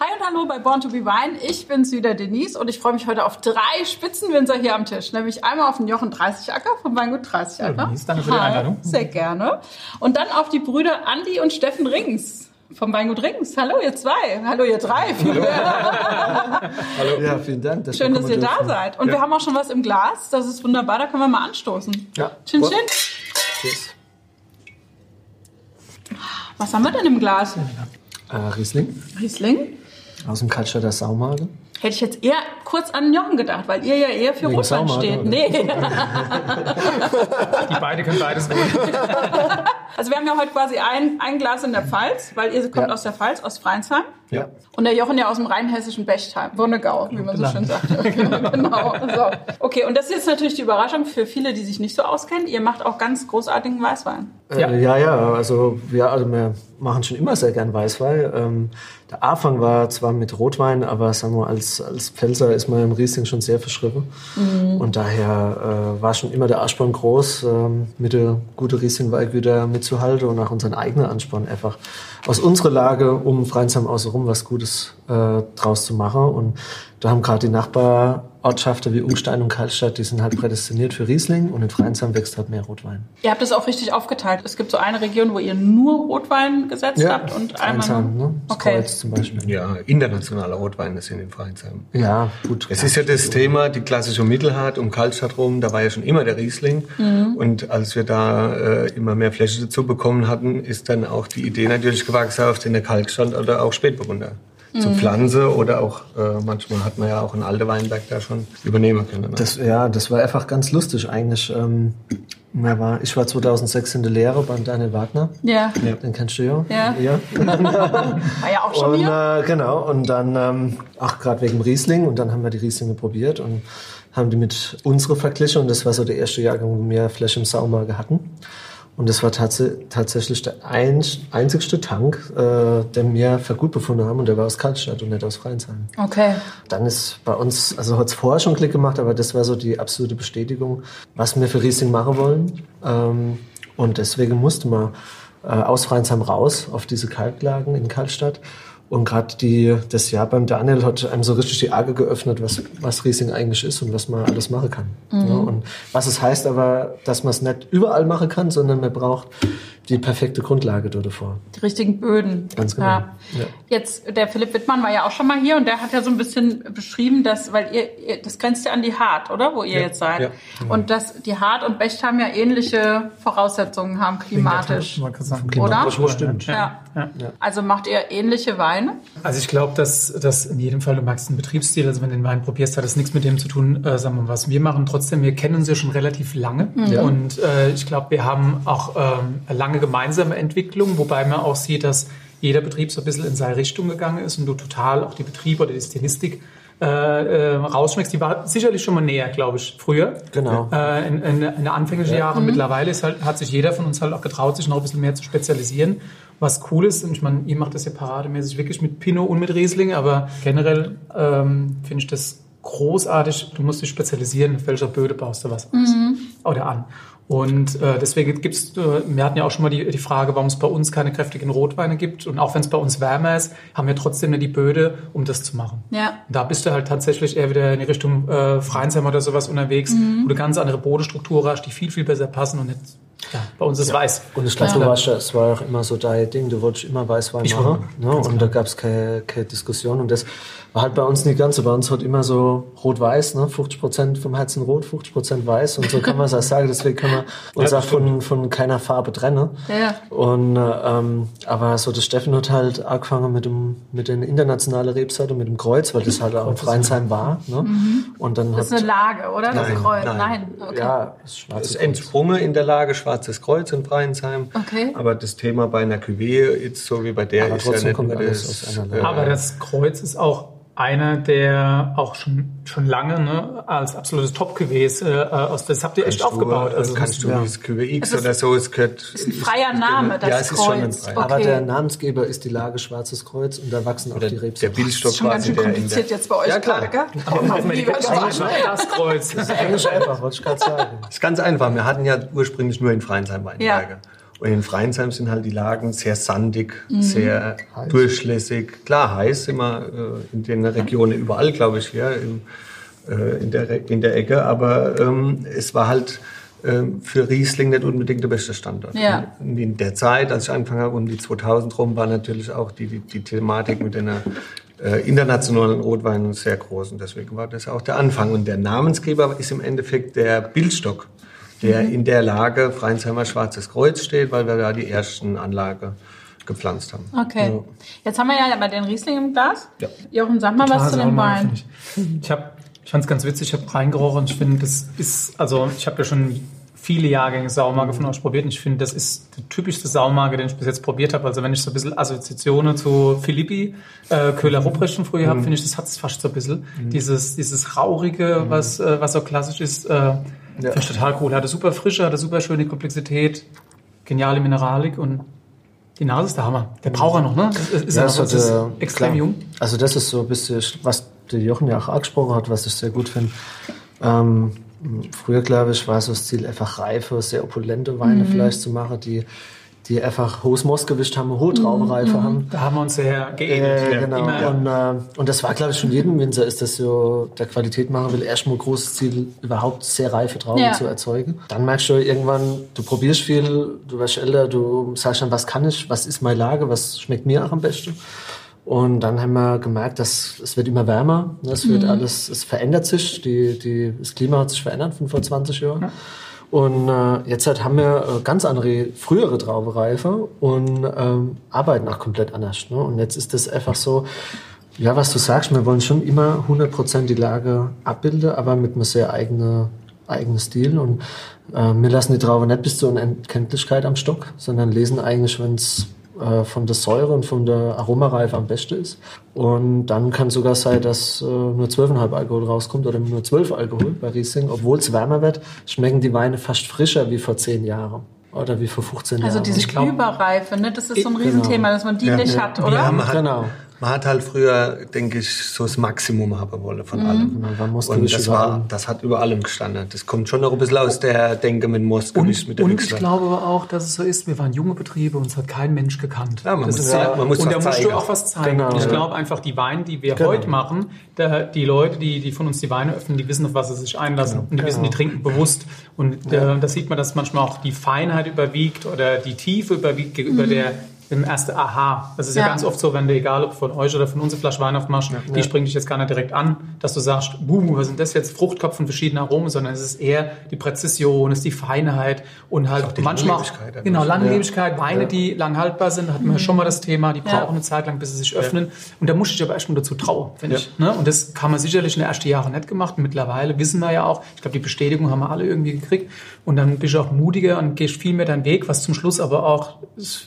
Hi und hallo bei Born to be Wine. Ich bin's wieder, Denise, und ich freue mich heute auf drei Spitzenwinzer hier am Tisch. Nämlich einmal auf den Jochen 30 Acker vom Weingut 30 Acker. Ja, Denise, danke für die Einladung. Sehr gerne. Und dann auf die Brüder Andi und Steffen Rings vom Weingut Rings. Hallo, ihr zwei. Hallo, ihr drei. Hallo. Ja, vielen Dank. Schön, dass ihr da seid. Und ja. wir haben auch schon was im Glas. Das ist wunderbar. Da können wir mal anstoßen. Ja. Chin, chin. Tschüss. Was haben wir denn im Glas? Äh, Riesling Riesling. Aus dem Kaltstadter Saumage. Hätte ich jetzt eher kurz an Jochen gedacht, weil ihr ja eher für Wegen Rotwein Saumage, steht. oder? Nee. Die beide können beides gut. Also wir haben ja heute quasi ein, ein Glas in der Pfalz, weil ihr kommt Ja. aus der Pfalz, aus Freinsheim. Ja. Und der Jochen ja aus dem rheinhessischen Bechtheim, Wonnegau, wie man so Land. schön sagt. genau. So. Okay, und das ist jetzt natürlich die Überraschung für viele, die sich nicht so auskennen. Ihr macht auch ganz großartigen Weißwein. Ja. Äh, ja, ja, also wir, also wir machen schon immer sehr gern Weißwein. Ähm, der Anfang war zwar mit Rotwein, aber sagen wir, als, als Pfälzer ist man im Riesling schon sehr verschrieben. Und daher äh, war schon immer der Ansporn groß, ähm, mit der guten Riesling-Weingüter mitzuhalten und auch unseren eigenen Ansporn einfach aus unserer Lage um Freinsheim außenrum was Gutes äh, draus zu machen. Und da haben gerade die Nachbarortschaften wie Umstein und Karlstadt, die sind halt prädestiniert für Riesling und in Freinsheim wächst halt mehr Rotwein. Ihr habt es auch richtig aufgeteilt. Es gibt so eine Region, wo ihr nur Rotwein gesetzt habt und einmal Freinsheim, nur... ne? Das Okay. Kreuz zum Beispiel. Ja, internationale Rotweine sind in Freinsheim. Ja, gut. Es ist ja das Thema, die klassische Mittelhart um Kaltstadt rum, da war ja schon immer der Riesling. Und als wir da äh, immer mehr Fläche dazu bekommen hatten, ist dann auch die Idee natürlich gewachsen, auf den der Kalkstand oder auch Spätburgunder zu pflanzen oder auch, äh, manchmal hat man ja auch einen alten Weinberg da schon übernehmen können. Ne? Das, ja, das war einfach ganz lustig eigentlich. Ähm, war, ich war 2006 in der Lehre beim Daniel Wagner. Ja, Den kennst du ja. Ja. ja. war ja auch schon Und hier. äh, genau, und dann, ähm, ach, gerade wegen Riesling, und dann haben wir die Rieslinge probiert und haben die mit unsere verglichen. Und das war so der erste Jahrgang, wo wir Fläche im Saumarge hatten. Und das war tats tatsächlich der ein, einzigste Tank, äh, der wir für gut befunden haben. Und der war aus Kaltstadt und nicht aus Freinsheim. Okay. Dann ist bei uns, also hat es vorher schon Klick gemacht, aber das war so die absolute Bestätigung, was wir für Riesling machen wollen. Ähm, und deswegen musste man äh, aus Freinsheim raus auf diese Kalklagen in Kaltstadt. Und gerade die das Jahr beim Daniel hat einem so richtig die Augen geöffnet, was, was Riesling eigentlich ist und was man alles machen kann. Ja, und was es heißt aber, dass man es nicht überall machen kann, sondern man braucht die perfekte Grundlage dort davor. Die richtigen Böden. Ganz genau. Ja. Ja. Jetzt, der Philipp Wittmann war ja auch schon mal hier und der hat ja so ein bisschen beschrieben, dass, weil ihr, ihr das grenzt ja an die Hart, oder? Wo ihr jetzt seid. ja. Und dass die Hart und Bechtheim ja ähnliche Voraussetzungen haben klimatisch. Man kann sagen. Oder? Das stimmt. Ja. Ja. Also macht ihr ähnliche Weine? Also ich glaube, dass, dass in jedem Fall, du magst einen Betriebsstil, also wenn du den Wein probierst, hat das nichts mit dem zu tun, äh, sagen wir mal, was wir machen. Trotzdem, wir kennen uns ja schon relativ lange Ja. und äh, ich glaube, wir haben auch ähm, eine lange gemeinsame Entwicklung, wobei man auch sieht, dass jeder Betrieb so ein bisschen in seine Richtung gegangen ist und du total auch die Betriebe oder die Stilistik äh, äh, rausschmeckst. Die war sicherlich schon mal näher, glaube ich, früher. Genau. Äh, in, in, in der anfänglichen Jahre. Mittlerweile ist halt, hat sich jeder von uns halt auch getraut, sich noch ein bisschen mehr zu spezialisieren. Was cool ist, und ich meine, ihr macht das ja parademäßig wirklich mit Pinot und mit Riesling, aber generell ähm, finde ich das großartig. Du musst dich spezialisieren, auf welcher Böde baust du was aus oder an. Und äh, deswegen gibt's, äh, wir hatten ja auch schon mal die, die Frage, warum es bei uns keine kräftigen Rotweine gibt. Und auch wenn es bei uns wärmer ist, haben wir trotzdem nicht die Böde, um das zu machen. Ja. Und Da bist du halt tatsächlich eher wieder in die Richtung äh, Freinsheim oder sowas unterwegs, wo du ganz andere Bodenstruktur hast, die viel, viel besser passen und nicht, ja, bei uns ist weiß. Und ich glaube, du warst ja, es war auch immer so dein Ding, du wolltest immer Weißwein Ich machen. Ne? Und da gab es keine, keine Diskussion. Und das war halt bei uns nicht ganz so. Bei uns hat immer so rot-weiß, ne? 50 Prozent vom Herzen rot, 50 Prozent weiß. Und so kann man es auch sagen. Deswegen können wir uns Ja, auch von, von keiner Farbe trennen. Ja. Und, äh, ähm, aber so, der Steffen hat halt angefangen mit dem, mit den internationalen Rebsorten, mit dem Kreuz, weil das halt auch in Freinsheim war, ne? Und dann Mhm. Das hat, ist eine Lage, oder? Das Nein, Kreuz. nein. Nein. Okay. ja, das Das ist Kreuz. entsprungen in der Lage Schwarzes Kreuz in Freinsheim. Okay. Aber das Thema bei einer Cuvée, jetzt so wie bei der, Aber ist ja nicht kommt alles das, aus einer äh. Aber das Kreuz ist auch einer, der auch schon, schon lange ne, als absolutes Top-Gewes äh, aus das habt ihr echt kannst du, aufgebaut. äh, Also kannst du ja. das Cuvée X Es ist- oder so, es gehört... ist ein freier Name, das ja, es ist schon ein Kreuz. freier. Okay. Aber der Namensgeber ist die Lage Schwarzes Kreuz und da wachsen auch Oder die der Rebsorten. Bildstock Das ist schon ganz schön der in kompliziert der, jetzt bei euch Ja, klar. gerade, gell? auf dem Lieber das Kreuz. Das ist Englisch einfach, wollte ich gerade sagen. ist ganz einfach. Wir hatten ja ursprünglich nur in Freinsheim Weinberge. Und in Freinsheim sind halt die Lagen sehr sandig, sehr Heiß. durchlässig. Klar, heiß immer äh, in den Regionen überall, glaube ich, hier im, äh, in, der, in der Ecke. Aber ähm, es war halt ähm, für Riesling nicht unbedingt der beste Standort. Ja. Und in der Zeit, als ich angefangen habe, um die 2000 rum, war natürlich auch die, die, die Thematik mit den äh, internationalen Rotweinen sehr groß. Und deswegen war das auch der Anfang. Und der Namensgeber ist im Endeffekt der Bildstock, der Mhm. in der Lage Freiensheimer Schwarzes Kreuz steht, weil wir da die ersten Anlage gepflanzt haben. Okay. Jetzt haben wir ja bei den Riesling im Glas. Ja. Jochen, sag mal was zu dem Wein. Ich, ich, hab, ich fand es ganz witzig, ich habe reingerochen. Ich finde, das ist, also ich habe ja schon viele Jahrgänge Saumager von euch probiert und ich finde, das ist der typischste Saumager, den ich bis jetzt probiert habe. Also wenn ich so ein bisschen Assoziationen zu Philippi, äh, Köhler Rupprecht von früher habe, finde ich, das hat es fast so ein bisschen. Dieses, dieses Raurige, was, äh, was so klassisch ist, äh, finde ich total cool. Hatte super Frische, hatte super schöne Komplexität, geniale Mineralik und die Nase ist der Hammer. Der braucht er noch, ne? Ist, ist er noch, so das ist extrem klar. jung. Also das ist so ein bisschen, was der Jochen ja auch angesprochen hat, was ich sehr gut finde. Ähm, früher, glaube ich, war so das Ziel, einfach reife, sehr opulente Weine vielleicht zu machen, die, die einfach hohes Moosgewicht haben, hohe Traubenreife haben. Da haben wir uns sehr geähnelt. Äh, genau. immer. Und, äh, und das war, glaube ich, schon jedem Winzer ist das so, der Qualität machen will, erstmal ein großes Ziel, überhaupt sehr reife Trauben Ja. zu erzeugen. Dann merkst du irgendwann, du probierst viel, du wirst älter, du sagst dann, was kann ich, was ist meine Lage, was schmeckt mir auch am besten. Und dann haben wir gemerkt, dass es wird immer wärmer, ne, es wird alles, es verändert sich, die, die, das Klima hat sich verändert von vor 20 Jahren. Und äh, jetzt halt haben wir äh, ganz andere, frühere Traubereife und ähm, arbeiten auch komplett anders. Ne? Und jetzt ist das einfach so, ja, was du sagst, wir wollen schon immer 100% die Lage abbilden, aber mit einem sehr eigenen eigenen Stil. Und äh, wir lassen die Traube nicht bis zur Unkenntlichkeit am Stock, sondern lesen eigentlich, wenn es äh, von der Säure und von der Aromareife am besten ist. Und dann kann sogar sein, dass äh, nur 12,5 Alkohol rauskommt oder nur 12 Alkohol bei Riesling. Obwohl es wärmer wird, schmecken die Weine fast frischer wie vor 10 Jahren. Oder wie vor 15 Also Jahren. diese Ich glaub- Überreife, ne? das ist so ein Genau. Riesenthema, dass man die nicht hat, oder? Ja, man, hat, Genau. Man hat halt früher, denke ich, so das Maximum haben wollen von allem. Genau, man musste Und nicht das, war, allem. das hat über allem gestanden. Das kommt schon noch ein bisschen aus der Denke mit Moskowitz, Und, mit der und ich glaube aber auch, dass es so ist, wir waren junge Betriebe, uns hat kein Mensch gekannt. Ja, man das muss ja- man muss und da musst zeigen. du auch was zeigen. Genau, und ich ja. glaube einfach, die Weine, die wir Genau. heute machen, da, die Leute, die, die von uns die Weine öffnen, die wissen, auf was sie sich einlassen. Und die wissen, die trinken bewusst. Und äh, da sieht man, dass manchmal auch die Feinheit überwiegt oder die Tiefe überwiegt gegenüber der dem erste Aha. Das ist ja. Ja. ganz oft so, wenn du, egal ob von euch oder von uns eine Flasche Wein aufmachst, die springt dich jetzt gar nicht direkt an, dass du sagst, buh, was sind das jetzt? Fruchtkopf von verschiedenen Aromen, sondern es ist eher die Präzision, es ist die Feinheit und halt auch die manchmal Langlebigkeit genau, Langlebigkeit, Weine, die lang haltbar sind, hatten wir schon mal das Thema, die brauchen Ja. eine Zeit lang, bis sie sich öffnen. Und da musste ich aber erst mal dazu trauen, finde Ja. ich. Ne? Und das kann man sicherlich in den ersten Jahren nicht gemacht. Und mittlerweile wissen wir ja auch, ich glaube, die Bestätigung haben wir alle irgendwie gekriegt. Und dann bist du auch mutiger und gehst viel mehr deinen Weg, was zum Schluss aber auch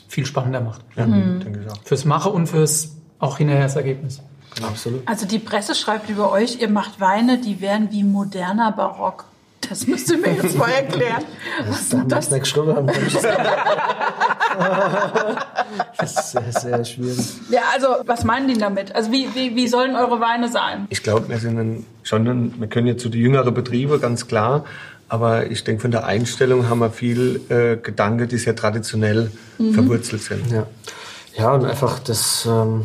viel spannender macht. Ja, denke ich auch. Fürs Machen und fürs auch hinterher das Ergebnis. Absolut. Also die Presse schreibt über euch, ihr macht Weine, die wären wie moderner Barock. Das müsst ihr mir jetzt mal erklären. Was das? es nicht geschrieben haben. kann ich sagen. Das ist sehr, sehr schwierig. Ja, also was meinen die damit? Also wie, wie, wie sollen eure Weine sein? Ich glaube, wir sind schon, ein, wir können jetzt zu die jüngeren Betriebe, ganz klar. Aber ich denke, von der Einstellung haben wir viel äh, Gedanken, die sehr traditionell verwurzelt sind. Ja, ja und einfach das ähm,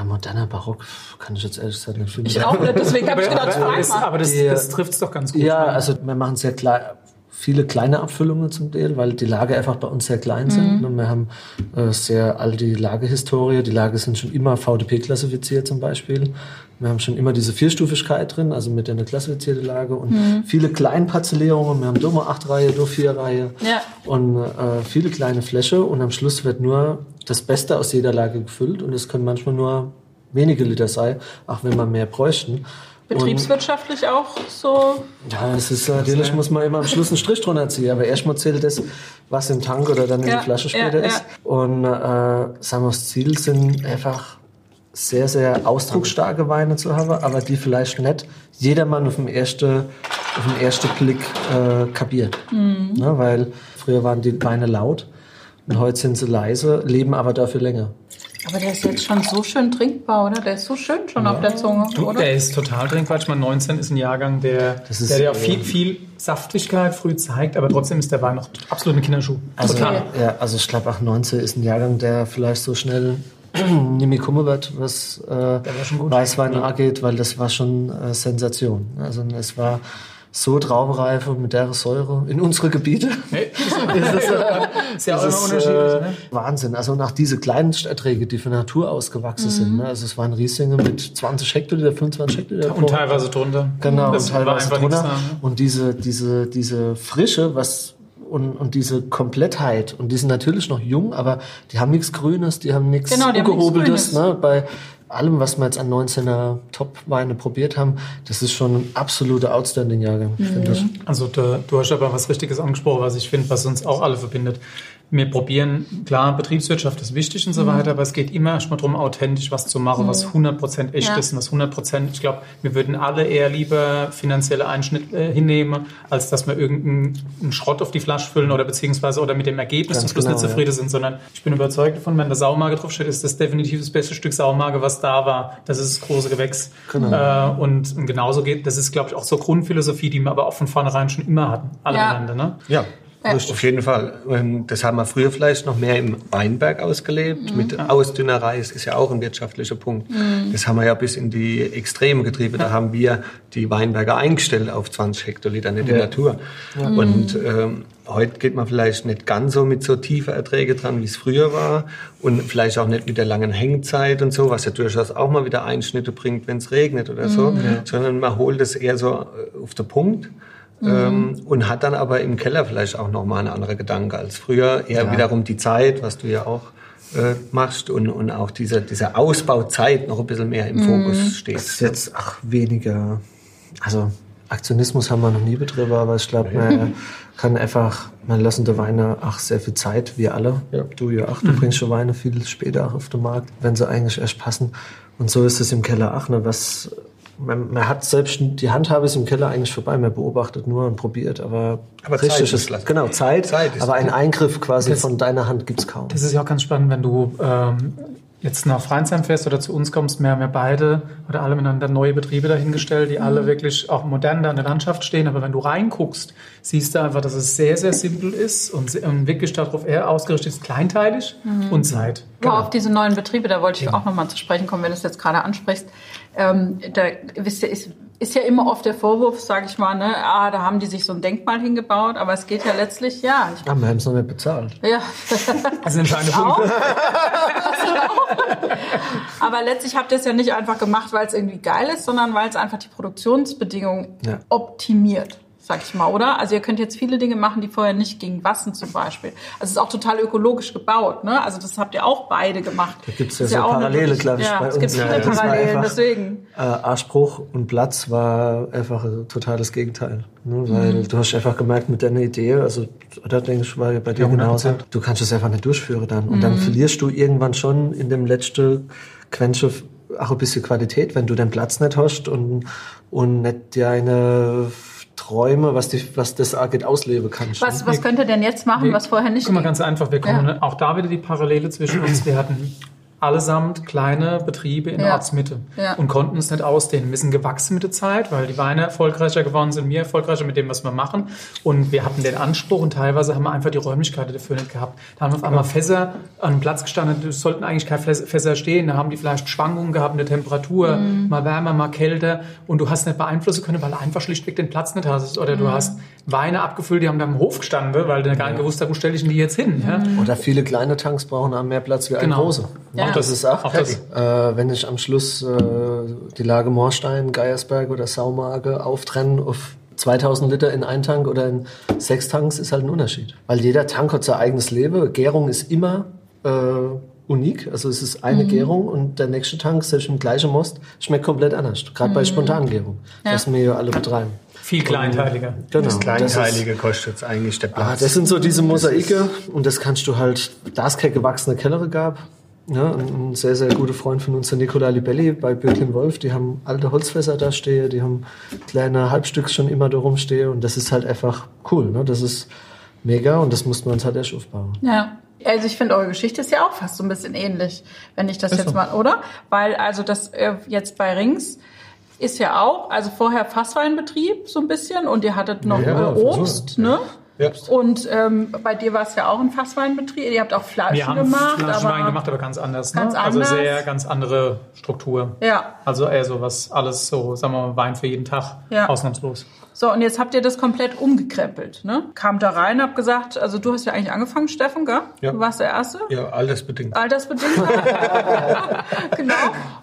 ja, moderner Barock kann ich jetzt ehrlich gesagt nicht viel Ich auch nicht, deswegen habe ich gedacht, aber, mal. aber das, Die- das trifft es doch ganz gut. Ja, also wir machen sehr klein, viele kleine Abfüllungen zum Teil, weil die Lager einfach bei uns sehr klein sind. Und wir haben äh, sehr alte Lagerhistorie. Die Lager sind schon immer VDP klassifiziert zum Beispiel. Wir haben schon immer diese Vierstufigkeit drin, also mit einer klassifizierten Lage und viele Kleinparzellierungen. Wir haben Domo 8 Reihe, Do 4 Reihe Ja. und äh, viele kleine Fläche und am Schluss wird nur das Beste aus jeder Lage gefüllt und es können manchmal nur wenige Liter sein, auch wenn wir mehr bräuchten. Und- Betriebswirtschaftlich auch so. ja, es ist natürlich, muss man immer am Schluss einen Strich drunter ziehen. Aber erstmal zählt das, was im Tank oder dann in Ja, der Flasche später ja. ist. Und äh, sagen wir, das Ziel sind einfach sehr, sehr ausdrucksstarke Weine zu haben, aber die vielleicht nicht jedermann auf den ersten, auf den ersten Blick äh, kapiert. Mhm. Ne, weil früher waren die Weine laut und heute sind sie leise, leben aber dafür länger. Aber der ist jetzt schon so schön trinkbar, oder? Der ist so schön schon auf der Zunge, Du, oder? der ist total trinkbar. Ich meine, 19 ist ein Jahrgang, der, Das ist, der, der auch äh, viel, viel Saftigkeit früh zeigt, aber trotzdem ist der Wein noch absolut ein Kinderschuh. Also, Total. ja, also ich glaube, 98 ist ein Jahrgang, der vielleicht so schnell kommen wird, was äh. Weißwein angeht, weil das war schon äh, Sensation. Also es war so Traubenreife mit der Säure in unsere Gebiete. Nee, ist, ist, ist ja auch Das immer unterschiedlich. äh, Ne? Wahnsinn. Also nach diese kleinen Erträge, die von Natur ausgewachsen sind. Ne? Also es waren Rieslinge mit 20 Hektoliter, 25 Hektoliter. Und teilweise drunter. Genau, das und teilweise drunter. da, ne? Und diese, diese, diese Frische, was und, und diese Komplettheit, und die sind natürlich noch jung, aber die haben nichts Grünes, die haben nichts Genau, Ungehobeltes. Ne? Bei allem, was wir jetzt an 19er Top-Weine probiert haben, das ist schon ein absoluter Outstanding-Jahrgang, Mhm. finde ich. Also du, du hast aber was Richtiges angesprochen, was ich finde, was uns auch alle verbindet. Wir probieren, klar, Betriebswirtschaft ist wichtig und so weiter, aber es geht immer erstmal darum, authentisch was zu machen, was 100% echt Ja. ist und was 100%, ich glaube, wir würden alle eher lieber finanzielle Einschnitt äh, hinnehmen, als dass wir irgendeinen einen Schrott auf die Flasche füllen oder beziehungsweise oder mit dem Ergebnis Ganz zum Schluss genau, nicht zufrieden sind, sondern ich bin überzeugt davon, wenn der Saumarke draufsteht, ist das definitiv das beste Stück Saumarke, was da war. Das ist das große Gewächs. Genau. Äh, und, und genauso geht, das ist, glaube ich, auch so Grundphilosophie, die wir aber auch von vornherein schon immer hatten. Alle Ja. miteinander, ne? Ja, Ja. auf jeden Fall. Ähm, Das haben wir früher vielleicht noch mehr im Weinberg ausgelebt. Mit Ausdünnerei, es ist ja auch ein wirtschaftlicher Punkt. Das haben wir ja bis in die Extreme getrieben. Da haben wir die Weinberge eingestellt auf 20 Hektoliter, nicht in Natur. Und ähm, heute geht man vielleicht nicht ganz so mit so tiefer Erträge dran, wie es früher war. Und vielleicht auch nicht mit der langen Hängzeit und so, was ja durchaus auch mal wieder Einschnitte bringt, wenn es regnet oder so. Sondern man holt es eher so äh, auf den Punkt. Ähm, und hat dann aber im Keller vielleicht auch nochmal einen anderen Gedanke als früher. Eher wiederum die Zeit, was du ja auch äh, machst und, und auch diese, diese Ausbauzeit noch ein bisschen mehr im Fokus steht. Das ist jetzt ach, weniger, also Aktionismus haben wir noch nie betrieben, aber ich glaube, man kann einfach, man lassen die Weine auch sehr viel Zeit, wir alle. Ja. Du ja auch, du bringst schon Weine viel später auch auf den Markt, wenn sie eigentlich erst passen. Und so ist es im Keller auch, ne, was, man, man hat selbst die Handhabe ist im Keller eigentlich vorbei, man beobachtet nur und probiert, aber, Aber Zeit richtig ist, genau, Zeit, Zeit ist aber ein. Eingriff quasi Das- von deiner Hand gibt's kaum. Das ist ja auch ganz spannend, wenn du ähm, jetzt nach Freinsheim fährst oder zu uns kommst. Wir haben ja beide oder alle miteinander neue Betriebe dahingestellt, die alle wirklich auch modern da in der Landschaft stehen. Aber wenn du reinguckst, siehst du einfach, dass es sehr, sehr simpel ist und, wirklich darauf eher ausgerichtet ist, kleinteilig und Zeit. Aber auf diese neuen Betriebe, da wollte ich auch nochmal zu sprechen kommen, wenn du es jetzt gerade ansprichst. Ähm, da ihr, ist, ist ja immer oft der Vorwurf, sage ich mal, ne, ah, da haben die sich so ein Denkmal hingebaut, aber es geht ja letztlich, ja, ich, Ah, wir haben es noch nicht bezahlt. ja, Das sind entscheidende. Punkte. aber letztlich habt ihr es ja nicht einfach gemacht, weil es irgendwie geil ist, sondern weil es einfach die Produktionsbedingungen Ja. optimiert. Sag ich mal, oder? Also ihr könnt jetzt viele Dinge machen, die vorher nicht gingen. Wassen zum Beispiel. Also es ist auch total ökologisch gebaut, ne? Also das habt ihr auch beide gemacht. Da gibt's ja Ist so auch eine Parallele, glaube ich, Ja, bei es gibt uns. viele Ja, das war Parallelen, einfach- deswegen. Äh, Anspruch und Platz war einfach ein totales Gegenteil. Ne? Weil Mhm. du hast einfach gemerkt mit deiner Idee, also oder denke ich, war ja bei dir Ja, genauso, 100%. du kannst es einfach nicht durchführen dann. Und Mhm. dann verlierst du irgendwann schon in dem letzten Quäntchen auch ein bisschen Qualität, wenn du den Platz nicht hast und, und nicht deine Träume, was, die, was das angeht, ausleben kannst. Was, was könnt ihr denn jetzt machen, Wir- was vorher nicht Guck mal, ganz einfach. Wir kommen Ja. auch da wieder die Parallele zwischen uns. Wir hatten allesamt kleine Betriebe in der Ja. Ortsmitte Ja. und konnten es nicht ausdehnen. Wir sind gewachsen mit der Zeit, weil die Weine erfolgreicher geworden sind, wir erfolgreicher mit dem, was wir machen. Und wir hatten den Anspruch und teilweise haben wir einfach die Räumlichkeiten dafür nicht gehabt. Da haben wir auf einmal Fässer an einem Platz gestanden, es sollten eigentlich keine Fäs- Fässer stehen. Da haben die vielleicht Schwankungen gehabt in der Temperatur, Mhm. mal wärmer, mal kälter. Und du hast nicht beeinflussen können, weil du einfach schlichtweg den Platz nicht hast. Oder Mhm. du hast Weine abgefüllt, die haben da im Hof gestanden, weil du gar nicht gewusst hast, wo stelle ich denn die jetzt hin. Ja? Oder viele kleine Tanks brauchen auch mehr Platz wie ein Genau. große. Ja. Auch das ist auch, Auch das. Äh, wenn ich am Schluss äh, die Lage Moorstein, Geiersberg oder Saumage auftrennen auf 2000 Liter in einen Tank oder in sechs Tanks, ist halt ein Unterschied. Weil jeder Tank hat sein eigenes Leben. Gärung ist immer äh, unik. Also es ist eine Gärung und der nächste Tank, selbst im gleichen Most, schmeckt komplett anders. Gerade bei Spontangärung, das wir ja alle betreiben. Viel kleinteiliger. Genau. Das ist- Kleinteilige kostet es eigentlich der Ah, Platz. das sind so diese Mosaike und das kannst du halt, da es keine gewachsene Kellere gab, ja, ein ein sehr, sehr guter Freund von uns, der Nicola Libelli bei Böklin Wolf, die haben alte Holzfässer da stehen, die haben kleine Halbstücks schon immer da rumstehen und das ist halt einfach cool, ne? das ist mega und das mussten wir uns halt erst aufbauen. Ja. Also ich finde, eure Geschichte ist ja auch fast so ein bisschen ähnlich, wenn ich das Ist jetzt so. mal, oder? Weil also das äh, jetzt bei Rings ist ja auch, also vorher Fassweinbetrieb so ein bisschen und ihr hattet noch Ja, äh, Obst, so. ne? Ja. Und ähm, bei dir war es ja auch ein Fassweinbetrieb. Ihr habt auch Flaschen Wir haben gemacht, Flaschenwein aber gemacht, aber ganz anders. Ganz ne? Also anders. sehr, ganz andere Struktur. ja. Also eher so was, alles so, sagen wir mal, Wein für jeden Tag. Ja. Ausnahmslos. So, und jetzt habt ihr das komplett umgekrempelt, ne? Kam da rein, habt gesagt, also du hast ja eigentlich angefangen, Steffen, gell? Ja. Du warst der Erste. Ja, altersbedingt. Altersbedingt. genau.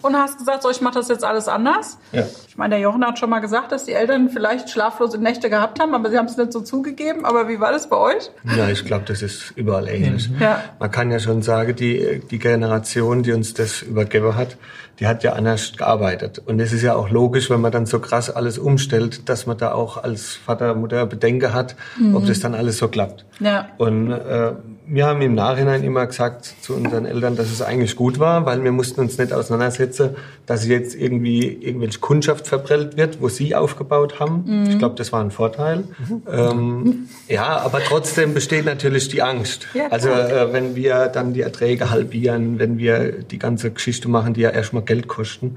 Und hast gesagt, so, ich mache das jetzt alles anders. Ja. Ich meine, der Jochen hat schon mal gesagt, dass die Eltern vielleicht schlaflose Nächte gehabt haben, aber sie haben es nicht so zugegeben. Aber wie war das bei euch? Ja, ich glaube, das ist überall ähnlich. Ja. Man kann ja schon sagen, die, die Generation, die uns das übergeben hat, die hat ja anders gearbeitet. Und es ist ja auch logisch, wenn man dann so krass alles umstellt, dass man da auch als Vater, Mutter Bedenken hat, ob das dann alles so klappt. Ja. Und äh, wir haben im Nachhinein immer gesagt zu unseren Eltern, dass es eigentlich gut war, weil wir mussten uns nicht auseinandersetzen, dass jetzt irgendwie irgendwelche Kundschaft verprellt wird, wo sie aufgebaut haben. Ich glaube, das war ein Vorteil. Ähm, ja, aber trotzdem besteht natürlich die Angst. Ja, also äh, wenn wir dann die Erträge halbieren, wenn wir die ganze Geschichte machen, die ja erstmal Geld kosten,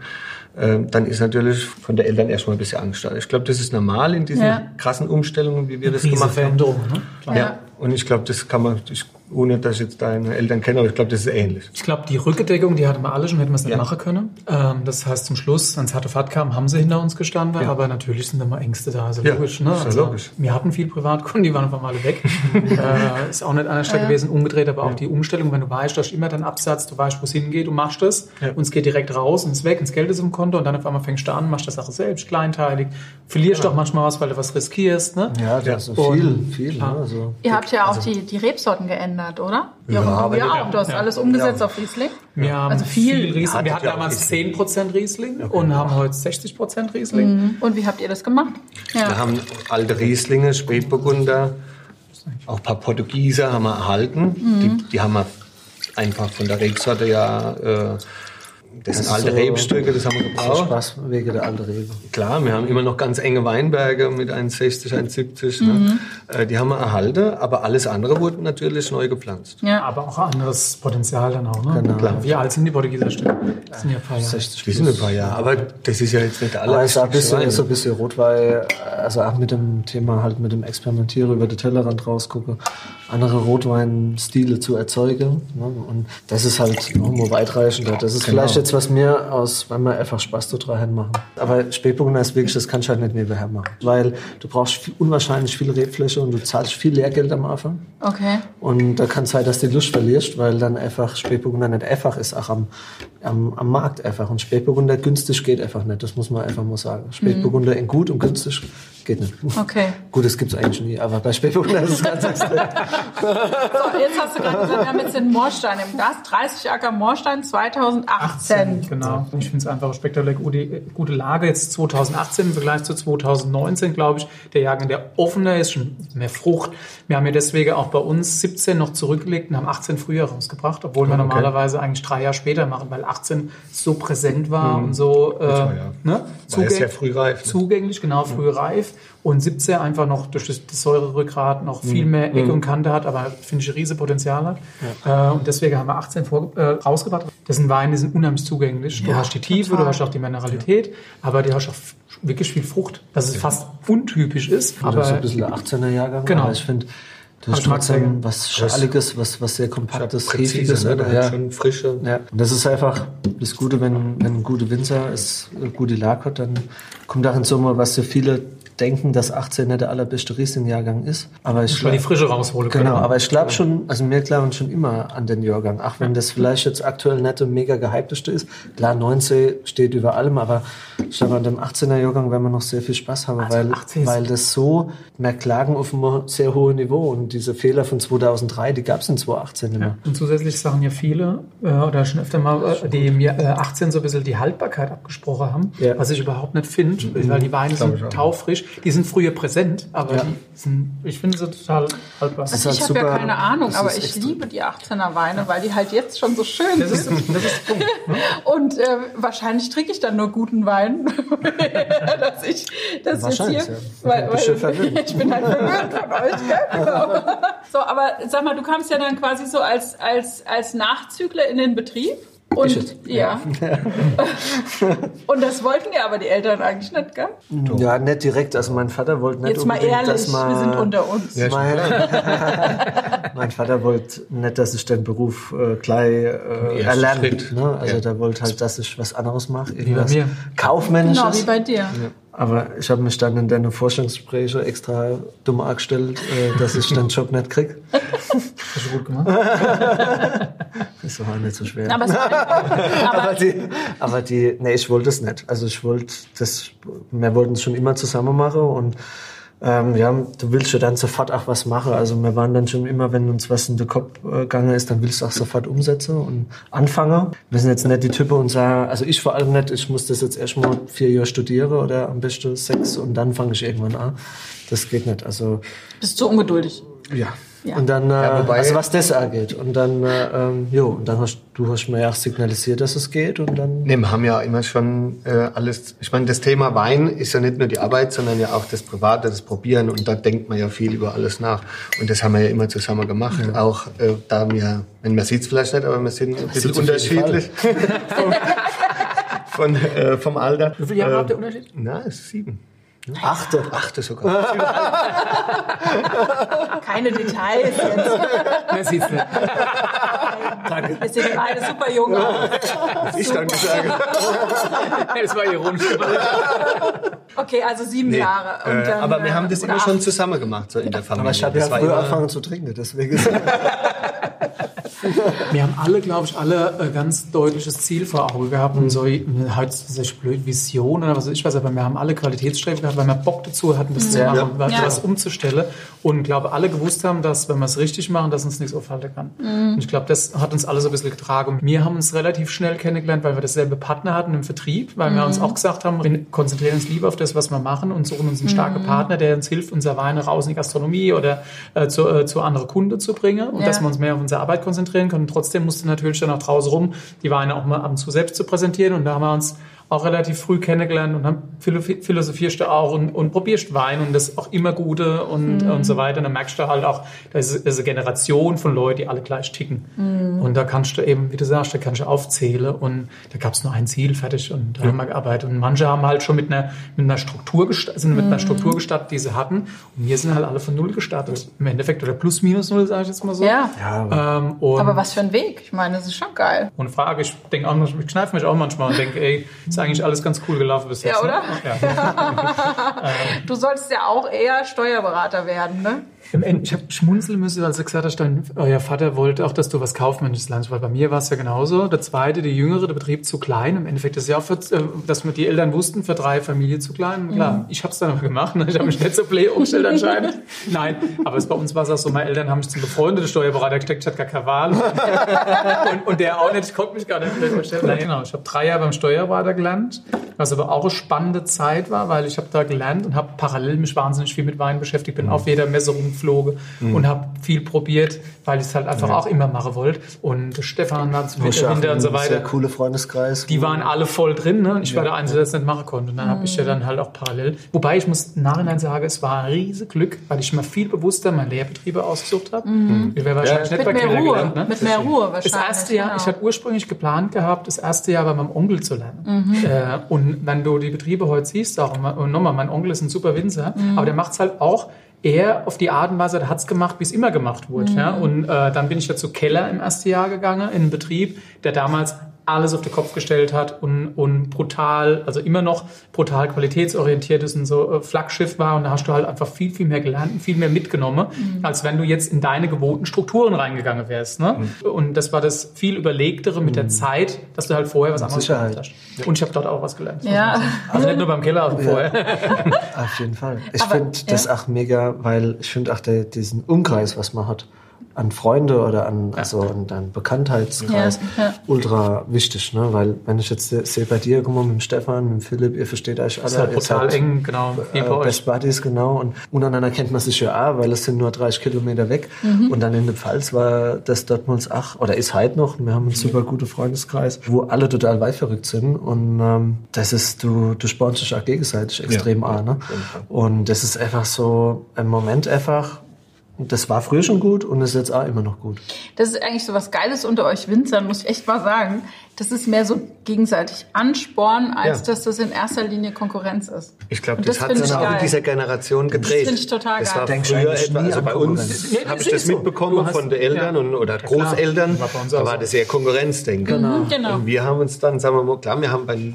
äh, dann ist natürlich von der Eltern erstmal ein bisschen Angst da. Ich glaube, das ist normal in diesen Ja. krassen Umstellungen, wie wir das gemacht haben. Veränderung. Ne? Klar. Ja. Und ich glaube, das kann man, ich, ohne dass ich jetzt deine Eltern kenne, aber ich glaube, das ist ähnlich. Ich glaube, die Rückendeckung, die hatten wir alle schon, hätten wir es nicht Ja. machen können. Ähm, das heißt, zum Schluss, wenn es harte Fahrt kam, haben sie hinter uns gestanden, Ja. aber natürlich sind immer Ängste da, also Ja, logisch. Ne? ist ja Also, logisch. Wir hatten viel Privatkunden, die waren einfach mal alle weg. äh, ist auch nicht an der Stelle gewesen, umgedreht, aber auch die Umstellung, wenn du weißt, du hast immer deinen Absatz, du weißt, wo es hingeht, du machst das Ja. und es geht direkt raus und es ist weg, und das Geld ist im Konto und dann auf einmal fängst du an, machst das Sache selbst, kleinteilig, verlierst doch manchmal was, weil du was riskierst. Ne? Ja, Ja. das ist Und- viel, viel. Ne? Ja. Also, Ihr habt ja auch die, die Rebsorten geändert, oder? Jochen, aber ja, ja, auch. Du hast ja. alles umgesetzt auf Riesling. Wir haben Also viel. Riesling. Wir hatten ja damals Riesling. 10% Riesling und haben heute 60% Riesling. Und wie habt ihr das gemacht? Wir Ja. haben alte Rieslinge, Spätburgunder, auch ein paar Portugieser haben wir erhalten. Die, die haben wir einfach von der Rebsorte ja, äh, das sind alte so- Rebstücke, das haben wir so gebraucht. Spaß wegen der alten Rebe. Klar, wir haben immer noch ganz enge Weinberge mit 1,60, 1,70. Ne? Äh, die haben wir erhalten, aber alles andere wurde natürlich neu gepflanzt. ja. Aber auch anderes Potenzial dann auch. Ne? Genau. Klar. Wie alt sind die Portugieser Stücke? Das sind ja ein paar Jahre. 60 Die sind ein paar Jahre, aber das ist ja jetzt nicht alle. Aber es ist auch ein bisschen, so ein bisschen Rotwein, also auch mit dem Thema halt mit dem Experimentieren über den Tellerrand rausgucken, andere Rotweinstile zu erzeugen. Ne? Und das ist halt irgendwo weitreichender. Das ist vielleicht jetzt was mehr aus, wenn wir einfach Spaß daran machen. Aber Spätburgunder ist wirklich, das kannst du halt nicht nebenher machen. Weil du brauchst viel, unwahrscheinlich viel Rebfläche und du zahlst viel Lehrgeld am Anfang. Okay. Und da kann es sein, dass du die Lust verlierst, weil dann einfach Spätburgunder nicht einfach ist, auch am, am, am Markt einfach. Und Spätburgunder günstig geht einfach nicht, das muss man einfach mal sagen. Spätburgunder in gut und günstig geht nicht. Okay. Gut, das gibt's eigentlich nie, aber bei Spätburgunder ist es ganz extrem. So, jetzt hast du gerade gesagt, wir haben jetzt den Moorstein im Gast. 30 Acker Moorstein 2018. Genau. Ich finde es einfach spektakulär gute, gute Lage. Jetzt 2018 im Vergleich zu 2019, glaube ich. Der Jahrgang, der offener ist, schon mehr Frucht. Wir haben ja deswegen auch bei uns 17 noch zurückgelegt und haben 18 früher rausgebracht, obwohl wir Okay. normalerweise eigentlich drei Jahre später machen, weil 18 so präsent war und so äh, ja. ne? War ja früh reif, ne? zugänglich, genau, früh reif. Und 17 einfach noch durch das, das Säurerückgrat noch viel mehr Ecke und Kante hat, aber finde ich ein riesen Potenzial hat. Äh, und deswegen haben wir 18 vor, äh, rausgebracht. Das sind Weine, die sind unheimlich zugänglich. Du hast die Tiefe, du hast auch die Mineralität, aber du hast auch wirklich viel Frucht, dass es fast untypisch ist. Aber so Aber ein bisschen der 18er Jahrgang. Genau. Aber ich finde, das ist trotzdem was Schaliges, was, was sehr kompaktes, Präzise, Hefiges. ne? Ja. schon frische. Ja, und das ist einfach das Gute, wenn, wenn ein guter Winzer ist, eine gute Lage hat, dann kommt auch in Summe, was so viele denken, dass 18 nicht der allerbeste Riesling-Jahrgang ist. Aber ich ich die Frische rausholen können. Genau, aber ich glaube schon, also wir glauben schon immer an den Jahrgang. Auch wenn das vielleicht jetzt aktuell nicht der mega gehypteste ist. Klar, 19 steht über allem, aber ich glaube, an dem 18er Jahrgang werden wir noch sehr viel Spaß haben, Also weil, 18 ist- weil das so, wir klagen auf einem sehr hohen Niveau und diese Fehler von 2003, die gab es in 2018 nicht mehr. Und zusätzlich sagen ja viele, äh, oder schon öfter mal, äh, die mir äh, 18 so ein bisschen die Haltbarkeit abgesprochen haben, Ja. was ich überhaupt nicht finde, weil die Weine sind taufrisch. Die sind früher präsent, aber ja. die sind, ich finde sie total haltbar. Also ich habe ja keine Ahnung, aber ich liebe die 18er Weine, weil die halt jetzt schon so schön das sind. Ist, das ist Punkt, ne? Und äh, wahrscheinlich trinke ich dann nur guten Wein, dass ich das jetzt hier, ja. weil, weil ich bin halt verwöhnt von euch. Gell? so, aber sag mal, du kamst ja dann quasi so als als als Nachzügler in den Betrieb. Und ja. ja. und das wollten ja aber die Eltern eigentlich nicht, gell? Ja, nicht direkt. Also mein Vater wollte nicht Jetzt mal ehrlich, dass man, wir sind unter uns. Ja, mein, mein, Vater wollte nicht, dass ich den Beruf äh, gleich äh, erlerne. Ne? Also ja. der wollte halt, dass ich was anderes mache. Irgendwas wie bei mir. Kaufmännisches. Genau, wie bei dir. Aber ich habe mich dann in deine Forschungsgespräche extra dumm angestellt, äh, dass ich den Job nicht krieg. Hast du gut gemacht. das war nicht so schwer. Aber, aber, aber, die, aber die, nee, ich wollte es nicht. Also ich wollte das, wir wollten es schon immer zusammen machen und ähm, ja, du willst ja dann sofort auch was machen. Also wir waren dann schon immer, wenn uns was in den Kopf äh, gegangen ist, dann willst du auch sofort umsetzen und anfangen. Wir sind jetzt nicht die Typen und sagen, also ich vor allem nicht, ich muss das jetzt erstmal vier Jahre studieren oder am besten sechs und dann fange ich irgendwann an. Das geht nicht. Also bist du ungeduldig? Ja. Ja. Und dann, äh, ja, also was das angeht. Und dann, äh, ähm, jo, und dann hast du hast mir ja auch signalisiert, dass es geht und dann. Nee, wir haben ja immer schon äh, alles. Ich meine, das Thema Wein ist ja nicht nur die Arbeit, sondern ja auch das Private, das Probieren. Und da denkt man ja viel über alles nach. Und das haben wir ja immer zusammen gemacht. Ja. Auch äh, da wir, wenn man sieht es vielleicht nicht, aber wir sind ein bisschen unterschiedlich. von, äh, vom Alter. Wie viele Jahre äh, habt ihr Unterschied? Na, sieben. Achte. Achte sogar. Keine Details jetzt. Man sieht's nicht. Danke. Wir sehen beide super jung aus. Ich danke sage. Das war ironisch. Okay, also sieben nee, Jahre. Äh, dann, aber wir haben das immer acht. schon zusammen gemacht, so in der Familie. Aber ich habe ja früher angefangen zu trinken, deswegen. Wir haben alle, glaube ich, alle ein ganz deutliches Ziel vor Augen gehabt und so, halt sich blöd Vision oder was weiß ich was, aber wir haben alle Qualitätsstreben gehabt, weil wir Bock dazu hatten, das ja, zu machen, ja. was umzustellen und glaube alle gewusst haben, dass wenn wir es richtig machen, dass uns nichts aufhalten kann. Mhm. Und ich glaube, das hat uns alle so ein bisschen getragen. Wir haben uns relativ schnell kennengelernt, weil wir dasselbe Partner hatten im Vertrieb, weil mhm. wir uns auch gesagt haben, wir konzentrieren uns lieber auf das, was wir machen und suchen uns einen starken mhm. Partner, der uns hilft, unser Weine raus in die Gastronomie oder äh, zu, äh, zu anderen Kunden zu bringen und ja. dass wir uns mehr auf unsere Arbeit konzentrieren können. Trotzdem musste natürlich dann auch draußen rum, die Weine auch mal ab und zu selbst zu präsentieren und da haben wir uns auch relativ früh kennengelernt und philosophierst du auch und, und probierst Wein und das auch immer Gute und, mhm. und so weiter. Und dann merkst du halt auch, da ist, eine Generation von Leuten, die alle gleich ticken. Mhm. Und da kannst du eben, wie du sagst, da kannst du aufzählen und da gab es nur ein Ziel, fertig und da ja. haben wir gearbeitet. Und manche haben halt schon mit einer, mit einer Struktur gestartet, sind mit einer mhm. Struktur gestartet, die sie hatten. Und wir sind halt alle von Null gestartet. Im Endeffekt, oder plus minus null, sage ich jetzt mal so. Ja. ja aber, ähm, aber was für ein Weg. Ich meine, das ist schon geil. Und Frage, ich denke auch, ich kneife mich auch manchmal und denke, ey, eigentlich alles ganz cool gelaufen bis jetzt. Ja, oder? Ne? Ja. du solltest ja auch eher Steuerberater werden, ne? Im Ende, ich habe schmunzeln müssen, als er gesagt hat, dein, euer Vater wollte auch, dass du was Kaufmännisches lernst, weil bei mir war es ja genauso. Der zweite, der jüngere, der Betrieb zu klein. Im Endeffekt ist ja auch, für, äh, dass wir die Eltern wussten, für drei Familien zu klein. Und klar, mhm. ich habe es dann aber gemacht. Ne? Ich habe mich nicht so play umgestellt anscheinend. Nein, aber es, bei uns war es auch so, meine Eltern haben mich zum befreundeten Steuerberater gesteckt, ich hatte gar keine Wahl. und, und, der auch nicht, ich konnte mich gar nicht vorstellen. Nein, genau, ich habe drei Jahre beim Steuerberater gelernt, was aber auch eine spannende Zeit war, weil ich habe da gelernt und habe parallel mich wahnsinnig viel mit Wein beschäftigt, bin mhm. auf jeder Messe rumgeflogen mhm. und habe viel probiert, weil ich es halt einfach ja. auch immer machen wollte. Und Stefan war zu hinter und so weiter. Sehr coole Freundeskreis. Die waren alle voll drin, ne? Und ich ja. war der Einzige, der das nicht machen konnte. Und dann mhm. habe ich ja dann halt auch parallel. Wobei ich muss im Nachhinein sagen, es war ein riesiges Glück, weil ich mal viel bewusster meine Lehrbetriebe ausgesucht habe. Mhm. Ich wäre wahrscheinlich ja. nicht mit bei mehr Ruhe. Gelernt, ne? Mit mehr Ruhe wahrscheinlich. Das erste Jahr, genau. ich hatte ursprünglich geplant gehabt, das erste Jahr bei meinem Onkel zu lernen. Mhm. Äh, und wenn du die Betriebe heute siehst, auch und nochmal, mein Onkel ist ein super Winzer, mhm. aber der macht es halt auch er auf die Art und Weise, der hat's gemacht, wie es immer gemacht wurde. Mhm. Ja? Und äh, dann bin ich ja zu Keller im ersten Jahr gegangen, in einen Betrieb, der damals alles auf den Kopf gestellt hat und, und brutal, also immer noch brutal qualitätsorientiert ist und so äh, Flaggschiff war. Und da hast du halt einfach viel, viel mehr gelernt und viel mehr mitgenommen, mhm. als wenn du jetzt in deine gewohnten Strukturen reingegangen wärst. Ne? Mhm. Und das war das viel überlegtere mit der mhm. Zeit, dass du halt vorher was anderes gelernt hast. Und ich habe dort auch was gelernt. Ja. Also nicht nur beim Keller, auch vorher. Auf jeden Fall. Ich finde das auch mega, weil ich finde auch der, diesen Umkreis, was man hat an Freunde oder an, also an deinen Bekanntheitskreis Ja, ja. ultra wichtig, ne? Weil wenn ich jetzt se- sehe bei dir, guck mal, mit dem Stefan, mit dem Philipp, ihr versteht euch alle. Das ist halt ihr brutal seid, eng, genau, wie Äh, bei euch. Best Buddies, genau. Und untereinander kennt man sich ja auch, weil es sind nur 30 Kilometer weg. Mhm. Und dann in der Pfalz war das Dortmunds Ach, oder ist halt noch. Wir haben einen super guten Freundeskreis, wo alle total weitverrückt sind. Und ähm, das ist, du, du spornst dich auch gegenseitig extrem an. Ne? Und das ist einfach so ein Moment einfach, das war früher schon gut und ist jetzt auch immer noch gut. Das ist eigentlich so was Geiles unter euch Winzern, muss ich echt mal sagen. Das ist mehr so gegenseitig Ansporn, als Ja. dass das in erster Linie Konkurrenz ist. Ich glaube, Und das, hat sich ich auch in dieser Generation gedreht. finde ich total das geil. war Denkst früher etwa, also bei uns Nee, habe das ich das so. mitbekommen hast- von den Eltern ja. und, oder klar. Großeltern. War da war das eher Konkurrenzdenken. Genau. Genau. Und wir haben uns dann, sagen wir mal, klar, wir haben bei,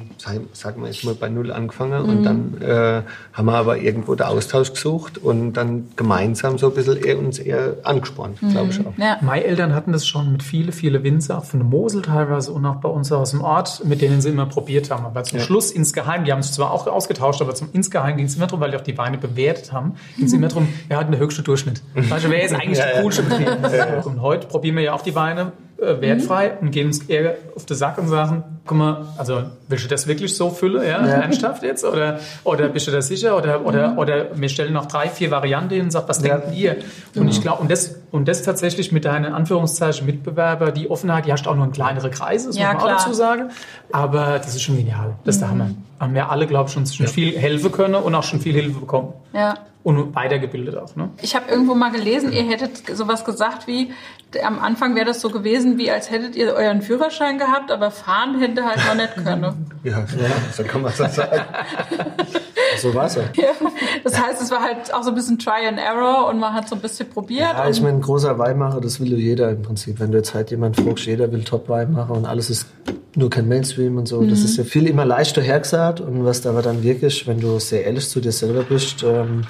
sagen wir jetzt mal bei Null angefangen Mhm. und dann äh, haben wir aber irgendwo den Austausch gesucht und dann gemeinsam so ein bisschen eher, uns eher angespornt, glaube ich auch. Ja. Meine Eltern hatten das schon mit viele, viele Winzer, von der Mosel teilweise und auch bei uns aus dem Ort, mit denen sie immer probiert haben. Aber zum Schluss insgeheim, die haben sich zwar auch ausgetauscht, aber zum insgeheim ging es immer darum, weil die auch die Weine bewertet haben, ging es immer darum, wer hat den höchsten Durchschnitt. Weißt du, wer ist eigentlich Ja, der ja. coolste Betrieb? Und heute probieren wir ja auch die Weine äh, wertfrei und gehen uns eher auf den Sack und sagen, guck mal, also willst du das wirklich so füllen, ja, ernsthaft jetzt? Oder, oder bist du da sicher? Oder, oder, oder wir stellen noch drei, vier Varianten hin und sagen, was Ja. denkt ihr? Und ich glaube, und das, und das tatsächlich mit deinen Anführungszeichen Mitbewerber, die Offenheit, die hast du auch nur in kleinere Kreise, das Ja, muss man auch klar. dazu sagen. Aber das ist schon genial. Das ist der Hammer. Haben wir alle, glaube ich, schon schon viel helfen können und auch schon viel Hilfe bekommen. ja. Und weitergebildet auch, ne? Ich habe irgendwo mal gelesen, ihr hättet sowas gesagt wie, am Anfang wäre das so gewesen, wie als hättet ihr euren Führerschein gehabt, aber fahren hätte halt noch nicht können. Ja, so kann man das sagen. So war's ja. Ja. Das heißt, es war halt auch so ein bisschen Try and Error und man hat so ein bisschen probiert. Ja, ich meine, ein großer Weinmacher, das will jeder im Prinzip. Wenn du jetzt halt jemand fragst, jeder will Top-Weinmacher und alles ist nur kein Mainstream und so. Das ist ja viel immer leichter hergesagt und was da aber dann wirklich, wenn du sehr ehrlich zu dir selber bist, ähm,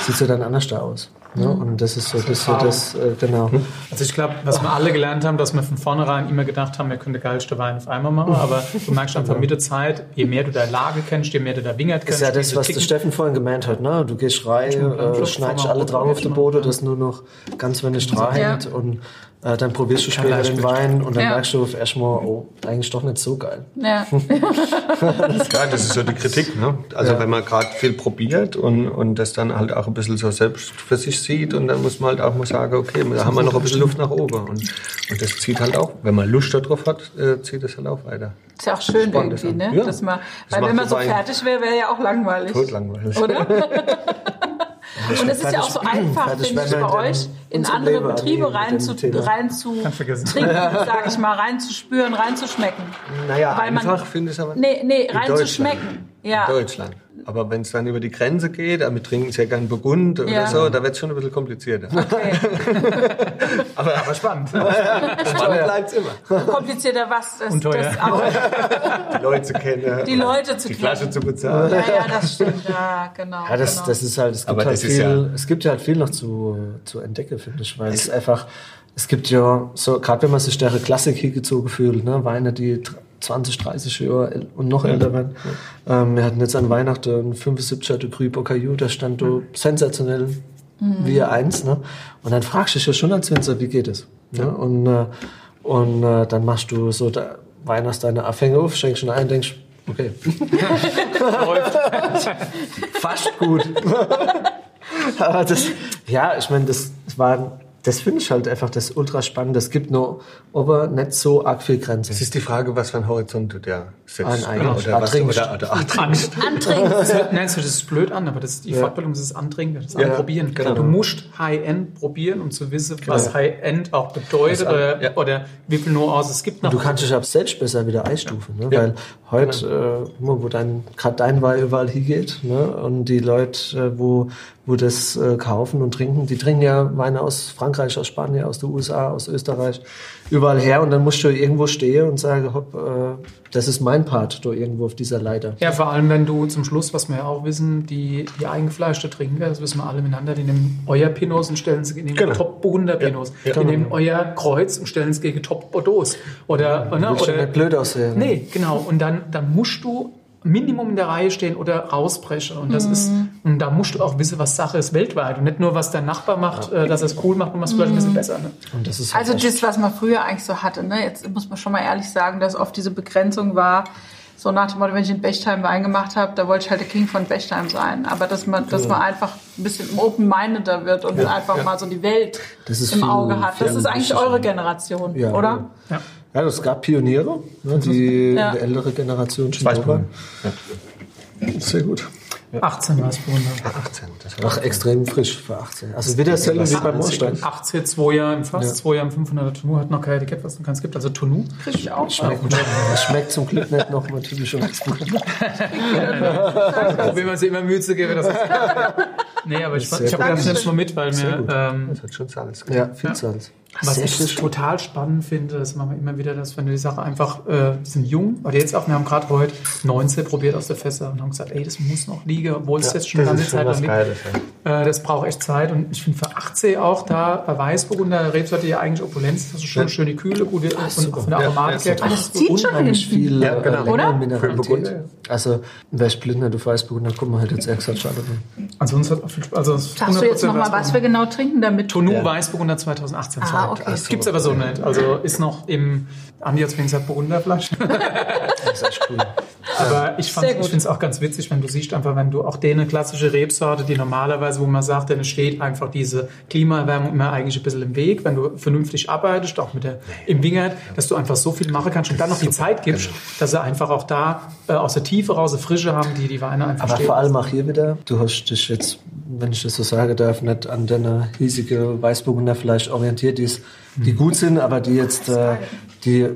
sieht ja dann anders da aus. Ne? Und das ist so das, so das äh, genau. Also ich glaube, was wir alle gelernt haben, dass wir von vornherein immer gedacht haben, wir können den geilste Wein auf einmal machen, aber du merkst einfach mit der Zeit, je mehr du deine Lage kennst, je mehr du da Wingert Das kennst, ist ja das, was der Steffen vorhin gemeint hat. Ne? Du gehst rein, äh, schneidest alle drauf auf den Boden, dass nur noch ganz wenig dran Ja. und äh, dann probierst du später den. Wein und dann Ja. merkst du auf erstmal, oh, eigentlich doch nicht so geil. ja. Ja, das ist so die Kritik. Ne? Also Ja. wenn man gerade viel probiert und, und das dann halt auch ein bisschen so selbst für sich sieht und dann muss man halt auch mal sagen, okay, da haben wir noch ein bisschen Luft nach oben. Und, und das zieht halt auch, wenn man Lust darauf hat, äh, zieht das halt auch weiter. Ist ja auch schön Spannend, irgendwie, ne? Ja. Dass man, Das weil wenn man so fertig wäre, wäre ja auch langweilig. Totlangweilig. Oder? Und es ist ja auch so einfach, finde ich, bei euch in andere Betriebe rein zu, rein zu trinken, sage ich mal, rein zu spüren, rein zu schmecken. Naja, Weil man- einfach finde ich aber Nee, nee, in rein zu schmecken. Ja. In Deutschland. Aber wenn es dann über die Grenze geht, wir trinken sehr gern Burgund oder Ja. so, da wird es schon ein bisschen komplizierter. Okay. Aber, aber Spannend. spannend bleibt es immer. Komplizierter was? Das, Und teuer. das auch. Die Leute zu kennen. Die Leute zu Die kennen. Flasche zu bezahlen. Ja, ja, das stimmt. Ja, genau. Ja, das, genau. das ist halt, es gibt Aber halt viel, ja- es gibt ja halt viel noch zu, zu entdecken, finde ich, weil es einfach, es gibt ja, so, gerade wenn man sich der Klassik hingezogen fühlt, ne, Weine, die 20, 30 Jahre und noch älter werden. Ähm, wir hatten jetzt an Weihnachten einen 75er de Cru Bocaillou, der stand da sensationell wie eins, ne? Und dann fragst du dich ja schon als Winzer, wie geht es? Ne? Und, äh, und äh, dann machst du so da, Wein aus deiner Abhänge auf, schenkst schon ein, denkst, okay, fast gut. Aber das, ja, ich meine, das war, das finde ich halt einfach das ultra spannend. Es gibt nur aber nicht so arg viel Grenze. Es ist die Frage, was für ein Horizont du da setzt. Ein eigenes. Oder was oder, oder. Das hört, nein, das hört sich blöd an, aber das ist die Fortbildung, das ist Antrinken, das Ja, Anprobieren. genau. Du musst High-End probieren, um zu wissen, was High-End auch bedeutet Was- oder, ja. oder wie viel Nuancen es gibt. Du kannst dich ab selbst besser wieder einstufen, ne? Ja. weil heute, äh, wo dein, gerade dein Wein überall hingeht, ne? und die Leute, äh, wo, wo das äh, kaufen und trinken, die trinken ja Weine aus Frankreich, aus Spanien, aus den USA, aus Österreich, überall her und dann musst du irgendwo stehen und sagen, hopp, äh, das ist mein Part, da irgendwo auf dieser Leiter. Ja, vor allem, wenn du zum Schluss, was wir ja auch wissen, die, die eingefleischte Trinker, das wissen wir alle miteinander, die nehmen euer Pinos und stellen sie gegen Genau. Top Burgunder Pinos. Ja, Die nehmen euer Kreuz und stellen es gegen Top Bordeaux. Oder, ne, Willst du oder, nicht blöd aussehen? Nee, genau. Und dann, dann musst du Minimum in der Reihe stehen oder rausbreche. Und das ist, und da musst du auch wissen, was Sache ist weltweit. Und nicht nur, was dein Nachbar macht, äh, dass er es cool macht und was vielleicht ein bisschen besser. Ne? Und das ist halt Also das, was man früher eigentlich so hatte, ne? Jetzt muss man schon mal ehrlich sagen, dass oft diese Begrenzung war, so nach dem Motto, wenn ich in Bechtheim Wein gemacht habe, da wollte ich halt der King von Bechtheim sein. Aber dass man, dass man einfach ein bisschen open-mindeder wird und einfach mal so die Welt Das ist im viel- Auge hat. Das ist eigentlich eure Generation, Ja. oder? Ja. Ja, es gab Pioniere, ne, die, Ja. ältere Generation schon. Sehr gut. 18 war es Burgunder. 18. Das war Ach, extrem frisch für 18. Also wieder dasselbe wie beim Moorstein. 18, zwei Jahre im Fass, zwei Jahre im 500er Tonu, hat noch kein Etikett, was noch keins gibt. Also Tonu. Krieg ich auch. Schmeckt, es schmeckt zum Glück nicht noch mal typische Weißburgunder. Probieren wir sie immer Mühe zu geben. Das ist nee, aber ich, ich habe das jetzt mal mit, weil mir, ähm, das hat schon Salz. Ja, viel Salz. was Sehr ich frisch. total spannend finde, das machen wir immer wieder, dass wenn du die Sache einfach, äh, die sind jung, weil jetzt auch, wir haben gerade heute 19 probiert aus der Fässer und haben gesagt, ey, das muss noch liegen, obwohl es jetzt schon eine ganze Zeit lang liegt. Äh, das braucht echt Zeit und ich finde für 18 auch da bei Weißburgunder Rebsorte ja eigentlich Opulenz, das ist schon Ja. schön die Kühle, gute und von der Ja, Aromatik ja, her. Das zieht schon Unheimlich viel Ja, genau. äh, länger Oder? Mineralität. Also, wer ist blinder, du Weißburgunder, guck mal, halt jetzt extra schade. Also uns hat auch viel Spaß. Also Sagst du jetzt nochmal, was wir genau trinken damit? Tonu Ja. Weißburgunder 2018. Ah, okay. Das gibt's aber so nicht. Also ist noch im, Andi hat es gesagt, Burgunderflasche. Das ist echt cool. Aber ich, ich finde es auch ganz witzig, wenn du siehst, einfach wenn du auch denen klassische Rebsorte, die normalerweise, wo man sagt, denen steht einfach diese Klimaerwärmung immer eigentlich ein bisschen im Weg, wenn du vernünftig arbeitest, auch mit der im Wingert, dass du einfach so viel machen kannst und dann noch die Zeit gibst, dass sie einfach auch da äh, aus der Tiefe raus eine Frische haben, die die Weine einfach Aber stehen. vor allem auch hier wieder, du hast dich jetzt, wenn ich das so sagen darf, nicht an deine hiesige Weißburgunder vielleicht orientiert, die, ist, die gut sind, aber die jetzt, äh, die, äh,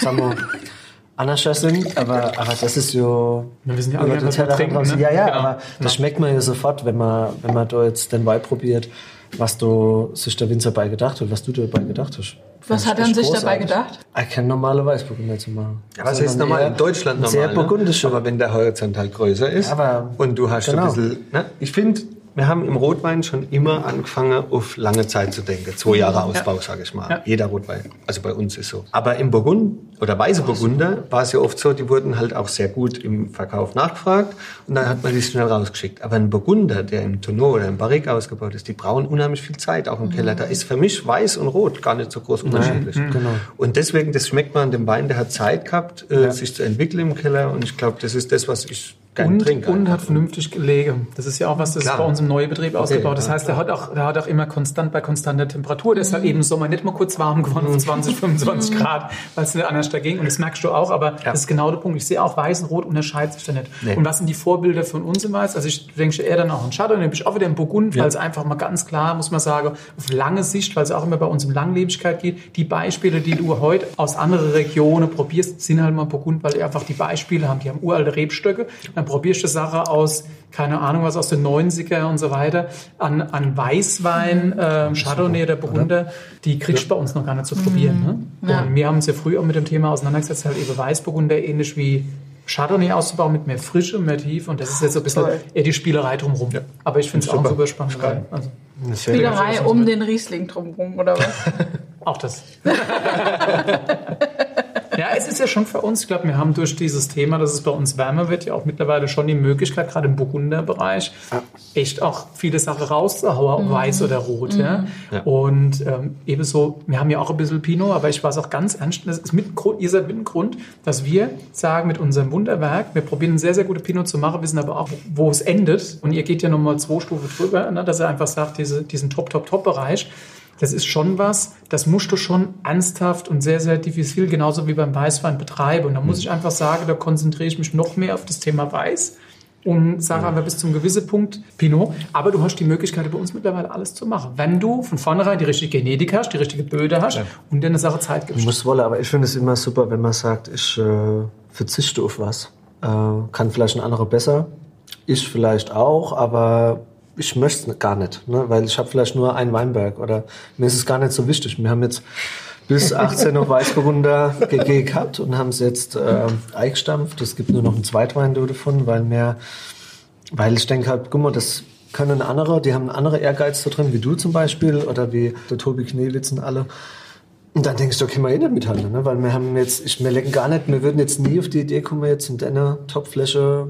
sagen wir, anders sind, aber, aber das ist ja Wir wissen ja alle, über den was wir Tellerrand trinken, raus. ne? Ja, ja, Genau. aber das schmeckt man ja sofort, wenn man, wenn man da jetzt den Wein probiert, was du sich der Winzer bei gedacht hat, was du dabei gedacht hast. Was hat er sich dabei großartig. gedacht? Er kennt normale Weißburgunder zu machen. Ja, was ist Sondern normal? In Deutschland normal. Sehr burgundisch. Ne? Aber wenn der Horizont halt größer ist Aber- und du hast genau. ein bisschen. Ne? Ich finde, wir haben im Rotwein schon immer angefangen, auf lange Zeit zu denken. Zwei Jahre Ausbau, sage ich mal. Ja. Jeder Rotwein. Also bei uns ist so. Aber im Burgund oder weiße Burgunder war es ja oft so, die wurden halt auch sehr gut im Verkauf nachgefragt und dann hat man die schnell rausgeschickt. Aber ein Burgunder, der im Tonneau oder im Barrique ausgebaut ist, die brauchen unheimlich viel Zeit auch im Keller. Da ist für mich weiß und rot gar nicht so groß unterschiedlich. genau. Und deswegen, das schmeckt man an dem Wein, der hat Zeit gehabt, äh, sich zu entwickeln im Keller. Und ich glaube, das ist das, was ich gerne Und, trinke. und hat vernünftig gelegen. Das ist ja auch was, das Klar. ist bei uns im neuen Betrieb ausgebaut. Das ja, heißt, der hat auch, der hat auch immer konstant bei konstanter Temperatur. Der ist halt eben im Sommer nicht mal kurz warm geworden Mhm. von 20, 25 Grad, weil es nicht anders da ging. Und das merkst du auch, aber das ist genau der Punkt. Ich sehe auch weiß und rot unterscheidet sich da nicht. Nee. Und was sind die Vorbilder von uns im Weiß? Also ich denke eher dann auch an Chardonnay, nämlich auch wieder in Burgund, weil es einfach mal ganz klar, muss man sagen, auf lange Sicht, weil es auch immer bei uns um Langlebigkeit geht, die Beispiele, die du heute aus anderen Regionen probierst, sind halt mal Burgund, weil die einfach die Beispiele haben. Die haben uralte Rebstöcke. Dann probierst du Sache aus, keine Ahnung was, aus den 90er und so weiter, an, an Weißwein, äh, Chardonnay oder Burgunder, die kriegst du bei uns noch gar nicht zu probieren. Ne? Ja. Und wir haben uns ja früh auch mit dem Thema auseinandergesetzt, halt eben Weißburgunder ähnlich wie Chardonnay auszubauen mit mehr Frische, mehr Tiefe und das ist jetzt so ein bisschen Toll. eher die Spielerei drumherum. Aber ich finde es auch Super. super spannend. Also, Spielerei um den Riesling drumherum, oder was? auch das. ja, es ist ja schon für uns, ich glaube, wir haben durch dieses Thema, dass es bei uns wärmer wird, ja auch mittlerweile schon die Möglichkeit, gerade im Burgunderbereich, echt auch viele Sachen rauszuhauen, ob weiß oder rot. Ja? Und ähm, ebenso, wir haben ja auch ein bisschen Pinot, aber ich weiß auch ganz ernst, das ist mit Grund, ihr seid mit ein Grund, dass wir sagen, mit unserem Wunderwerk, wir probieren sehr, sehr gute Pinot zu machen, wissen aber auch, wo es endet. Und ihr geht ja nochmal zwei Stufen drüber, ne? dass er einfach sagt, diese, diesen Top, Top, Top-Bereich. Das ist schon was, das musst du schon ernsthaft und sehr, sehr diffizil, genauso wie beim Weißwein betreiben. Und da muss ich einfach sagen, da konzentriere ich mich noch mehr auf das Thema Weiß und sage aber bis zum gewissen Punkt Pinot. Aber du hast die Möglichkeit, bei uns mittlerweile alles zu machen. Wenn du von vornherein die richtige Genetik hast, die richtige Böde hast und dir eine Sache Zeit gibst. Muss wolle, aber ich finde es immer super, wenn man sagt, ich äh, verzichte auf was. Äh, kann vielleicht ein anderer besser, ich vielleicht auch, aber ich möchte es gar nicht, ne? weil ich habe vielleicht nur einen Weinberg oder mir ist es gar nicht so wichtig. Wir haben jetzt bis 18 noch Weißburgunder GG gehabt und haben es jetzt äh, eingestampft. Es gibt nur noch einen Zweitwein davon, weil mehr, weil ich denke halt, guck mal, das können andere, die haben einen anderen Ehrgeiz da drin, wie du zum Beispiel oder wie der Tobi Knewitz und alle. Und dann denkst du, okay, wir eh nicht mithalten, ne? weil wir haben jetzt, ich, wir lecken gar nicht, wir würden jetzt nie auf die Idee kommen, jetzt in deiner Topfläche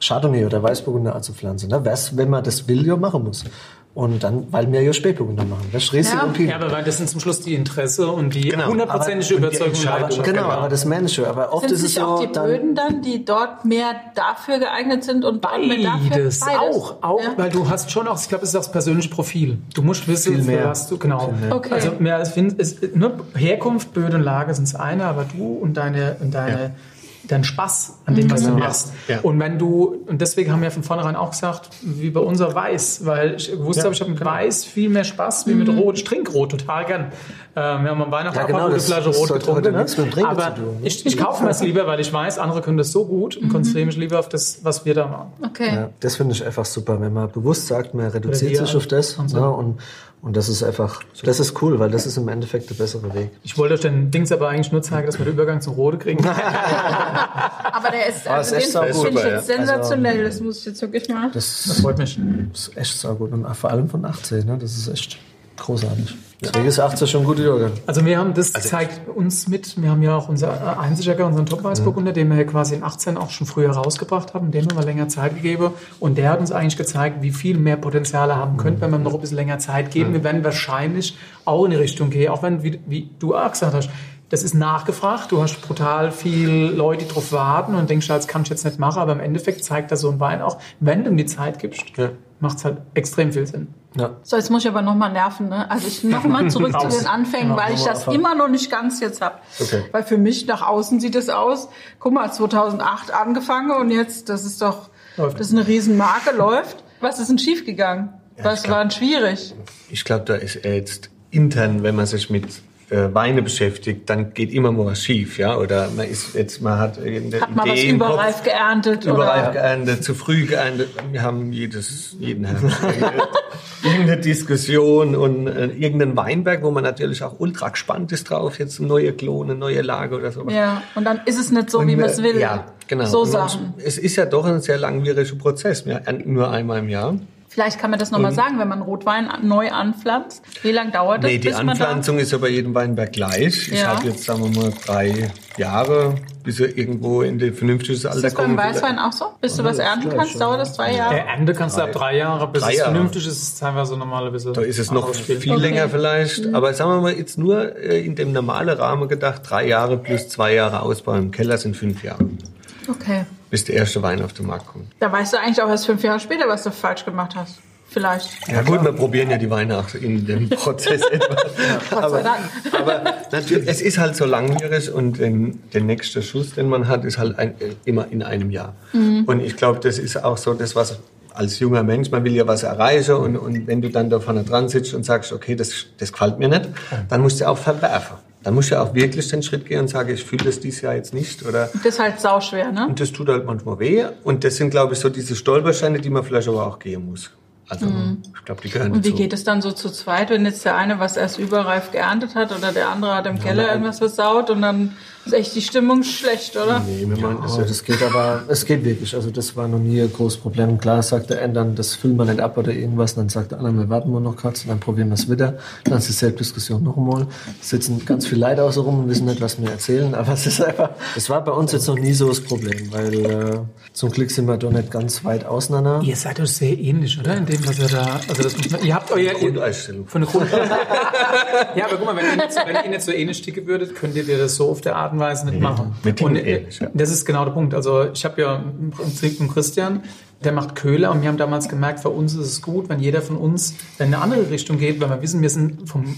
Chardonnay oder Weißburgunder anzupflanzen. Ne? Was, wenn man das will, ja machen muss. Und dann, weil wir ja Spätburgunder machen. Das ist Riesling Ja. und Pinot. Ja, aber weil das sind zum Schluss die Interesse und die Genau. hundertprozentige Aber- Überzeugung. die Entscheidung. Genau, aber das Menschen. Aber oft Sind ist es sich so, auch die dann, Böden dann, die dort mehr dafür geeignet sind und mehr dafür? Beides, auch, auch, Ja. weil du hast schon auch, ich glaube, es ist auch das persönliche Profil. Du musst wissen, Viel mehr. was du, genau. Mehr. Okay. Also mehr als es, nur Herkunft, Böde und Lage sind das eine, aber du und deine, und deine, dein Spaß an dem, was du machst. Ja. Und wenn du, und deswegen haben wir von vornherein auch gesagt, wie bei unser Weiß, weil ich gewusst habe, ich habe mit Weiß viel mehr Spaß wie mit Rot. Ich trinke Rot total gern. Ähm, wir haben am Weihnachten Ja, auch genau, mal eine das- Flasche Rot getrunken. heute Ne? nichts mit dem Trinken Aber zu tun. ich, ich kaufe mir es lieber, weil ich weiß, andere können das so gut und konzentriere mich lieber auf das, was wir da machen. Okay. Ja, das finde ich einfach super, wenn man bewusst sagt, man reduziert sich auf das. und so. ne, und, und das ist einfach, das ist cool, weil das ist im Endeffekt der bessere Weg. Ich wollte euch den Dings aber eigentlich nur zeigen, dass wir den Übergang zum Rode kriegen. Aber der ist, Ah, also ist echt den finde ich jetzt sensationell. das muss ich jetzt wirklich mal. Das Das freut mich. ist echt sau gut. Und vor allem von 18, ne? das ist echt großartig. Deswegen ist 18 schon ein guter Jahrgang. Also wir haben das zeigt uns mit, wir haben ja auch unser Einzelchecker, unseren Top-Weißburgunder, den wir ja quasi in 18 auch schon früher rausgebracht haben, dem haben wir länger Zeit gegeben. Und der hat uns eigentlich gezeigt, wie viel mehr Potenziale haben könnte, wenn wir noch ein bisschen länger Zeit geben. Wir werden wahrscheinlich auch in die Richtung gehen, auch wenn, wie, wie du auch gesagt hast, das ist nachgefragt, du hast brutal viel Leute, die drauf warten und denkst, das kann ich jetzt nicht machen, aber im Endeffekt zeigt das so ein Wein auch, wenn du ihm die Zeit gibst, Ja. macht es halt extrem viel Sinn. Ja. So, jetzt muss ich aber nochmal nerven. Ne? Also ich nochmal zurück zu den Anfängen, Ja, weil ich das immer noch nicht ganz jetzt habe. Okay. Weil für mich nach außen sieht es aus, guck mal, 2008 angefangen und jetzt, das ist doch, Läuft. das ist eine Riesenmarke, läuft. Was ist denn schiefgegangen? Was glaub- war denn schwierig? Ich glaube, da ist er jetzt intern, wenn man sich mit äh, Weine beschäftigt, dann geht immer mal was schief, ja? Oder man ist jetzt, man hat irgendeine Hat man was Idee Kopf, überreif geerntet? überreif oder? geerntet, zu früh geerntet. Wir haben jedes, jeden irgendeine- Diskussion und äh, irgendeinen Weinberg, wo man natürlich auch ultra gespannt ist drauf, jetzt neue Klone, neue Lage oder sowas. Ja, und dann ist es nicht so, wie man es äh, will. Ja, genau. So Sachen. Es ist ja doch ein sehr langwieriger Prozess. Wir ernten nur einmal im Jahr. Vielleicht kann man das nochmal sagen, wenn man Rotwein neu anpflanzt. Wie lange dauert das, Nee, die bis man da... Anpflanzung ist ja bei jedem Weinberg gleich. Ich Ja. habe jetzt, sagen wir mal, drei Jahre, bis er irgendwo in ein vernünftiges Alter Ist das beim kommt. Weißwein auch so? Bis du was ernten kannst, ja. dauert das zwei Jahre? Der Ende kannst du ab drei Jahre, bis Drei es Jahre. vernünftig ist, ist teilweise normal ein bisschen. Da ist es noch viel Okay. länger vielleicht. Aber sagen wir mal, jetzt nur äh, in dem normalen Rahmen gedacht, drei Jahre plus zwei Jahre Ausbau im Keller sind fünf Jahre, Okay. Bis der erste Wein auf den Markt kommt. Da weißt du eigentlich auch erst fünf Jahre später, was du falsch gemacht hast. Vielleicht. Ja gut, wir probieren ja die Weine auch in dem Prozess etwas. Gott sei Dank. Aber natürlich, es ist halt so langwierig und den, der nächste Schuss, den man hat, ist halt ein, immer in einem Jahr. Mhm. Und ich glaube, das ist auch so das, was als junger Mensch, man will ja was erreichen und, und wenn du dann da vorne dran sitzt und sagst, okay, das, das gefällt mir nicht, dann musst du auch verwerfen. Dann musst du auch wirklich den Schritt gehen und sagen, ich fühle das dieses Jahr jetzt nicht oder Das ist halt sauschwer, ne? und das tut halt manchmal weh. Und das sind, glaube ich, so diese Stolpersteine, die man vielleicht aber auch gehen muss. Also ich glaube, die gehören Mhm. Und wie dazu. geht es dann so zu zweit, wenn jetzt der eine was erst überreif geerntet hat oder der andere hat im Keller irgendwas versaut und dann ist echt die Stimmung schlecht, oder? Nee, wir meinen, das Oh, ist das geht aber, es geht wirklich. Also das war noch nie ein großes Problem. Klar sagt der eine dann, das füllen wir nicht ab oder irgendwas. Dann sagt der andere, wir warten wir noch kurz, dann probieren wir es wieder. Dann ist dieselbe Diskussion noch einmal. Es sitzen ganz viele Leute außer rum und wissen nicht, was wir erzählen. Aber es ist einfach, es war bei uns jetzt noch nie so das Problem, weil äh, zum Glück sind wir doch nicht ganz weit auseinander. Ihr seid euch sehr ähnlich, oder? In dem, was ihr da, also das muss man, ihr habt euer, Grundeinstellung. von der Grund. ja, aber guck mal, wenn ihr, nicht, wenn ihr nicht so ähnlich ticken würdet, könntet ihr das so auf der Art und Weise nicht machen. wir ticken Und äh, ähnlich, ja. das ist genau der Punkt. Also ich habe ja im Prinzip einen Christian, der macht Köhler und wir haben damals gemerkt, für uns ist es gut, wenn jeder von uns in eine andere Richtung geht, weil wir wissen, wir sind vom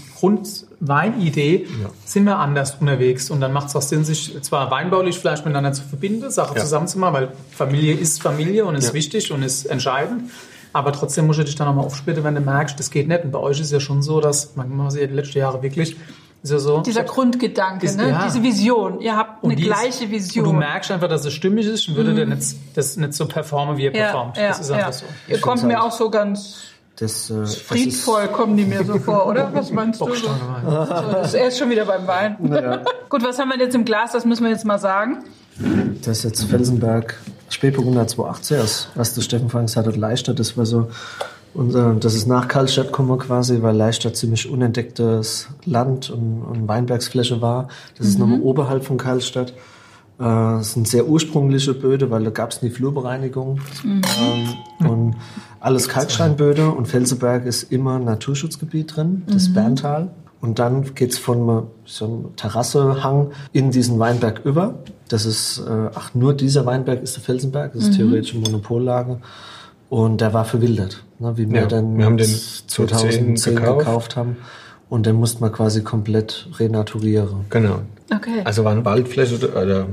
Grundweinidee sind wir anders unterwegs und dann macht es auch Sinn, sich zwar weinbaulich vielleicht miteinander zu verbinden, Sachen Ja. zusammenzumachen, weil Familie ist Familie und ist Ja. wichtig und ist entscheidend. Aber trotzdem musst du dich dann nochmal aufsplitten, wenn du merkst, das geht nicht. Und bei euch ist ja schon so, dass, man man sieht die letzten Jahre wirklich, ist ja so. Dieser Grundgedanke, Ist- ne? ja. diese Vision. Ihr habt eine die ist- gleiche Und Vision. Mhm. du merkst einfach, dass es stimmig ist und würde der nicht, das nicht so performen, wie er ja, performt. ja, das ist ja. einfach so. Ihr kommt find's mir halt- auch so ganz Das, äh, das friedvoll, kommen die mir so vor, oder? Was meinst du? So? So, das- er ist schon wieder beim Wein. Gut, was haben wir jetzt im Glas? Das müssen wir jetzt mal sagen. Ist, das ist jetzt Felsenberg Spätburgunder 218, aus, was der Steffen Franks hat, leichter. Das war so Und äh, das ist nach Karlstadt gekommen quasi, weil Leistadt ziemlich unentdecktes Land und, und Weinbergsfläche war. Das ist nochmal oberhalb von Karlstadt. Äh, Das sind sehr ursprüngliche Böde, weil da gab es nie Flurbereinigung. Ähm, und alles Kalksteinböde und Felseberg ist immer Naturschutzgebiet drin, das Berntal. Und dann geht's von so einem Terrassehang in diesen Weinberg über. Das ist, äh, ach, nur dieser Weinberg ist der Felsenberg, das ist theoretisch eine Monopollage. Und der war verwildert, ne, wie wir Ja, dann wir haben den 2010 2010 gekauft. gekauft haben. Und den musste man quasi komplett renaturieren. Genau. Okay. Also waren Waldflächen oder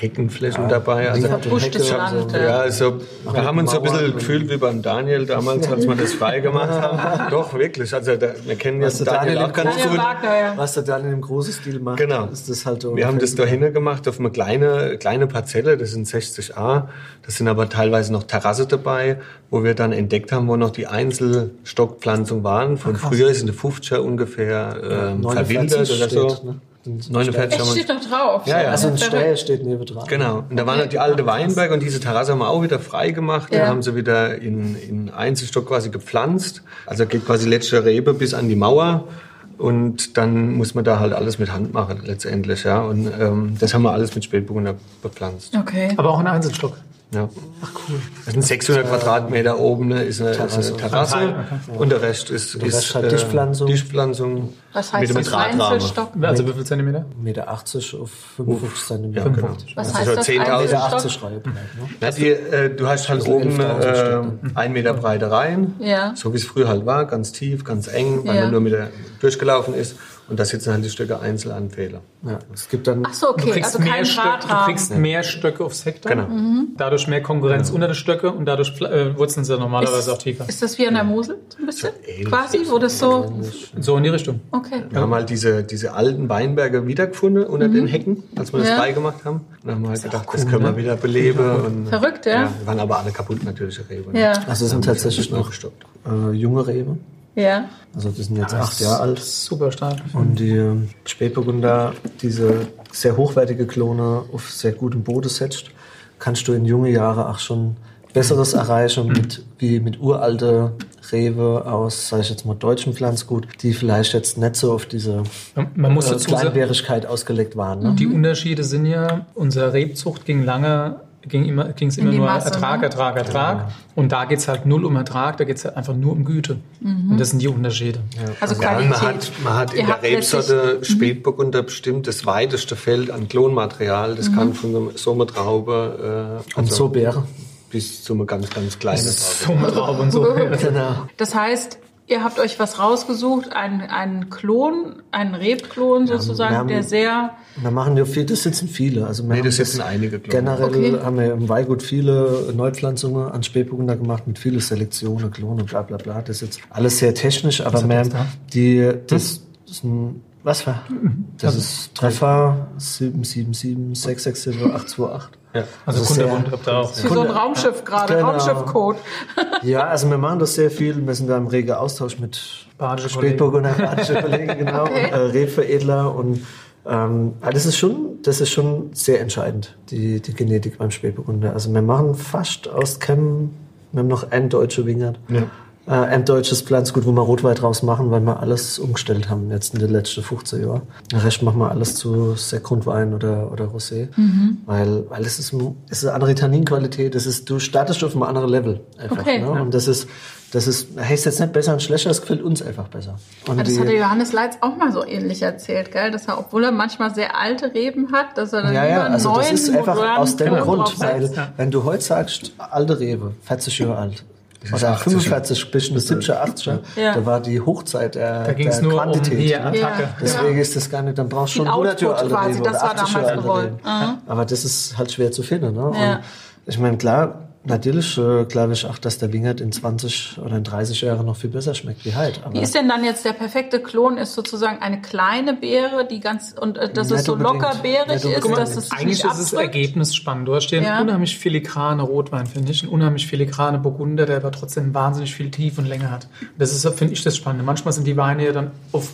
Heckenflächen dabei. Also, Verbuschtes Hecke, Land. so. ja. ja, also wir haben uns so ein bisschen gefühlt wie beim Daniel damals, als wir das frei gemacht haben. Doch, wirklich. Also da, wir kennen ja Was der Daniel Daniel auch ganz Daniel gut. Wagner, ja. Was der dann in dem großen Stil macht, Genau. ist das halt Wir haben das da hinten gemacht auf eine kleine, kleine Parzelle, das sind 60a. Das sind aber teilweise noch Terrasse dabei, wo wir dann entdeckt haben, wo noch die Einzelstockpflanzungen waren. Von früher ist in den 50er ungefähr ähm, 49 verwildert oder so. steht, ne? Und 49 Echt haben wir steht noch drauf. Ja, ja. Also ein. Stell steht neben dran. Genau. Und da waren halt die alte Weinberg und diese Terrasse haben wir auch wieder frei gemacht. Ja. Da haben sie wieder in, in Einzelstock quasi gepflanzt. Also geht quasi letzte Rebe bis an die Mauer. Und dann muss man da halt alles mit Hand machen letztendlich, ja. Und ähm, das haben wir alles mit Spätburgunder bepflanzt. Okay. Aber auch ein Einzelstock. Ja. Ach cool. Das sind 600 Quadratmeter oben, ne, ist eine Terrasse, ist eine Terrasse Ein Teil, und der Rest ist, Der ist Rest halt Dichtpflanzung. Dichtpflanzung Was heißt mit das. Einzelstock? Also wie viel Zentimeter? 1,80 Meter auf 55 Zentimeter. 55. Was Das heißt ist das so 10.000 1,80 Einzelstock? Meter Reihe. Ne? Na, die, äh, du hast halt So oben 11.000 äh, Stück. ein Meter breite Reihen, Ja. so wie es früher halt war, ganz tief, ganz eng, weil Ja. man nur mit der durchgelaufen ist. Und da sitzen halt die Stücke einzeln an Fehler. Ja, es gibt dann Ach so, Du okay. kriegst, Also mehr, Stöcke, du kriegst mehr Stöcke aufs Hektar. Genau. Dadurch mehr Konkurrenz unter den Stöcke und dadurch äh, wurzeln sie normalerweise auch tiefer. Ist das wie an der Mosel so ein bisschen? ähnlich. Quasi, wo das so. So in die Richtung. Okay. Wir haben halt diese, diese alten Weinberge wiedergefunden unter den Hecken, als wir das Ja. frei gemacht haben. Und dann haben wir halt gedacht, das können wir wieder beleben. Und, Verrückt, ja? Waren aber alle kaputt natürlich, Rebe. ne? Ja. Also es sind tatsächlich noch gestoppt. äh, junge Rebe. Ja. Also die sind jetzt acht Jahre alt. Super stark. Und die ähm, Spätburgunder, diese sehr hochwertige Klone auf sehr gutem Boden setzt, kannst du in junge Jahre auch schon Besseres erreichen mit, wie mit uralte Rewe aus, sag ich jetzt mal, deutschem Pflanzgut, die vielleicht jetzt nicht so auf diese Man muss äh, Kleinbärigkeit ausgelegt waren. Ne? die Unterschiede sind ja, unsere Rebzucht ging lange, ging immer, ging es immer nur Masse, Ertrag, ne? Ertrag, Ertrag. Und da geht es halt null um Ertrag, da geht es halt einfach nur um Güte. Und das sind die Unterschiede. Also Ja, und Qualität. man hat, man hat in der Rebsorte Spätburgunder bestimmt das weiteste Feld an Klonmaterial. Das kann von einer Sommertraube äh, Und also so Beere. bis zu einer ganz, ganz kleinen Traube. Sommertraube und so. Genau. Das heißt, ihr habt euch was rausgesucht, einen, einen Klon, einen Rebklon sozusagen, haben- der sehr. Wir machen ja viel, das sitzen viele. Also wir Nee, haben das sitzen einige. Generell Okay. haben wir im Weingut viele Neupflanzungen an Spätburgunder gemacht mit vielen Selektionen, Klone, bla bla bla. Das ist jetzt alles sehr technisch, aber mehr das da? die, das ist ein, was war? Das ist Treffer 777 667 828. Ja. Also Also habt ihr auch. Wie so ein Raumschiff gerade, Genau. Raumschiffcode. Ja, also wir machen das sehr viel. Wir sind da im regen Austausch mit Spätburgunder, badische Kollegen, genau, Okay. und, äh, Rebveredler und ähm, aber das ist schon, das ist schon sehr entscheidend, die, die Genetik beim Spätburgunder. Also wir machen fast aus Chem, wir haben noch ein deutsche Wingert, Ja. Äh, ein deutsches Pflanzgut, wo wir Rotwein draus machen, weil wir alles umgestellt haben jetzt in den letzten 15 Jahren. Den Rest machen wir alles zu Sekundwein oder, oder Rosé, weil, weil es ist, es ist eine andere Tanninqualität, es ist, du startest auf einem anderen Level einfach. Okay. Ne? Und das ist, das ist, heißt jetzt nicht besser und schlechter, es gefällt uns einfach besser. Und Ja, das die- hatte Johannes Leitz auch mal so ähnlich erzählt, gell? Dass er, obwohl er manchmal sehr alte Reben hat, dass er dann ja, lieber ja, also neuen, das ist einfach aus dem Grund, weil wenn du heute sagst, alte Rebe, 40 Jahre alt, 80er. 45 bis in die 70er, 80er, Ja. da war die Hochzeit der, Da ging es der nur um Quantität. die ne? Attacke. Ja. Deswegen ist das gar nicht, dann brauchst du schon 100 Jahre alte quasi, Rebe das oder war 80 damals Jahre alte gewollt. Reben. Aha. Aber das ist halt schwer zu finden. Ne? Ja. Und ich meine, klar, natürlich äh, glaube ich auch, dass der Wingert in 20 oder in 30 Jahren noch viel besser schmeckt wie heute. Aber Wie ist denn dann jetzt der perfekte Klon? Ist sozusagen eine kleine Beere, die ganz und äh, dass es so locker beerig ist, dass es Eigentlich nicht ist das abdrückt? Ergebnis spannend. Du hast hier Ja. einen unheimlich filigrane Rotwein, finde ich. Ein unheimlich filigrane Burgunder, der aber trotzdem wahnsinnig viel Tiefe und Länge hat. Das ist, finde ich, das Spannende. Manchmal sind die Weine ja dann auf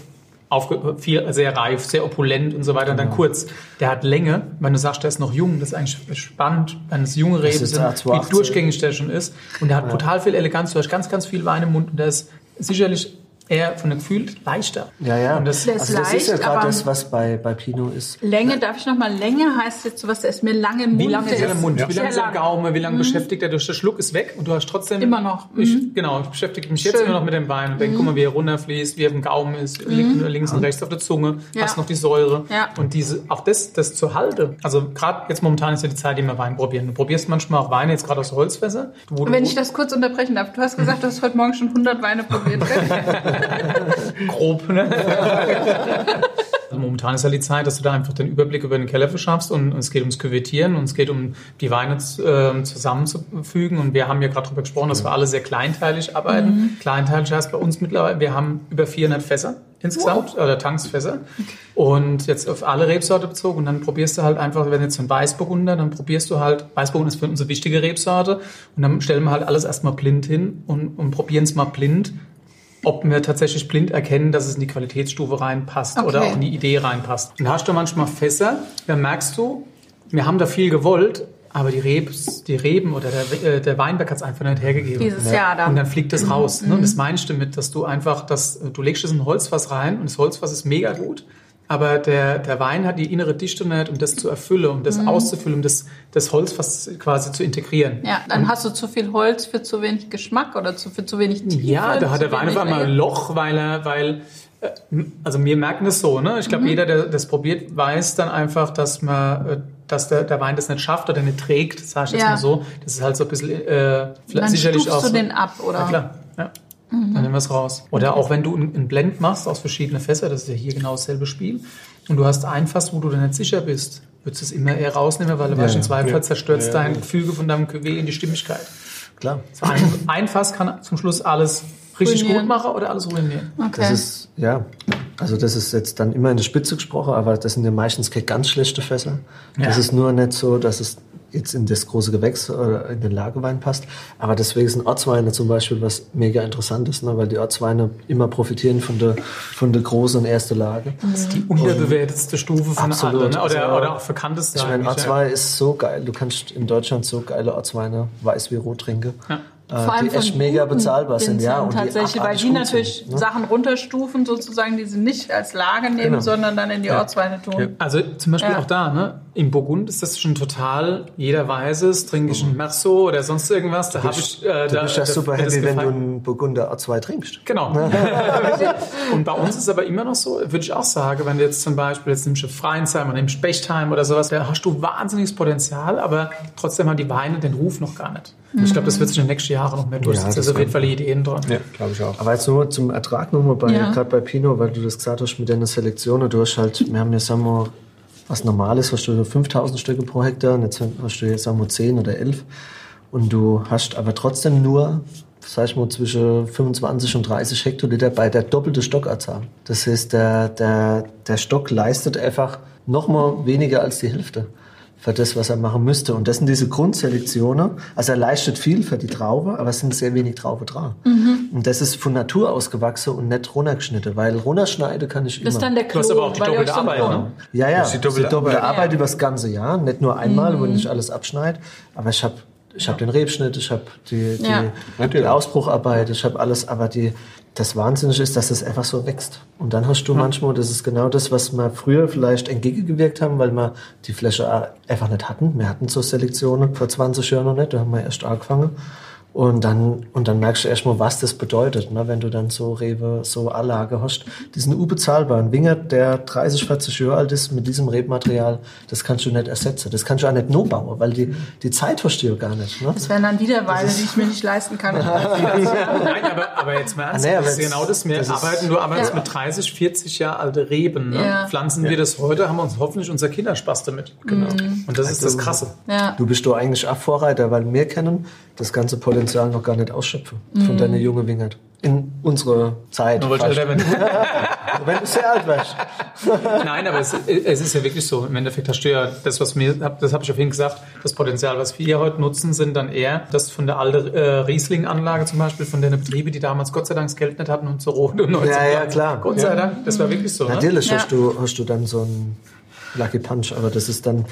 aufge viel, sehr reif, sehr opulent und so weiter. Und dann kurz. Der hat Länge. Wenn du sagst, der ist noch jung, das ist eigentlich spannend, wenn es junge Reben sind, A218. wie durchgängig der schon ist. Und der hat total viel Eleganz. Du hast ganz, ganz viel Wein im Mund und der ist sicherlich eher von dem Gefühl leichter. Ja, ja. Und das, Der ist also das ist ja leicht, gerade das, was bei, bei Pinot ist. Länge, darf ich noch mal Länge heißt jetzt sowas, der ist mir lange im Mund. wie lange ist der er im Mund? sehr Wie lange ist er im. Gaumen? Wie lange beschäftigt er durch? Der Schluck ist weg und du hast trotzdem... Immer noch. Mhm. Ich, genau, ich beschäftige mich jetzt Schön. Mhm. immer noch mit dem Wein und denke, guck mal, wie er runterfließt, wie er im Gaumen ist, liegt links und rechts auf der Zunge, Ja. hast noch die Säure. Ja. Und diese, auch das, das zu halten. Also gerade jetzt momentan ist ja die Zeit, die wir Wein probieren. Du probierst manchmal auch Weine, jetzt gerade aus Holzfässer. Wenn ich das kurz unterbrechen darf, du hast gesagt, du hast heute Morgen schon 100 Weine probiert. grob, ne? Also momentan ist ja die Zeit, dass du da einfach den Überblick über den Keller verschaffst und, und es geht ums Küvettieren und es geht um die Weine äh, zusammenzufügen. Und wir haben ja gerade darüber gesprochen, dass wir alle sehr kleinteilig arbeiten. Kleinteilig heißt bei uns mittlerweile, wir haben über 400 Fässer insgesamt, oder Tanksfässer und jetzt auf alle Rebsorte bezogen. Und dann probierst du halt einfach, wenn jetzt so ein Weißburgunder, dann probierst du halt, Weißburgunder ist für uns eine wichtige Rebsorte. Und dann stellen wir halt alles erstmal blind hin und, und probieren es mal blind ob wir tatsächlich blind erkennen, dass es in die Qualitätsstufe reinpasst Okay. oder auch in die Idee reinpasst. Und da hast du manchmal Fässer, da merkst du, wir haben da viel gewollt, aber die, Rebs, die Reben oder der, äh, der Weinberg hat es einfach nicht hergegeben. Dieses Jahr da. Und dann fliegt das raus. Ne? Und das meine ich damit, dass du einfach, das, du legst es in ein Holzfass rein und das Holzfass ist mega gut. Aber der, der Wein hat die innere Dichte nicht, um das zu erfüllen, um das auszufüllen, um das, das Holzfass quasi zu integrieren. Ja, dann hast du zu viel Holz für zu wenig Geschmack oder zu, für zu wenig Tiefe. Ja, da hat der Wein auf einmal ein. Loch, weil er, weil, äh, also wir merken das so, ne? Ich glaube, jeder, der das probiert, weiß dann einfach, dass man, äh, dass der, der Wein das nicht schafft oder nicht trägt, sage ich jetzt Ja. mal so. Das ist halt so ein bisschen, äh, Dann sicherlich auch du so. den ab, oder? Ja, klar. Ja. Dann nehmen wir es raus. Oder auch wenn du einen Blend machst aus verschiedenen Fässern, das ist ja hier genau dasselbe Spiel, und du hast ein Fass, wo du dir nicht sicher bist, würdest du es immer eher rausnehmen, weil du weißt, im Zweifel zerstört dein Gefüge von deinem Cuvée in die Stimmigkeit. Klar. So ein, ein Fass kann zum Schluss alles richtig Ruinieren. gut machen oder alles ruinieren. Okay. Das ist, ja, also das ist jetzt dann immer in der Spitze gesprochen, aber das sind ja meistens keine ganz schlechte Fässer. Das Ja. ist nur nicht so, dass es jetzt in das große Gewächs oder in den Lagerwein passt. Aber deswegen sind Ortsweine zum Beispiel was mega interessantes, ne? weil die Ortsweine immer profitieren von der, von der großen ersten Lage. Das ist die unterbewertetste Stufe von Absolut. allen, ne? oder, Also, oder auch bekannteste. Ich meine, Ortswein ist so geil. Du kannst in Deutschland so geile Ortsweine, weiß wie rot trinken. Ja. Äh, Vor allem die echt mega bezahlbar sind, ja. Und tatsächlich, die weil die natürlich sind, ne? Sachen runterstufen, sozusagen, die sie nicht als Lage nehmen, Genau. sondern dann in die Ortsweine tun. Also zum Beispiel Ja. auch da, ne? Im Burgund ist das schon total, jeder weiß es, trinke ich einen Merceau oder sonst irgendwas, da habe ich... Äh, Du da, bist ja da- super happy, wenn du einen Burgunder A2 trinkst. Genau. und bei uns ist es aber immer noch so, würde ich auch sagen, wenn du jetzt zum Beispiel, jetzt nimmst du Freinsheim oder nimmst Bechtheim oder sowas, da hast du wahnsinniges Potenzial, aber trotzdem haben die Weine den Ruf noch gar nicht. Ich glaube, das wird sich in den nächsten Jahren noch mehr durchsetzen. das das ist auf jeden Fall die Ideen dran. Ja, glaube ich auch. Aber jetzt nur zum Ertrag nochmal bei, Ja. gerade bei Pinot, weil du das gesagt hast mit deiner Selektion. Du hast halt, wir haben ja, sagen wir, was Normales, hast du 5000 Stücke pro Hektar, und jetzt hast du jetzt, sagen wir, 10 oder 11. Und du hast aber trotzdem nur, sag ich mal, zwischen 25 und 30 Hektoliter bei der doppelte Stockanzahl. Das heißt, der, der, der Stock leistet einfach nochmal weniger als die Hälfte für das, was er machen müsste. Und das sind diese Grundselektionen. Also er leistet viel für die Traube, aber es sind sehr wenig Traube dran. Und das ist von Natur aus gewachsen und nicht runtergeschnitten, weil runterschneiden kann ich Das ist immer. dann der Du Klo, hast aber auch die doppelte Arbeit, ne? Ja, ja, Das ist die doppelte doppelte Arbeit. Arbeit über das ganze Jahr, nicht nur einmal, wenn ich alles abschneide, aber ich habe ich hab den Rebschnitt, ich habe die, die, Ja. die. Ausbrucharbeit, ich habe alles, aber die, das Wahnsinnige ist, dass das einfach so wächst. Und dann hast du manchmal, das ist genau das, was wir früher vielleicht entgegengewirkt haben, weil wir die Fläche einfach nicht hatten. Wir hatten so Selektionen vor 20 Jahren noch nicht, da haben wir erst angefangen. Und dann, und dann merkst du erstmal, was das bedeutet, ne? wenn du dann so Rewe, so Anlage hast. Die sind unbezahlbar. Ein Winger, der 30, 40 Jahre alt ist, mit diesem Rebmaterial, das kannst du nicht ersetzen. Das kannst du auch nicht nur bauen, weil die, die Zeit hast du ja gar nicht. Ne? Das wären dann wieder Weine, die ich mir nicht leisten kann. Nein, aber, aber jetzt mal ernst, Ah, nee, das ist genau das. Wir das arbeiten, du arbeitest Ja. mit 30, 40 Jahre alte Reben. Ne? Ja. Pflanzen wir das heute, haben wir uns hoffentlich unser Kinderspaß damit. Genau. Und das ist das Krasse. Ja. Du bist doch eigentlich auch Vorreiter, weil wir kennen das ganze Potenzial noch gar nicht ausschöpfen von deiner junge Wingert. In unserer Zeit. Nur weil bin. Wenn du sehr alt wärst. Nein, aber es, es ist ja wirklich so. Im Endeffekt hast du ja das, was mir, das habe ich auf jeden Fall gesagt, das Potenzial, was wir heute nutzen, sind dann eher das von der alten äh, Riesling-Anlage zum Beispiel, von den Betrieben, die damals Gott sei Dank das Geld nicht hatten und so rot und 19 Ja, ja, klar. Gott sei Dank, das war wirklich so. Ne? Natürlich Ja. hast, du, hast du dann so einen Lucky Punch, aber das ist dann,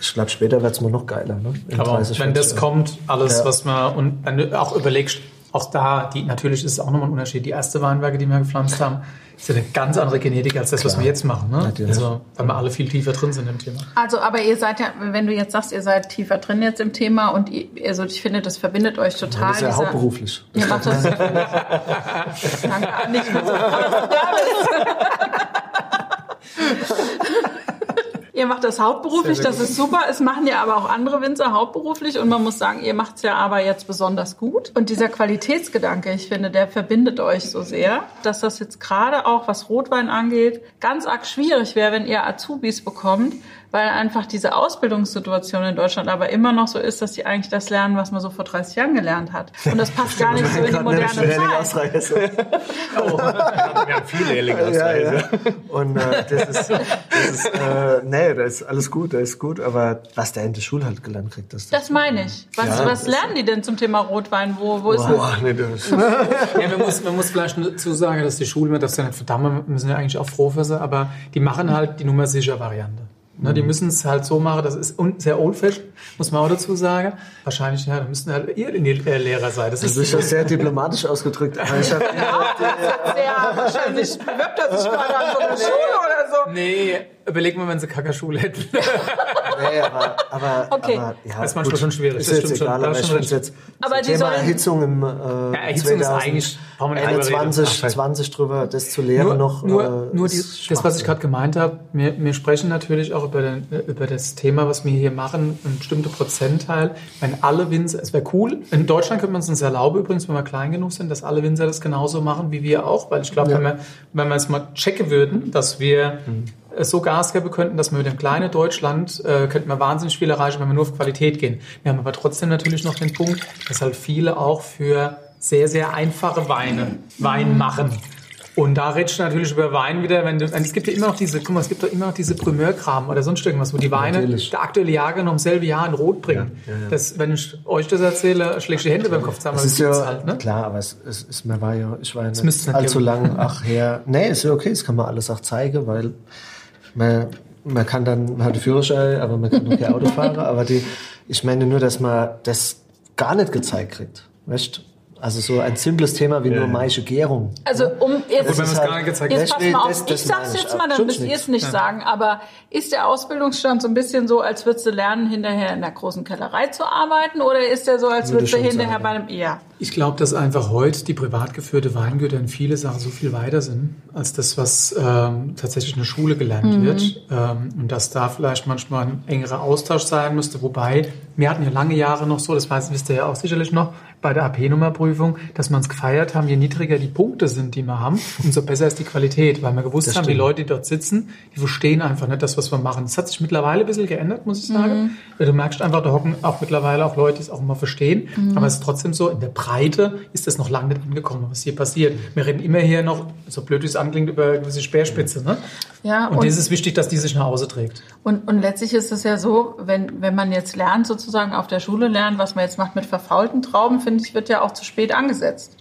ich glaube, später wird es mal noch geiler. Ne? In Aber 30, wenn das 40 kommt, alles, Ja. was man, und wenn du auch überlegst, auch da, die, natürlich ist es auch nochmal ein Unterschied. Die erste Weinberge, die wir gepflanzt haben, ist ja eine ganz andere Genetik als das, was wir jetzt machen. Ne? Natürlich. Also, weil wir alle viel tiefer drin sind im Thema. Also, aber ihr seid ja, wenn du jetzt sagst, ihr seid tiefer drin jetzt im Thema und ihr, also ich finde, das verbindet euch total. Das ist ja dieser- hauptberuflich. Ihr macht das. Danke, nicht nur so, dass du da bist. Ihr macht das hauptberuflich, Sehr, sehr das ist super. Es machen ja aber auch andere Winzer hauptberuflich und man muss sagen, ihr macht es ja aber jetzt besonders gut. Und dieser Qualitätsgedanke, ich finde, der verbindet euch so sehr, dass das jetzt gerade auch, was Rotwein angeht, ganz arg schwierig wäre, wenn ihr Azubis bekommt, weil einfach diese Ausbildungssituation in Deutschland aber immer noch so ist, dass sie eigentlich das lernen, was man so vor 30 Jahren gelernt hat. Und das passt gar nicht so in die moderne Zeit. Wir haben viele ja, ja. Und äh, das ist, das ist äh, nee, das ist alles gut, das ist gut, aber was der in der Schule halt gelernt kriegt, das, Das meine ich. Was, Ja, was lernen die denn zum Thema Rotwein? Wo, wo ist das? Boah, nee, das Ja, man muss, man muss vielleicht dazu sagen, dass die Schule, man darf ja nicht verdammen, wir sind ja eigentlich auch froh für sie, aber die machen halt die Nummer sicher Variante. Ne, die müssen es halt so machen, das ist un- sehr old-fashioned, muss man auch dazu sagen. Wahrscheinlich, ja, da müssten halt ihr in die äh, Lehrer sein. Das das ist, ja sehr diplomatisch ausgedrückt. Aber ich hab, Sehr wahrscheinlich bewirbt er sich gerade an so einer Schule oder so. nee, überleg mal, wenn sie Kackerschule hätten. nee, aber, aber, Okay. aber ja, Das ist manchmal schon schwierig, Ist das jetzt stimmt schon, egal, da aber ich schon finde jetzt Aber Thema sollen- Erhitzung im äh, Ja, Erhitzung ist eigentlich- brauchen wir nicht drüber reden. 21, Ach, 20 drüber, das zu lehren nur, noch. nur, äh, nur die, das, was ich gerade gemeint habe, wir, wir sprechen natürlich auch über, den, über das Thema, was wir hier machen, ein bestimmter Prozentteil. Wenn alle Winzer, es wäre cool, in Deutschland könnte man es uns erlauben, übrigens, wenn wir klein genug sind, dass alle Winzer das genauso machen wie wir auch, weil ich glaube, Ja. wenn, wir, wenn wir es mal checken würden, dass wir äh, so Gas geben könnten, dass wir mit dem kleinen Deutschland äh, könnten wir wahnsinnig viel erreichen, wenn wir nur auf Qualität gehen. Wir haben aber trotzdem natürlich noch den Punkt, dass halt viele auch für sehr, sehr einfache Weine Wein machen. Und da redest du natürlich über Wein wieder, wenn du, es gibt ja immer noch diese, guck mal, es gibt doch immer noch diese Primeur-Kram oder sonst irgendwas, wo die Weine, Natürlich. der aktuelle Jahrgang noch im selben Jahr in Rot bringen. Ja, ja, ja. Das, wenn ich euch das erzähle, schlägst du die Hände beim Kopf zusammen. Das ist ja halt, ne? klar, aber es, es ist mir war ja, ich war ja es nicht allzu lang ach her. Nee, ist ja okay, das kann man alles auch zeigen, weil man, man kann dann, man hat einen Führerschein, aber man kann noch kein Auto fahren. Aber die, ich meine nur, dass man das gar nicht gezeigt kriegt. Weißt Also so ein simples Thema wie nur Maische Gärung. Also um jetzt, ist gar nicht gezeigt jetzt Das- pass mal auf, das- das ich sag's jetzt mal, dann müsst ihr es nicht sagen, aber ist der Ausbildungsstand so ein bisschen so, als würdest du lernen, hinterher in der großen Kellerei zu arbeiten oder ist der so, als Würde würdest du hinterher sagen. bei einem eher? Ich glaube, dass einfach heute die privat geführte Weingüter in viele Sachen so viel weiter sind, als das, was ähm, tatsächlich in der Schule gelernt wird. Ähm, und dass da vielleicht manchmal ein engerer Austausch sein müsste. Wobei, wir hatten ja lange Jahre noch so, das weiß, wisst ihr ja auch sicherlich noch, bei der AP-Nummerprüfung, dass man es gefeiert haben, je niedriger die Punkte sind, die wir haben, umso besser ist die Qualität. Weil wir gewusst Das haben, die stimmt. Leute, die dort sitzen, die verstehen einfach nicht das, was wir machen. Das hat sich mittlerweile ein bisschen geändert, muss ich sagen. Weil Du merkst einfach, da hocken auch mittlerweile auch Leute, die es auch immer verstehen. Aber es ist trotzdem so, in der Breite ist das noch lange nicht angekommen, was hier passiert. Wir reden immer hier noch, so blöd wie es anklingt, über gewisse Speerspitze. Ne? Ja, und, und- das ist wichtig, dass die sich nach Hause trägt. Und, und letztlich ist es ja so, wenn, wenn man jetzt lernt, sozusagen auf der Schule lernt, was man jetzt macht mit verfaulten Trauben, finde ich, wird ja auch zu spät angesetzt.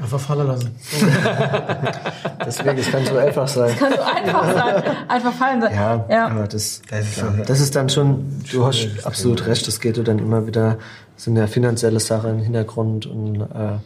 Einfach fallen lassen. Deswegen, es kann so einfach sein. Kann so einfach sein, einfach fallen sein. Ja, ja. aber das, Das ist das ist dann schon, du hast absolut recht, das geht ja dann immer wieder, sind ja finanzielle Sachen im Hintergrund und äh,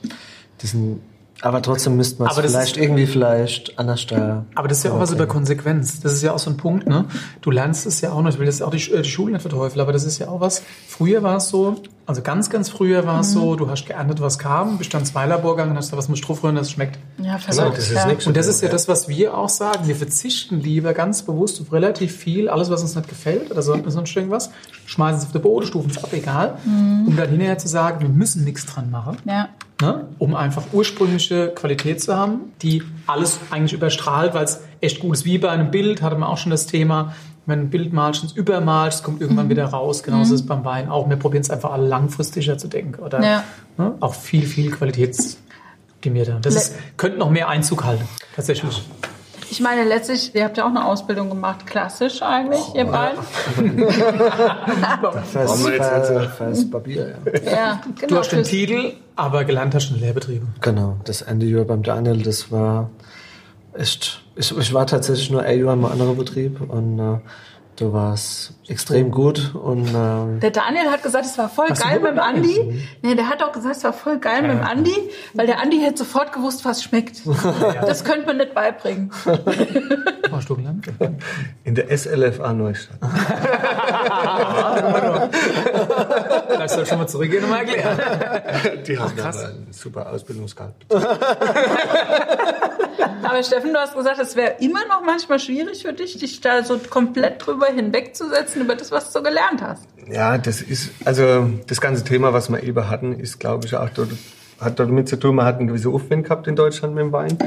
diesen, aber trotzdem müsste man es Aber das vielleicht ist- irgendwie vielleicht anders da. Aber das ist ja auch was über Konsequenz. Das ist ja auch so ein Punkt, ne? Du lernst es ja auch noch, ich will jetzt auch die, äh, die Schule nicht verteufeln, aber das ist ja auch was. Früher war es so, also ganz, ganz früher war es so, du hast geerntet, was kam, bist dann zwei Labor gegangen und hast da was mit Struff rühren, das schmeckt. Ja, Genau, das ist ja. nichts. Und das ist ja das, was wir auch sagen. Wir verzichten lieber ganz bewusst auf relativ viel, alles, was uns nicht gefällt oder so- sonst irgendwas, schmeißen es auf den Boden, stufen es ab, egal, um dann hinterher zu sagen, wir müssen nichts dran machen. Ja. Ne? um einfach ursprüngliche Qualität zu haben, die alles eigentlich überstrahlt, weil es echt gut ist. Wie bei einem Bild hatte man auch schon das Thema, wenn ein Bild malst und übermalst, kommt irgendwann mhm. wieder raus. Genauso mhm. ist es beim Wein auch. Wir probieren es einfach alle langfristiger zu denken oder ja. ne, auch viel, viel qualitätsoptimierter. Das ist, könnte noch mehr Einzug halten, tatsächlich. Ich meine, letztlich, ihr habt ja auch eine Ausbildung gemacht, klassisch eigentlich, oh, ihr beiden. fest, fest, fest Papier, ja. ja genau, du hast den Titel, aber gelernt hast du in Lehrbetriebe. Genau, das Ende Jahr beim Daniel, das war echt, ich, ich war tatsächlich nur ein Jahr im anderen Betrieb und äh, Du warst extrem gut und ähm der Daniel hat gesagt, es war voll geil mit dem Andi. Mhm. Nee, der hat auch gesagt, es war voll geil ja. mit dem Andi, weil der Andi hätte sofort gewusst, was schmeckt. Ja. Das könnte man nicht beibringen. Warst du gelernt? In der SLFA Neustadt. Lass doch schon mal zurückgehen und mal erklären. Die haben aber einen super Ausbildungsgrad. aber Steffen, du hast gesagt, es wäre immer noch manchmal schwierig für dich, dich da so komplett drüber hinwegzusetzen über das, was du gelernt hast. Ja, das ist, also das ganze Thema, was wir eben hatten, ist, glaube ich, auch dort, hat damit zu tun, man hat einen gewissen Aufwand gehabt in Deutschland mit dem Wein.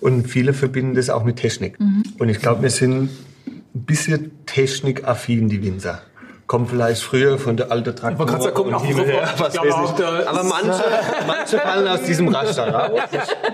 Und viele verbinden das auch mit Technik. Mhm. Und ich glaube, wir sind ein bisschen technikaffin, die Winzer kommt vielleicht früher von der alten Traktor. Man kann auch her, was weiß ich. Aber manche, manche fallen aus diesem Raster raus.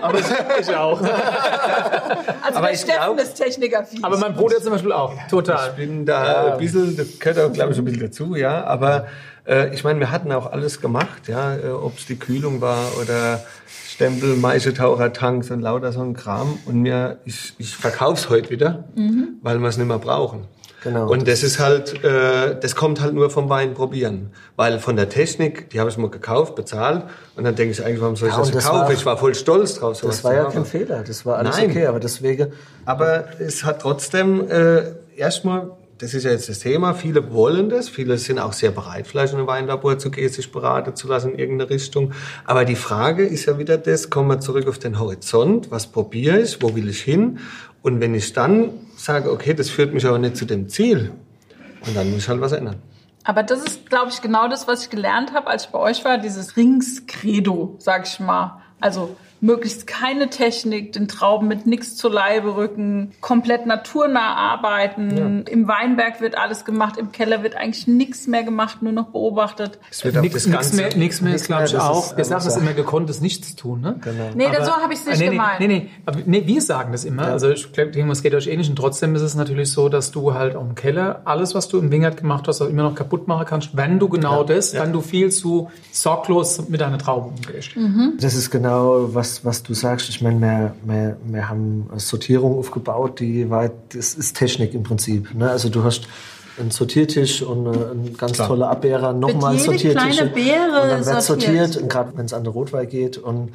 aber ich auch. Also aber der Steffen glaub, ist Technikaffin. Aber mein Bruder zum Beispiel auch. Total. Ich bin da ja. ein bisschen, das gehört auch, glaube ich, ein bisschen dazu, ja. Aber äh, ich meine, wir hatten auch alles gemacht, ja. Äh, Ob es die Kühlung war oder Stempel, Maischetaucher, Tanks und lauter so ein Kram. Und mir, ich, ich verkauf's heute wieder, mhm. weil wir es nicht mehr brauchen. Genau. Und das ist halt, äh, das kommt halt nur vom Wein probieren. Weil von der Technik, die habe ich mal gekauft, bezahlt. Und dann denke ich eigentlich, warum soll ich ja, das, das kaufen? War, ich war voll stolz drauf. Das war ja kein Fehler, das war alles Nein. okay, aber deswegen. Aber es hat trotzdem äh, erstmal, das ist ja jetzt das Thema, viele wollen das, viele sind auch sehr bereit, vielleicht in ein Weinlabor zu gehen, sich beraten zu lassen in irgendeine Richtung. Aber die Frage ist ja wieder das, kommen wir zurück auf den Horizont, was probiere ich, wo will ich hin? Und wenn ich dann sage, okay, das führt mich aber nicht zu dem Ziel, und dann muss ich halt was ändern. Aber das ist, glaube ich, genau das, was ich gelernt habe, als ich bei euch war, dieses Rings-Credo, sag ich mal. Also möglichst keine Technik, den Trauben mit nichts zu Leibe rücken, komplett naturnah arbeiten. Ja. Im Weinberg wird alles gemacht, im Keller wird eigentlich nichts mehr gemacht, nur noch beobachtet. Es wird nichts mehr, nix mehr ist, glaube ich, auch. Wir sagen das immer, gekonnt ist nichts tun. Ne? Genau. Nee, aber, so habe ich es nicht nee, gemeint. Nee, nee, aber, nee, wir sagen das immer. Ja. Also ich glaube, es geht euch ähnlich. Und trotzdem ist es natürlich so, dass du halt auch im Keller alles, was du im Wingert gemacht hast, auch immer noch kaputt machen kannst, wenn du genau ja. das, wenn du viel zu sorglos mit deiner Traube umgehst. Mhm. Das ist genau, was, was du sagst ich meine, wir, wir, wir haben eine Sortierung aufgebaut, die war, das ist Technik im Prinzip. Ne? Also du hast einen Sortiertisch und ein ganz Klar. toller Abbehrer, nochmal Sortiertisch. Und dann wird sortiert, und gerade wenn es an der Rotwein geht. Und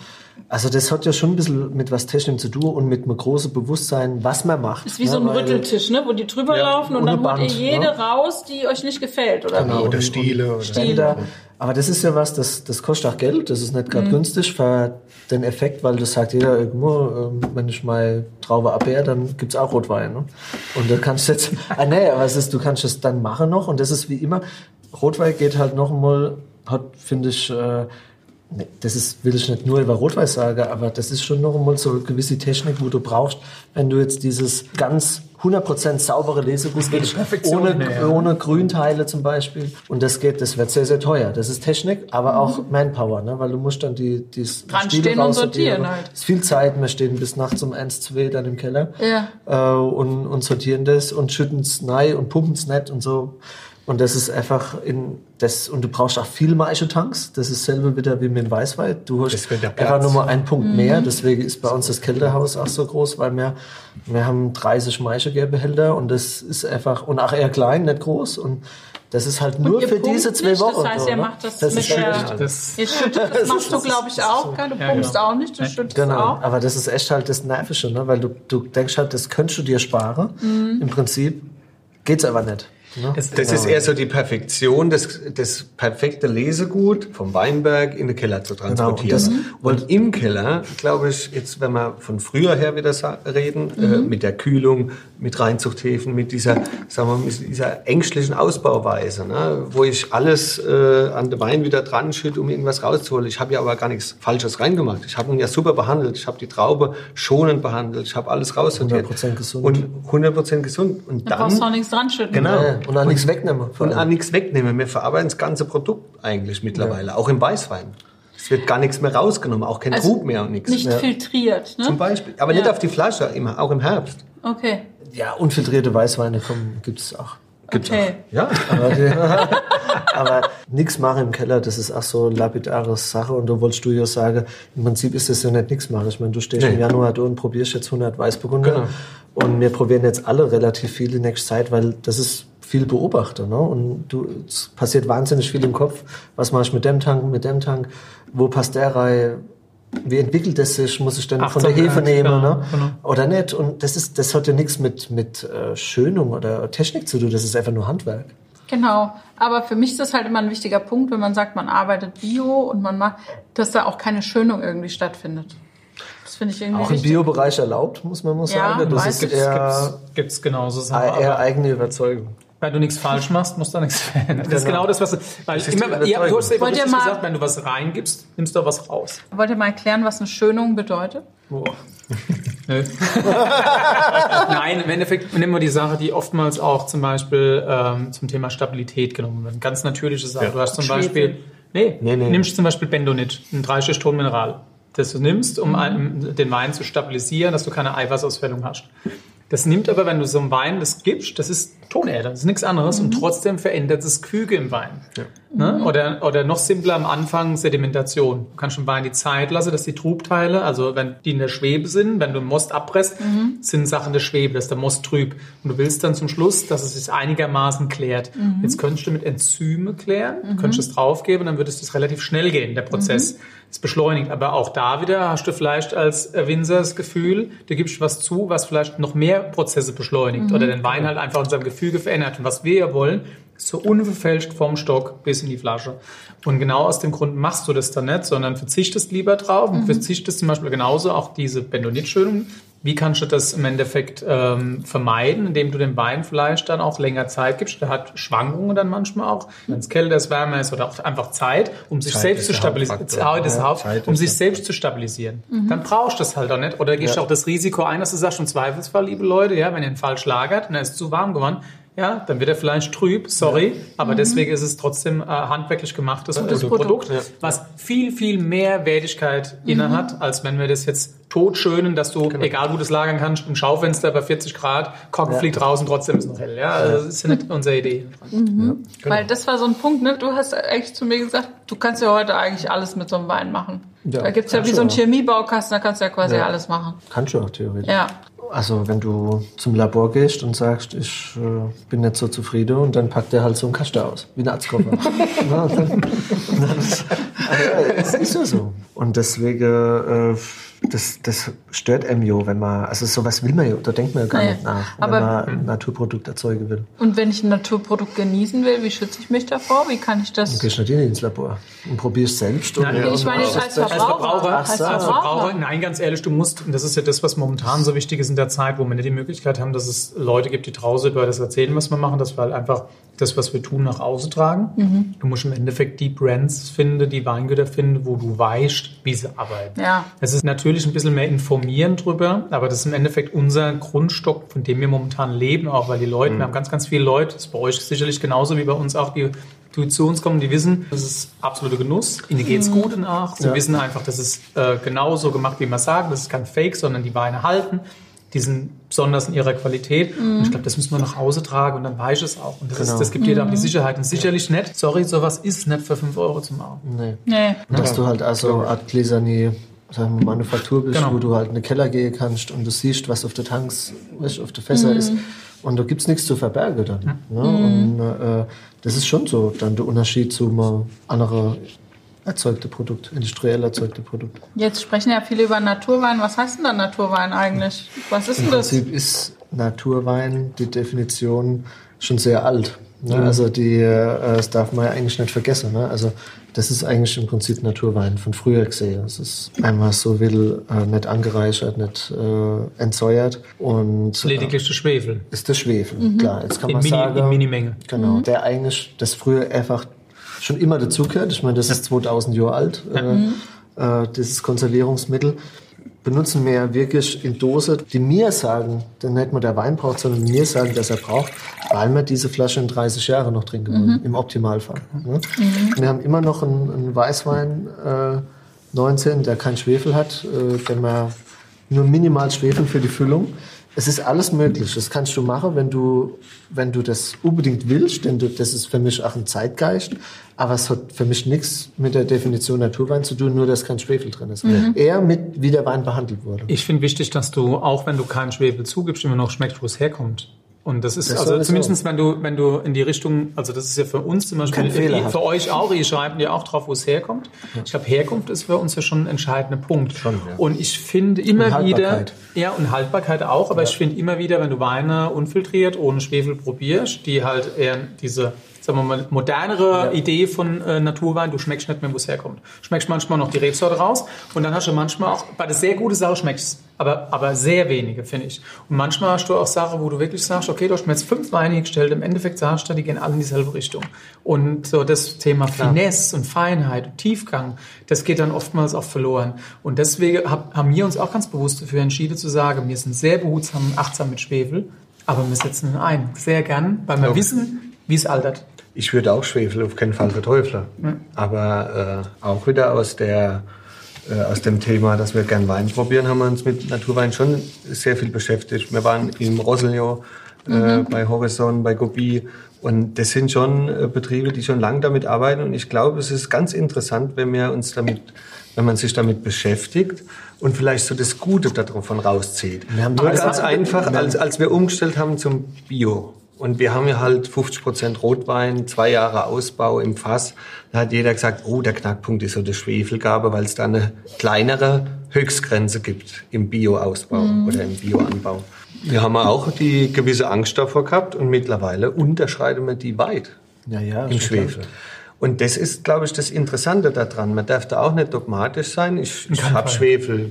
also das hat ja schon ein bisschen mit was Technischem zu tun und mit einem großen Bewusstsein, was man macht. Ist wie ne? so ein Rütteltisch, ne? wo die drüber ja, laufen und dann holt ihr jede ne? raus, die euch nicht gefällt, oder genau, wie? Oder Stiele. Oder Stile. Aber das ist ja was, das, das kostet auch Geld, das ist nicht gerade mhm. günstig für den Effekt, weil das sagt jeder irgendwo, ähm, wenn ich mal Traube abwehr, dann gibt's auch Rotwein. Ne? Und da kannst du jetzt, ah nee, aber es ist, du kannst es dann machen noch und das ist wie immer, Rotwein geht halt noch mal, hat, finde ich, äh, das ist, will ich nicht nur über Rotweiß sagen, aber das ist schon noch einmal so eine gewisse Technik, wo du brauchst, wenn du jetzt dieses ganz 100% saubere Lesegut willst, ohne, ohne Grünteile zum Beispiel. Und das geht, das wird sehr, sehr teuer. Das ist Technik, aber mhm. auch Manpower, ne? weil du musst dann die, die Dran stehen und sortieren halt. Es ist viel Zeit, wir stehen bis nachts um 1, 2 dann im Keller ja. äh, und, und sortieren das und schütten es und pumpen es nicht und so. Und das ist einfach in das, und du brauchst auch viel Maischetanks. Das ist selber wieder wie mit dem Weißwein. Du hast einfach nur mal einen Punkt mhm. mehr. Deswegen ist bei uns das Kältehaus auch so groß, weil wir, wir haben 30 Maischegärbehälter und das ist einfach, und auch eher klein, nicht groß. Und das ist halt nur für diese zwei nicht, Wochen. Das heißt, ihr macht das, das mit der, das, ihr schüttet, das machst du, glaube ich, auch. So. Du ja, pumpst genau. auch nicht, du schüttest genau. auch. Aber das ist echt halt das Nervische, ne? weil du, du denkst halt, das könntest du dir sparen. Mhm. Im Prinzip geht's aber nicht. Ne? Das, das genau. ist eher so die Perfektion, das, das perfekte Lesegut vom Weinberg in den Keller zu genau, transportieren. Genau. Und, und, im Keller, glaube ich, jetzt wenn wir von früher her wieder reden, äh, mhm. äh, mit der Kühlung, mit Reinzuchthäfen, mit dieser, sagen wir, mit dieser ängstlichen Ausbauweise, ne? wo ich alles äh, an den Wein wieder dran schütte, um irgendwas rauszuholen. Ich habe ja aber gar nichts Falsches reingemacht. Ich habe ihn ja super behandelt. Ich habe die Traube schonend behandelt. Ich habe alles raussortiert. 100% gesund. Und 100% gesund. Und da dann, brauchst du auch nichts dran schütten. Genau. Ja, und an nichts wegnehmen. Und an nichts wegnehmen. Wir verarbeiten das ganze Produkt eigentlich mittlerweile, ja. auch im Weißwein. Es wird gar nichts mehr rausgenommen, auch kein also Trug mehr und nichts. Nicht ja. filtriert, ne? Zum Beispiel. Aber ja. nicht auf die Flasche, immer, auch im Herbst. Okay. Ja, unfiltrierte Weißweine gibt es auch. Gibt's okay. Auch. Ja. Aber, aber nichts machen im Keller, das ist auch so lapidare Sache. Und da wolltest du ja sagen, im Prinzip ist das ja nicht nichts machen. Ich meine, du stehst nee. im Januar da und probierst jetzt 100 Weißburgunder. Genau. Und wir probieren jetzt alle relativ viel die nächste Zeit, weil das ist viel beobachte. Ne? Und du, es passiert wahnsinnig viel im Kopf. Was mache ich mit dem Tank, mit dem Tank? Wo passt der rein? Wie entwickelt es sich? Muss ich dann von der Hefe nehmen genau, ne? Genau. oder nicht? Und das ist, das hat ja nichts mit mit äh, Schönung oder Technik zu tun. Das ist einfach nur Handwerk. Genau, aber für mich ist das halt immer ein wichtiger Punkt, wenn man sagt, man arbeitet Bio und man macht, dass da auch keine Schönung irgendwie stattfindet. Das finde ich irgendwie Auch im Biobereich erlaubt, muss man mal sagen. Ja, das ist eher, gibt's, genauso Sachen. Eher eigene Überzeugung. Weil du nichts falsch machst, musst du nichts verändern. Das ist genau, genau das, was du, weil immer, ja, du hast ja richtig gesagt, wenn du was reingibst, nimmst du was raus. Wollt ihr mal erklären, was eine Schönung bedeutet? Boah. Nein, im Endeffekt nehmen wir die Sache, die oftmals auch zum Beispiel ähm, zum Thema Stabilität genommen wird. Ganz natürliche Sache. Ja. Du hast zum Schwefel. Beispiel, nee, nee, nee, nimmst zum Beispiel Bendonit, ein Dreischicht-Tonmineral, das du nimmst, um mhm. den Wein zu stabilisieren, dass du keine Eiweißausfällung hast. Das nimmt aber, wenn du so einem Wein das gibst, das ist Tonerde, das ist nichts anderes mhm. und trotzdem verändert es Küge im Wein. Ja. Ne? Mhm. Oder, oder noch simpler am Anfang Sedimentation. Du kannst dem Wein die Zeit lassen, dass die Trubteile, also wenn die in der Schwebe sind, wenn du Most abpresst, mhm. sind Sachen der Schwebe, das ist der Most trüb. Und du willst dann zum Schluss, dass es sich einigermaßen klärt. Mhm. Jetzt könntest du mit Enzyme klären, mhm. könntest es draufgeben, dann würde es das relativ schnell gehen, der Prozess. Mhm. Es beschleunigt. Aber auch da wieder hast du vielleicht als Winzer das Gefühl, du gibst was zu, was vielleicht noch mehr Prozesse beschleunigt mhm. oder den Wein halt einfach in seinem Gefüge verändert. Und was wir ja wollen, so unverfälscht vom Stock bis in die Flasche. Und genau aus dem Grund machst du das dann nicht, sondern verzichtest lieber drauf und mhm. verzichtest zum Beispiel genauso auch diese Bentonitschönung wie kannst du das im Endeffekt ähm, vermeiden, indem du dem Wein vielleicht dann auch länger Zeit gibst? Der hat Schwankungen dann manchmal auch, wenn es kälter ist, wärmer ist oder auch einfach Zeit, um sich Zeit selbst zu stabilisieren. Zeit, ist Zeit um sich selbst zu stabilisieren. Mhm. Dann brauchst du das halt auch nicht. Oder gehst du ja. auch das Risiko ein, dass du sagst, im Zweifelsfall, liebe Leute, ja, wenn ihr ihn falsch lagert und er ist zu warm geworden, ja, dann wird er vielleicht trüb, sorry, ja. aber mhm. deswegen ist es trotzdem äh, handwerklich gemachtes gutes Produkt, Produkt ja. was viel, viel mehr Wertigkeit mhm. inne hat, als wenn wir das jetzt totschönen, dass du, genau. egal wo du das lagern kannst, im Schaufenster bei 40 Grad, Korken ja. fliegt raus und trotzdem ist es noch hell. Ja, also das ist ja nicht unsere Idee. Mhm. Genau. Weil das war so ein Punkt, ne? du hast eigentlich zu mir gesagt, du kannst ja heute eigentlich alles mit so einem Wein machen. Ja, da gibt's ja wie so einen Chemiebaukasten, da kannst du ja quasi alles machen. Kannst du auch theoretisch. Ja. Also wenn du zum Labor gehst und sagst, ich äh, bin nicht so zufrieden und dann packt der halt so einen Kasten aus, wie ein Arztkoffer. ja, dann, dann, äh, es ist ja so. Und deswegen äh, das, das stört einem ja, wenn man, also sowas will man ja, da denkt man ja gar naja, nicht nach, wenn man ein Naturprodukt erzeugen will. Und wenn ich ein Naturprodukt genießen will, wie schütze ich mich davor? Wie kann ich das? Du gehst natürlich ins Labor und probierst selbst. Nein, und, ich meine als Verbraucher. Als Verbraucher, als Verbraucher. Nein, ganz ehrlich, du musst, und das ist ja das, was momentan so wichtig ist in der Zeit, wo wir nicht die Möglichkeit haben, dass es Leute gibt, die draußen über das erzählen, was wir machen, dass wir halt einfach das, was wir tun, nach außen tragen. Mhm. Du musst im Endeffekt die Brands finden, die Weingüter finden, wo du weißt, wie sie arbeiten. Ja. Es ist natürlich ein bisschen mehr informieren drüber, aber das ist im Endeffekt unser Grundstock, von dem wir momentan leben, auch weil die Leute, mhm. wir haben ganz, ganz viele Leute, das ist bei euch sicherlich genauso wie bei uns auch, die die zu uns kommen, die wissen, das ist absoluter Genuss. Ihnen geht's mhm. gut nach. Sie ja. wissen einfach, das ist äh, genauso gemacht, wie man sagt. Das ist kein Fake, sondern die Weine halten die sind besonders in ihrer Qualität. Mhm. Und ich glaube, das müssen wir nach Hause tragen und dann weiß es auch. Und das, genau. ist, das gibt mhm. dir dann die Sicherheit. Und sicherlich nicht, sorry, sowas ist nicht für 5 Euro zu machen. Nee. nee. Und dass du halt also Art Gläsernie sagen wir, Manufaktur bist, genau. wo du halt in den Keller gehen kannst und du siehst, was auf der Tanks, was auf der Fässer mhm. ist. Und da gibt es nichts zu verbergen dann. Ja. Ne? Und äh, das ist schon so dann der Unterschied zu einem anderen erzeugte Produkt, industriell erzeugte Produkt. Jetzt sprechen ja viele über Naturwein. Was heißt denn dann Naturwein eigentlich? Was ist Im denn das? Im Prinzip ist Naturwein die Definition schon sehr alt. Ne? Mhm. Also die, äh, das darf man ja eigentlich nicht vergessen. Ne? Also das ist eigentlich im Prinzip Naturwein von früher gesehen. Es ist einmal so will äh, nicht angereichert, nicht äh, entsäuert und lediglich der Schwefel. Ist der Schwefel, mhm. klar. Jetzt kann in man Mini, sagen, in Minimenge. Genau, mhm. der eigentlich das früher einfach schon immer dazugehört. Ich meine, das ist 2000 Jahre alt. Äh, mhm. Äh, dieses Konservierungsmittel benutzen wir ja wirklich in Dose, die mir sagen, dann nicht nur der Wein braucht, sondern mir sagen, dass er braucht, weil wir diese Flasche in 30 Jahre noch trinken wollen, mhm. im Optimalfall. Ne? Mhm. Wir haben immer noch einen, einen Weißwein äh, 19, der keinen Schwefel hat, äh, der man nur minimal Schwefel für die Füllung. Es ist alles möglich. Das kannst du machen, wenn du, wenn du das unbedingt willst, denn das ist für mich auch ein Zeitgeist. Aber es hat für mich nichts mit der Definition Naturwein zu tun, nur dass kein Schwefel drin ist. Mhm. Eher mit, wie der Wein behandelt wurde. Ich finde wichtig, dass du, auch wenn du keinen Schwefel zugibst, immer noch schmeckst, wo es herkommt. Und das ist, das also zumindest wenn du, wenn du in die Richtung, also das ist ja für uns zum Beispiel, für, für euch auch, ihr schreibt ja auch drauf, wo es herkommt. Ja. Ich glaube, Herkunft ist für uns ja schon ein entscheidender Punkt. Schon, ja. Und ich finde immer wieder, ja, und Haltbarkeit auch, aber ja. ich finde immer wieder, wenn du Weine unfiltriert, ohne Schwefel probierst, die halt eher diese sagen wir mal, modernere ja. Idee von äh, Naturwein. Du schmeckst nicht mehr, wo es herkommt. Schmeckst manchmal noch die Rebsorte raus und dann hast du manchmal auch, bei der sehr gute Sache schmeckst aber, aber sehr wenige, finde ich. Und manchmal hast du auch Sachen, wo du wirklich sagst, okay, du hast mir jetzt fünf Weine gestellt, im Endeffekt sagst du, die gehen alle in dieselbe Richtung. Und so das Thema Finesse und Feinheit und Tiefgang, das geht dann oftmals auch verloren. Und deswegen hab, haben wir uns auch ganz bewusst dafür entschieden zu sagen, wir sind sehr behutsam und achtsam mit Schwefel, aber wir setzen ihn ein. Sehr gern, weil wir okay. wissen, wie es altert. Ich würde auch Schwefel auf keinen Fall verteufeln. Mhm. Aber äh, auch wieder aus der äh, aus dem Thema, dass wir gern Wein probieren, haben wir uns mit Naturwein schon sehr viel beschäftigt. Wir waren im Roselio, äh, mhm. bei Horizon, bei Gobi und das sind schon äh, Betriebe, die schon lange damit arbeiten und ich glaube, es ist ganz interessant, wenn wir uns damit, wenn man sich damit beschäftigt und vielleicht so das Gute davon rauszieht. Wir haben nur ganz einfach, als, als wir umgestellt haben zum Bio, und wir haben ja halt 50 Prozent Rotwein, zwei Jahre Ausbau im Fass. Da hat jeder gesagt, oh, der Knackpunkt ist so die Schwefelgabe, weil es da eine kleinere Höchstgrenze gibt im Bioausbau mhm. oder im Bioanbau. Wir haben auch die gewisse Angst davor gehabt und mittlerweile unterschreiten wir die weit ja, ja, im Schwefel. Und das ist, glaube ich, das Interessante daran. Man darf da auch nicht dogmatisch sein. Ich, ich habe Schwefel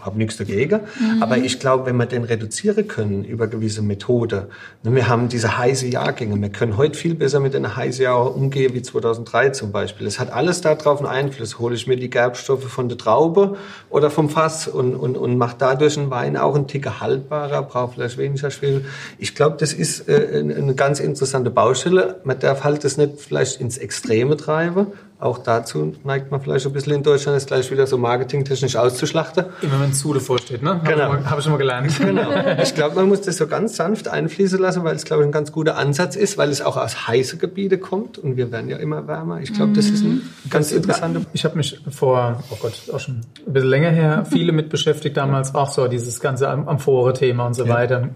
habe nichts dagegen. Mhm. Aber ich glaube, wenn wir den reduzieren können über gewisse Methode, ne, wir haben diese heiße Jahrgänge, wir können heute viel besser mit den heißen Jahren umgehen wie 2003 zum Beispiel. Es hat alles darauf einen Einfluss. Hole ich mir die Gerbstoffe von der Traube oder vom Fass und, und, und mache dadurch einen Wein auch einen Ticker haltbarer, braucht vielleicht weniger Schwefel. Ich glaube, das ist äh, eine ganz interessante Baustelle. Man darf halt das nicht vielleicht ins Extreme treiben, auch dazu neigt man vielleicht ein bisschen in Deutschland, es gleich wieder so marketingtechnisch auszuschlachten. Immer wenn Zude vorsteht, ne? Genau. Habe ich schon mal gelernt. Genau. Ich glaube, man muss das so ganz sanft einfließen lassen, weil es, glaube ich, ein ganz guter Ansatz ist, weil es auch aus heißen Gebieten kommt und wir werden ja immer wärmer. Ich glaube, das ist ein mhm. ganz interessanter... Ich habe mich vor, oh Gott, auch schon ein bisschen länger her, viele mit beschäftigt, damals auch so dieses ganze Amphore-Thema und so ja. weiter.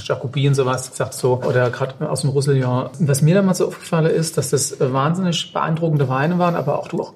Jacobi und sowas gesagt so, oder gerade aus dem Roussillon. Was mir damals so aufgefallen ist, dass das wahnsinnig beeindruckende Weine waren, waren, aber auch du auch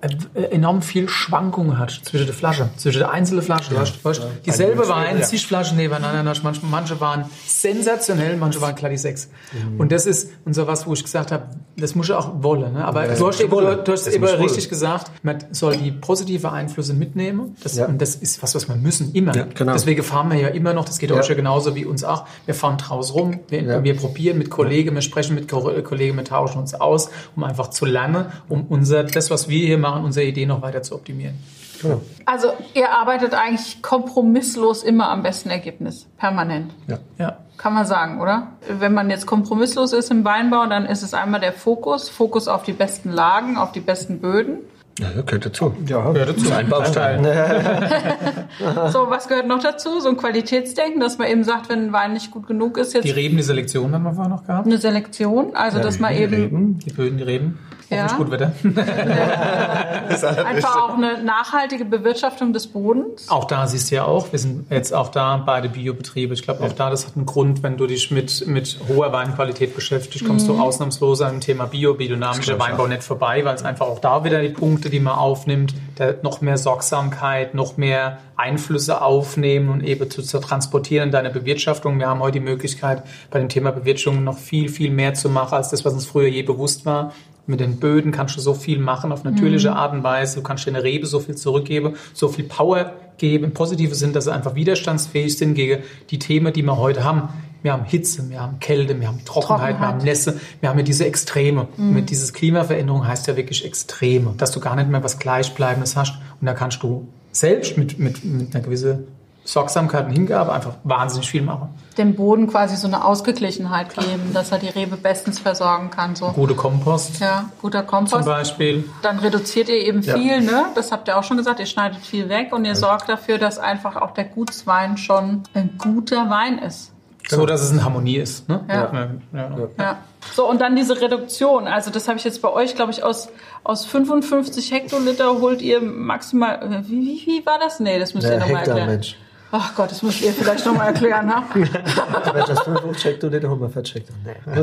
enorm viel Schwankungen hast zwischen der Flasche, zwischen der einzelnen Flasche. Ja. Du hast, ja. dieselbe Wein, ja. zig Flaschen nebeneinander. Manche, manche waren sensationell, manche waren klar die sechs. Mhm. Und das ist und so was, wo ich gesagt habe, das muss ich auch wollen. Ne? Aber ja, du hast, eben, du hast eben richtig gesagt, man soll die positive Einflüsse mitnehmen. Das, Und das ist was, was wir müssen, immer. Genau. Deswegen fahren wir ja immer noch, das geht euch ja genauso wie uns auch. Wir fahren draußen rum, wir, wir probieren mit Kollegen, wir sprechen mit Kollegen, wir tauschen uns aus, um einfach zu lernen, um unser das, was wir hier machen, unsere Idee noch weiter zu optimieren. Genau. Also ihr arbeitet eigentlich kompromisslos immer am besten Ergebnis, permanent. Ja. ja. Kann man sagen, oder? Wenn man jetzt kompromisslos ist im Weinbau, dann ist es einmal der Fokus, Fokus auf die besten Lagen, auf die besten Böden. Ja, gehört dazu. Ja, gehört dazu. Ein Baustein. so, was gehört noch dazu? So ein Qualitätsdenken, dass man eben sagt, wenn ein Wein nicht gut genug ist. Jetzt die Reben, die Selektion haben wir vorher noch gehabt. Eine Selektion, also ja, dass man eben... Reben, die Böden, die Reben. Ja. Hoffentlich gut Wetter. Einfach auch eine nachhaltige Bewirtschaftung des Bodens. Auch da siehst du ja auch, wir sind jetzt auch da beide Biobetriebe. Ich glaube, auch da, das hat einen Grund, wenn du dich mit, mit hoher Weinqualität beschäftigst, kommst du ausnahmslos an dem Thema Bio, biodynamischer Weinbau nicht vorbei, weil es einfach auch da wieder die Punkte, die man aufnimmt, der noch mehr Sorgsamkeit, noch mehr Einflüsse aufnehmen und eben zu, zu transportieren in deine Bewirtschaftung. Wir haben heute die Möglichkeit, bei dem Thema Bewirtschaftung noch viel, viel mehr zu machen, als das, was uns früher je bewusst war. Mit den Böden kannst du so viel machen auf natürliche Art und Weise. Du kannst deine Rebe so viel zurückgeben, so viel Power geben, im positiven Sinn, dass sie einfach widerstandsfähig sind gegen die Themen, die wir heute haben. Wir haben Hitze, wir haben Kälte, wir haben Trockenheit, wir haben Trockenheit. Nässe, wir haben ja diese Extreme. Mit dieses Klimaveränderung heißt ja wirklich Extreme, dass du gar nicht mehr was Gleichbleibendes hast. Und da kannst du selbst mit, mit, mit einer gewissen Sorgsamkeit und Hingabe einfach wahnsinnig viel machen. Dem Boden quasi so eine Ausgeglichenheit geben, dass er die Rebe bestens versorgen kann. So. Gute Kompost Ja, guter zum Kompost. Beispiel. Dann reduziert ihr eben Ja. viel, ne? Das habt ihr auch schon gesagt. Ihr schneidet viel weg und ihr sorgt dafür, dass einfach auch der Gutswein schon ein guter Wein ist. So, dass es in Harmonie ist. Ne? Ja. Ja, ja. So, und dann diese Reduktion. Also, das habe ich jetzt bei euch, glaube ich, aus, aus 55 Hektoliter holt ihr maximal. Wie, wie, wie war das? Nee, das müsst ihr Der nochmal Hektar, erklären. Mensch. Ach Gott, das müsst ihr vielleicht nochmal erklären, ha? Wenn das 5 checkt oder der 100 checkt. Nee.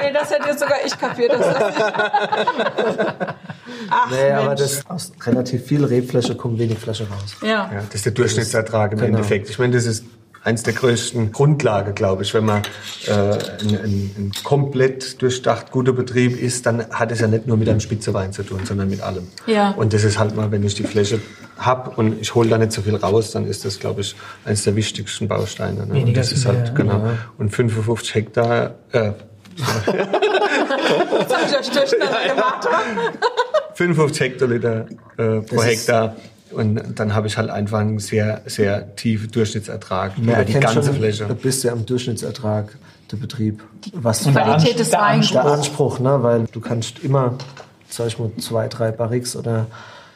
Nee, das hätte jetzt sogar ich kapiert. Dass das Ach, Nee, aber Mensch. das, aus relativ viel Rebfläche kommt wenig Flasche raus. Ja. Ja, das ist der Durchschnittsertrag im Genau. Endeffekt. Ich meine, das ist eins der größten Grundlage, glaube ich. Wenn man äh, ein, ein, ein komplett durchdacht guter Betrieb ist, dann hat es ja nicht nur mit einem Spitzewein zu tun, sondern mit allem. Ja. Und das ist halt mal, wenn ich die Fläche hab und ich hole da nicht so viel raus, dann ist das, glaube ich, eines der wichtigsten Bausteine. Ne? Weniger Und das ist halt, mehr, genau. Und 55 Hektar, äh, Jetzt habe ich euch durcheinander gemacht. 55 Hektoliter äh, pro Hektar. Und dann habe ich halt einfach einen sehr, sehr tiefen Durchschnittsertrag Man über die ganze schon, Fläche. Du bist ja am Durchschnittsertrag der Betrieb. Was Die Qualität des der Weins. der Anspruch, ne? weil du kannst immer, sag ich mal, zwei, drei Barrix oder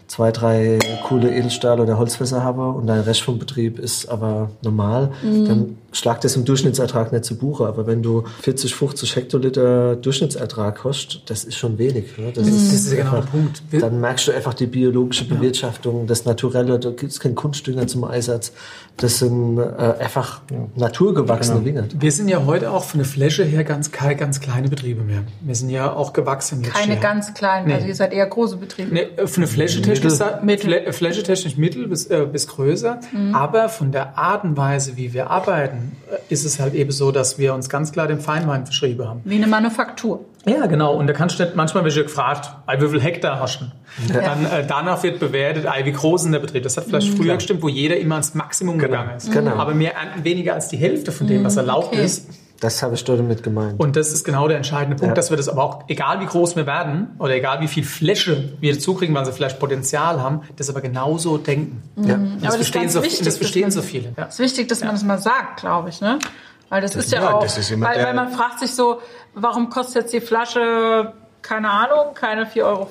zwei, drei coole Edelstahl- oder Holzfässer haben und dein Rest vom Betrieb ist aber normal, dann schlagt das im Durchschnittsertrag nicht zu Buche. Aber wenn du 40, 50 Hektoliter Durchschnittsertrag hast, das ist schon wenig. Ne? Das, Das ist ja genau der Punkt. Dann merkst du einfach die biologische Bewirtschaftung, das Naturelle, da gibt es keinen Kunstdünger zum Einsatz. Das sind äh, einfach naturgewachsene Dinge. Wir sind ja heute auch von der Fläche her ganz, keine ganz kleine Betriebe mehr. Wir sind ja auch gewachsen. Keine ja. ganz kleinen, Nee. also ihr seid eher große Betriebe. Nee, von der Fläche technisch, Mittel. Flä äh, mittel bis, äh, bis größer. Aber von der Art und Weise, wie wir arbeiten, äh, ist es halt eben so, dass wir uns ganz klar dem Feinwein verschrieben haben. Wie eine Manufaktur. Ja, genau. Und da kannst du nicht, manchmal wird ja gefragt, wie viel Hektar hast du? Dann, äh, danach wird bewertet, ey, wie groß ist der Betrieb? Das hat vielleicht früher gestimmt, wo jeder immer ans Maximum gegangen ist. Genau. Aber wir ernten weniger als die Hälfte von dem, was erlaubt okay. ist. Das habe ich dort damit gemeint. Und das ist genau der entscheidende Punkt, Ja. dass wir das aber auch, egal wie groß wir werden oder egal wie viel Fläche wir zukriegen, weil sie vielleicht Potenzial haben, das aber genauso denken. ja. Das Aber das so, wichtig, das dass verstehen man- so viele. Ja. Es ist wichtig, dass man das mal sagt, glaube ich, ne? Weil das, ist ja, ja, auch, das ist immer weil, weil man fragt sich so, warum kostet jetzt die Flasche, keine Ahnung, keine 4,50 Euro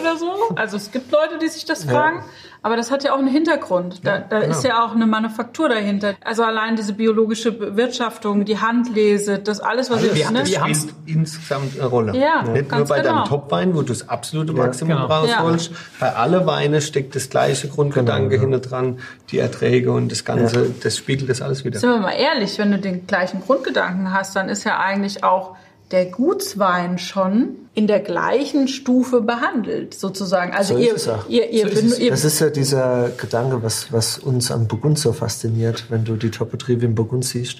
oder so? Also es gibt Leute, die sich das fragen, aber das hat ja auch einen Hintergrund. Da, da ist ja auch eine Manufaktur dahinter. Also allein diese biologische Bewirtschaftung, die Handlese, das alles, was wir- ich, ne? wir haben- spielt insgesamt eine Rolle. Ja, Nicht nur bei genau. deinem Topwein, wo du das absolute Maximum genau. rausholst. Bei alle Weine steckt das gleiche Grundgedanke Genau, hinter dran, die Erträge und das Ganze, das spiegelt das alles wieder. Sind wir mal ehrlich, wenn du den gleichen Grundgedanken hast, dann ist ja eigentlich auch der Gutswein schon in der gleichen Stufe behandelt, sozusagen. Also So ist ihr, es auch. ihr, ihr, So ist es. ihr Das ist ja dieser Gedanke, was, was uns am Burgund so fasziniert, wenn du die Top-Betriebe im Burgund siehst.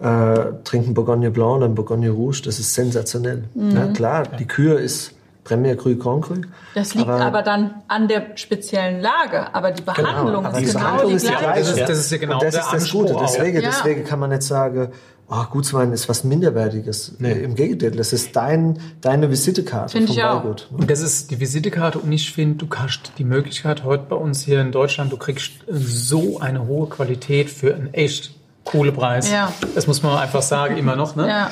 Äh, trinken Bourgogne Blanc und dann Bourgogne Rouge, das ist sensationell. Mhm. Ja, klar, die Kühe ist Premier Cru, Grand Cru. das liegt aber, dann an der speziellen Lage. Aber die Behandlung aber ist die genau Behandlung die ist die gleiche. gleiche. Das ist, das ist ja genau und das der ist das Anspruch Gute. Deswegen, Ja. deswegen kann man nicht sagen, oh, Gutswein ist was Minderwertiges. Im Gegenteil, das ist dein, deine Visitekarte Finde vom ich auch. Weingut. Und das ist die Visitekarte und ich finde, du hast die Möglichkeit heute bei uns hier in Deutschland, du kriegst so eine hohe Qualität für einen echt coole Preis. Ja. Das muss man einfach sagen, immer noch. Ne? Ja.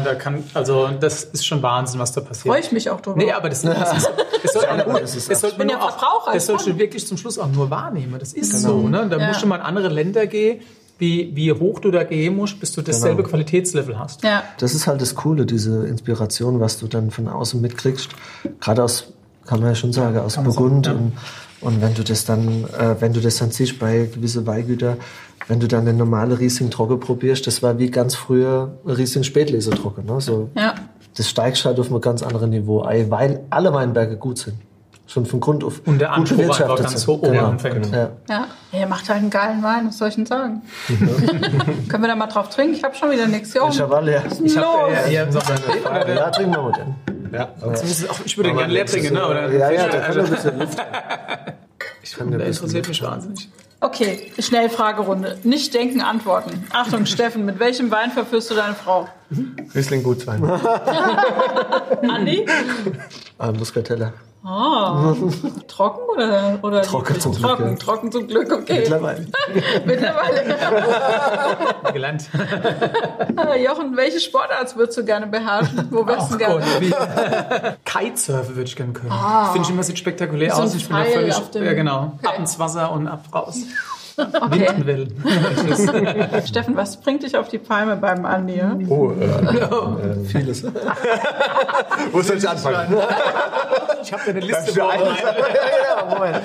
Äh, da kann, also das ist schon Wahnsinn, was da passiert. Freue ich mich auch drüber. Nee, aber das, das, ist, das sollte man, das ist das sollte man bin ja auch, Verbraucher, das ich sollst du kann. wirklich zum Schluss auch nur wahrnehmen. Das ist Genau. so. Ne? Da Ja. musst du mal in andere Länder gehen. Wie, wie hoch du da gehen musst, bis du dasselbe Genau. Qualitätslevel hast. Ja. Das ist halt das Coole, diese Inspiration, was du dann von außen mitkriegst. Gerade aus, kann man ja schon sagen, aus Kann Burgund. sagen, ja. und, und wenn du das dann, äh, wenn du das dann siehst bei gewisse Weingüter, wenn du dann den normale Riesling trocken probierst, das war wie ganz früher Riesling Spätlese trocken. Ne? So, Ja. Das steigst halt auf ein ganz anderes Niveau ein, weil alle Weinberge gut sind. Schon von Grund auf. Und der gut Anspruch bewirtschaftet ganz oben Genau. anfängt. Ja. Ja, er macht halt einen geilen Wein, was soll ich denn sagen? Können wir da mal drauf trinken? Ich habe schon wieder nichts. Jo, Ich habe alle, ja. Ich habe äh, hier so eine, Ja, trinken wir mal den. Ja, auch, ich würde gerne leer trinken, ne? Oder Ja, ja, da kann ein bisschen Luft. ich finde, der interessiert mich wahnsinnig. Okay, Schnellfragerunde. Nicht denken, antworten. Achtung, Steffen, mit welchem Wein verführst du deine Frau? Riesling Gutswein. Andi? Ah, Muscatella. Ah, trocken oder, oder Trocken zum Glück, Trocken, ja. trocken zum Glück, okay. Mittlerweile. Mittlerweile. Gelernt. Jochen, welche Sportart würdest du gerne beherrschen? Wo wärst du gerne? Gott, wie Kitesurfen würde ich gerne können. Finde ich immer sieht spektakulär so aus. Ich bin da völlig, ja genau, Okay. ab ins Wasser und ab raus. Okay. Windenwellen. Steffen, was bringt dich auf die Palme beim Andi? Ja? Oh, äh, Vieles. wo soll ich anfangen? Ich habe eine Liste Für einen. ja, Moment.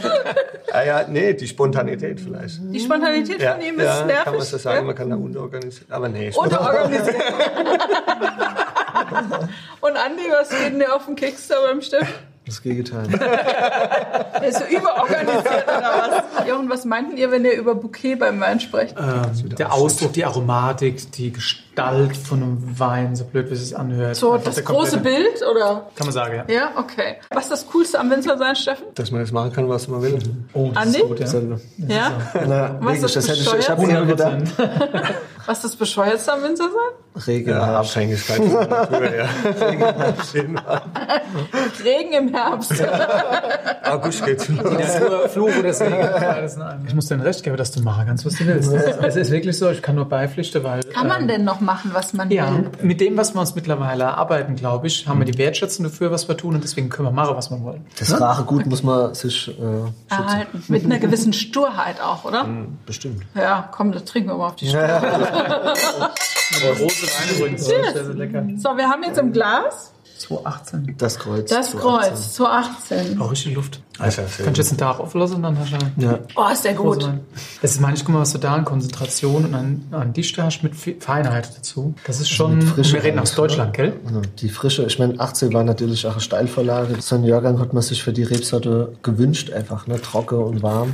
ah, ja, nee, die Spontanität vielleicht. Die Spontanität Ja, von ihm ist ja nervig. kann man so sagen, man kann da unterorganisieren. Aber nee, Unterorganisiert. Und Andi, was geht denn dir auf den Keks da beim Steffen? Das Gegenteil. Der ist so überorganisiert oder was? Jochen, was meinten ihr, wenn ihr über Bouquet beim Wein sprecht? Ähm, der Ausdruck, die Aromatik, die Gestalt von einem Wein, so blöd wie es sich anhört. So, Einfach das große Bild oder? Kann man sagen, ja. Ja, okay. Was ist das Coolste am Winzer sein, Steffen? dass man das machen kann, was man will. Oh, das Andi? ist gut, ja. Selber. Ja? Na, Was wirklich, ist das hätte ich, ich habe immer gedacht. 100%. Was ist das Bescheuertste am Winzer sein? Regen. Ja, Ja, Abhängigkeit ja. Regen im Herbst. August geht's los. Fluch oder Segen. Ich muss dir recht geben, dass du machen kannst, was du willst. Es ist wirklich so, ich kann nur beipflichten, weil... Kann man ähm, denn noch machen, was man Ja, will? mit dem, was wir uns mittlerweile erarbeiten, glaube ich, haben wir die Wertschätzung dafür, was wir tun und deswegen können wir machen, was wir wollen. Das rare Gut muss man sich äh, schützen. Erhalten. Mit einer gewissen Sturheit auch, oder? Bestimmt. Ja, komm, das trinken wir mal auf die Sturheit. Große Weine übrigens, sehr, sehr lecker. So, wir haben jetzt im Glas 218. Das Kreuz. das 218. Kreuz, 218. Oh, richtig Luft. Also, Kannst du jetzt einen Tag auflassen und dann hast du Ja. Oh, ist der gut. Das ist manchmal, guck mal, was du da an Konzentration und an, an Dichte hast mit Fe- Feinheit dazu. Das ist schon, mit Frische wir reden aus Deutschland, gell? Also die Frische, ich meine, 18 war natürlich auch eine Steilvorlage. So einen Jahrgang hat man sich für die Rebsorte gewünscht, einfach, ne? trocken und warm.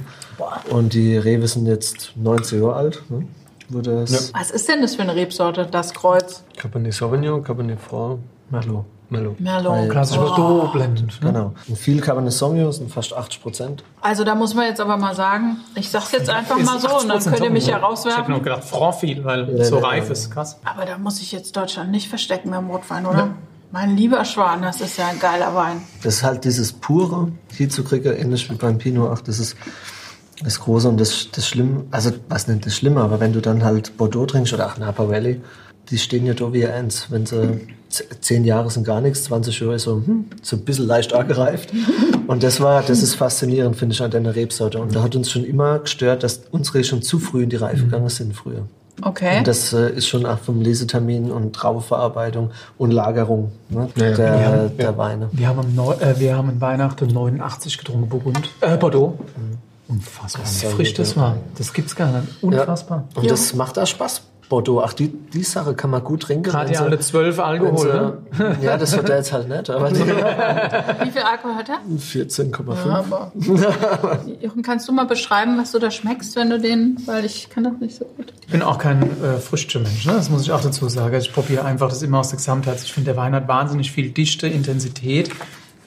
Und die Rewe sind jetzt 19 Jahre alt. Ne? Wurde es Was ist denn das für eine Rebsorte, das Kreuz? Cabernet Sauvignon, Cabernet Franc, Merlot. Merlot. Merlot. Klassisch Oh. Bordeaux blendend. Ne? Genau. Und viel Cabernet Sauvignon sind fast 80 Prozent. Also da muss man jetzt aber mal sagen, ich sag's jetzt einfach mal so und dann könnt ihr mich ja Ich hätte rauswerfen. nur gedacht, Franc viel, weil Ja, so ja, reif ja. ist. Krass. Aber da muss ich jetzt Deutschland nicht verstecken beim Rotwein, oder? Mein lieber Schwan, das ist ja ein geiler Wein. Das ist halt dieses pure hinzukriegen, ähnlich wie beim Pinot. Ach, das ist das Große und das, das Schlimme. Also, was nicht das Schlimme, aber wenn du dann halt Bordeaux trinkst oder auch Napa Valley, die stehen ja da wie eins. Wenn sie zehn Jahre sind gar nichts, 20 Jahre ist so, hm, so ein bisschen leicht angereift. Und das war, das ist faszinierend, finde ich, an deiner Rebsorte. Und da hat uns schon immer gestört, dass unsere schon zu früh in die Reife gegangen sind früher. Okay. Und das äh, ist schon auch vom Lesetermin und Traubeverarbeitung und Lagerung ne, Ja, der, ja, der Weine. Wir haben, Neu äh, wir haben in Weihnachten 89 getrunken, Burgund, äh, Bordeaux. Unfassbar, ist wie ja frisch das ja. war. Das gibt's gar nicht. Unfassbar. Und das macht auch Spaß. Bordeaux, ach, die, die Sache kann man gut trinken. Gerade sie- alle 12 wenn Alkohol, sie- ne? Ja, das hat er jetzt halt nicht, aber die Wie viel Alkohol hat er? 14,5. Aber. Jochen, kannst du mal beschreiben, was du da schmeckst, wenn du den, weil ich kann das nicht so gut. Ich bin auch kein äh, Früchtemensch, ne? das muss ich auch dazu sagen. Ich probiere einfach das immer aus der Gesamtheit. Ich finde, der Wein hat wahnsinnig viel Dichte, Intensität.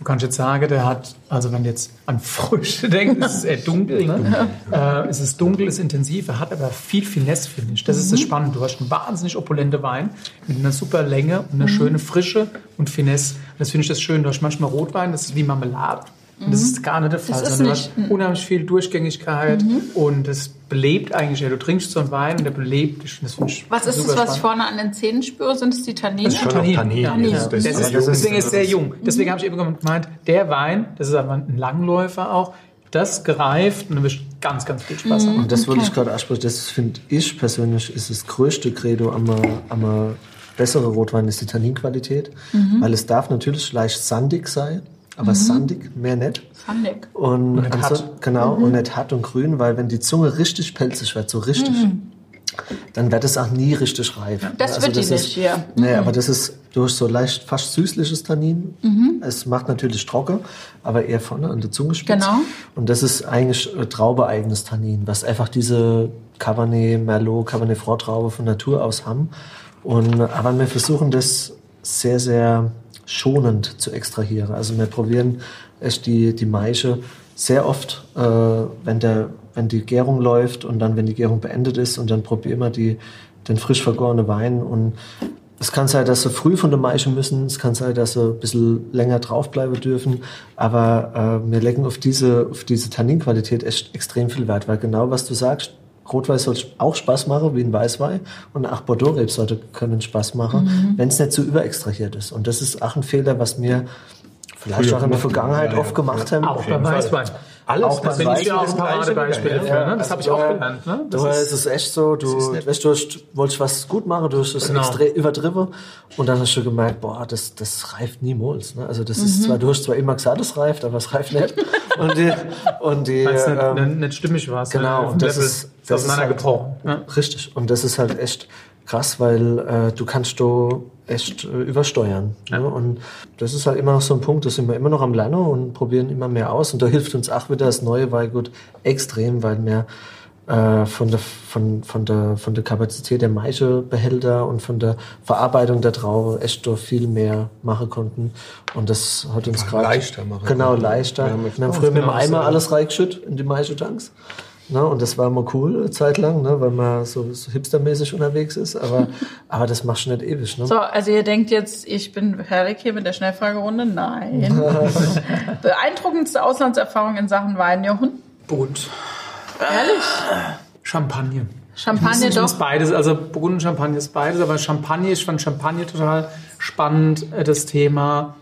Du kannst jetzt sagen, der hat, also wenn du jetzt an Früchte denkst, ist es eher dunkel. Ne? Äh, es ist dunkel, ist intensiv, er hat aber viel Finesse, finde ich. Das ist das Spannende. Du hast einen wahnsinnig opulente Wein mit einer super Länge und einer schönen Frische und Finesse. Das finde ich das schön. Du hast manchmal Rotwein, das ist wie Marmelade. Und das ist gar nicht der Fall. ist sondern du nicht- hast unheimlich viel Durchgängigkeit und es belebt eigentlich. Ja, du trinkst so einen Wein und der belebt dich. Das finde ich Was ist das, was ich vorne an den Zähnen spüre? Sind es die Tannine? Schon Tannin. noch Tannin. Tannin. Das, das, Das ist, deswegen ist es sehr das- jung. Deswegen habe ich eben gemeint, der Wein, das ist aber ein Langläufer auch, Das gereift und dann wirst ganz, ganz viel Spaß haben. Und das wollte ich gerade ansprechen. Das finde ich persönlich ist das größte Credo am, am bessere Rotwein ist die Tanninqualität, weil es darf natürlich leicht sandig sein, aber sandig mehr nicht. Sandig. Und, Und nicht und hart. genau und nicht hart und grün, weil wenn die Zunge richtig pelzig wird, so richtig, dann wird es auch nie richtig reif. Das wird die ist, nicht hier. Nee, aber das ist durch so leicht fast süßliches Tannin. Mhm. Es macht natürlich trocken, aber eher vorne an der Zungenspitze. Genau. Und das ist eigentlich traubeeigenes Tannin, was einfach diese Cabernet Merlot, Cabernet Franc Traube von Natur aus haben. Und, aber wir versuchen das sehr, sehr schonend zu extrahieren. Also wir probieren echt die, die Maische sehr oft, äh, wenn, der, wenn die Gärung läuft und dann, wenn die Gärung beendet ist und dann probieren wir die, den frisch vergorenen Wein. Und es kann sein, dass sie früh von der Maische müssen, es kann sein, dass sie ein bisschen länger draufbleiben dürfen, aber äh, wir legen auf diese, auf diese Tanninqualität echt extrem viel Wert, weil genau was du sagst, Rotwein soll auch Spaß machen, wie ein Weißwein. Und auch Bordeaux-Rebsorte können Spaß machen, wenn es nicht zu überextrahiert ist. Und das ist auch ein Fehler, was wir vielleicht Früher auch in der Vergangenheit oft ja. gemacht haben. Auch beim Weißwein. Alles, Auch Das ich ja auch Weißwein ein Paradebeispiel ist dafür. Ne? Das also habe ich auch gelernt. Ne? Das Vorher ist- ist es echt so, du, weißt, du hast, wolltest was gut machen, du hast es Genau. übertrieben und dann hast du gemerkt, boah, das, das reift niemals. Ne? Also das ist zwar, du hast zwar immer gesagt, es reift, aber es reift nicht. Und die, und die Weil es nicht, ähm, nicht, nicht stimmig war. es genau, dem und das Level ist- das ist auseinandergebrochen. halt- Ja. Richtig. Und das ist halt echt krass, weil äh, du kannst du echt äh, übersteuern. Ne? Und das ist halt immer noch so ein Punkt, da sind wir immer noch am Lernen und probieren immer mehr aus. Und da hilft uns auch wieder das neue Weingut extrem, weil wir äh, von, der, von, von, der, von der Kapazität der Maischebehälter und von der Verarbeitung der Traube echt doch viel mehr machen konnten. Und das hat uns gerade leichter machen Genau, konnten. leichter. Ja, wir haben früher mit dem genau Eimer alles reingeschüttet in die Maischetanks. Ne, und das war mal cool, eine Zeit lang, ne, weil man so, so hipstermäßig unterwegs ist. Aber, aber das machst du nicht ewig. Ne? So, also ihr denkt jetzt, ich bin fertig hier mit der Schnellfragerunde? Nein. Beeindruckendste Auslandserfahrung in Sachen Wein, Jochen? Burgund. Ehrlich? Champagner. Champagner Das ist doch. beides, also Burgund und Champagner ist beides, aber Champagner, ich fand Champagner total spannend, äh, das Thema,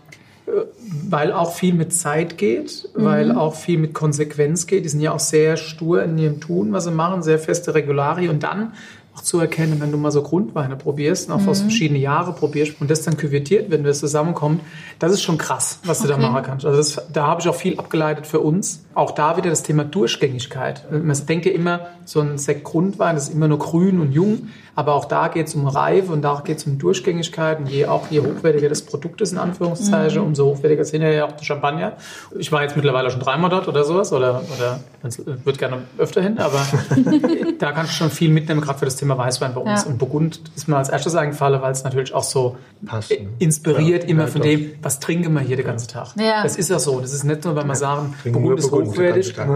weil auch viel mit Zeit geht, weil auch viel mit Konsequenz geht. Die sind ja auch sehr stur in ihrem Tun, was sie machen, sehr feste Regularien und dann auch zu erkennen, wenn du mal so Grundweine probierst, und auch aus verschiedene Jahre probierst und das dann küvertiert, wenn das zusammenkommt, das ist schon krass, was du da machen kannst. Also das, da habe ich auch viel abgeleitet für uns. Auch da wieder das Thema Durchgängigkeit. Man denkt ja immer, so ein Sekt Grundwein das ist immer nur grün und jung, aber auch da geht es um Reife und da geht es um Durchgängigkeit. Und je, auch je hochwertiger das Produkt ist, in Anführungszeichen, umso hochwertiger ist hinterher auch der Champagner. Ich war jetzt mittlerweile schon dreimal dort oder sowas, oder, oder ich würde gerne öfter hin, aber da kannst du schon viel mitnehmen, gerade für das Thema Weißwein bei uns. Ja. Und Burgund ist mir als erstes eingefallen, weil es natürlich auch so Passt, ne? inspiriert Ja, immer ja, von doch. dem, was trinken wir hier den ganzen Tag. Ja. Das ist ja so. Das ist nicht nur, weil wir sagen, Trinken Burgund ist Burgund hochwertig. Nein,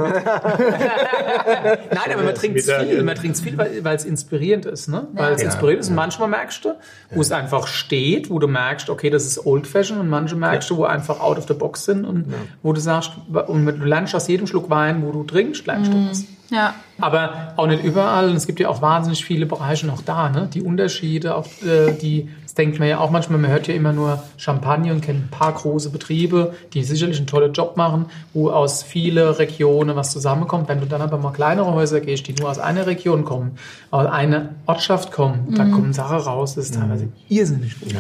aber man trinkt es viel. Man trinkt viel, weil es inspirierend ist. Ne? Weil es Ja. inspirierend ist. Und manchmal merkst du, wo es einfach steht, wo du merkst, okay, das ist Old Fashion. Und manche merkst du, wo einfach out of the box sind. Und wo du sagst, und du lernst aus jedem Schluck Wein, wo du trinkst, lernst du was. Ja. Aber auch nicht überall. Und es gibt ja auch wahnsinnig viele Bereiche noch da. Ne? Die Unterschiede, auch äh, die, das denkt man ja auch manchmal, man hört ja immer nur Champagner und kennt ein paar große Betriebe, die sicherlich einen tollen Job machen, wo aus viele Regionen was zusammenkommt. Wenn du dann aber mal kleinere Häuser gehst, die nur aus einer Region kommen, aus einer Ortschaft kommen, dann kommen Sachen raus, das ist teilweise irrsinnig gut.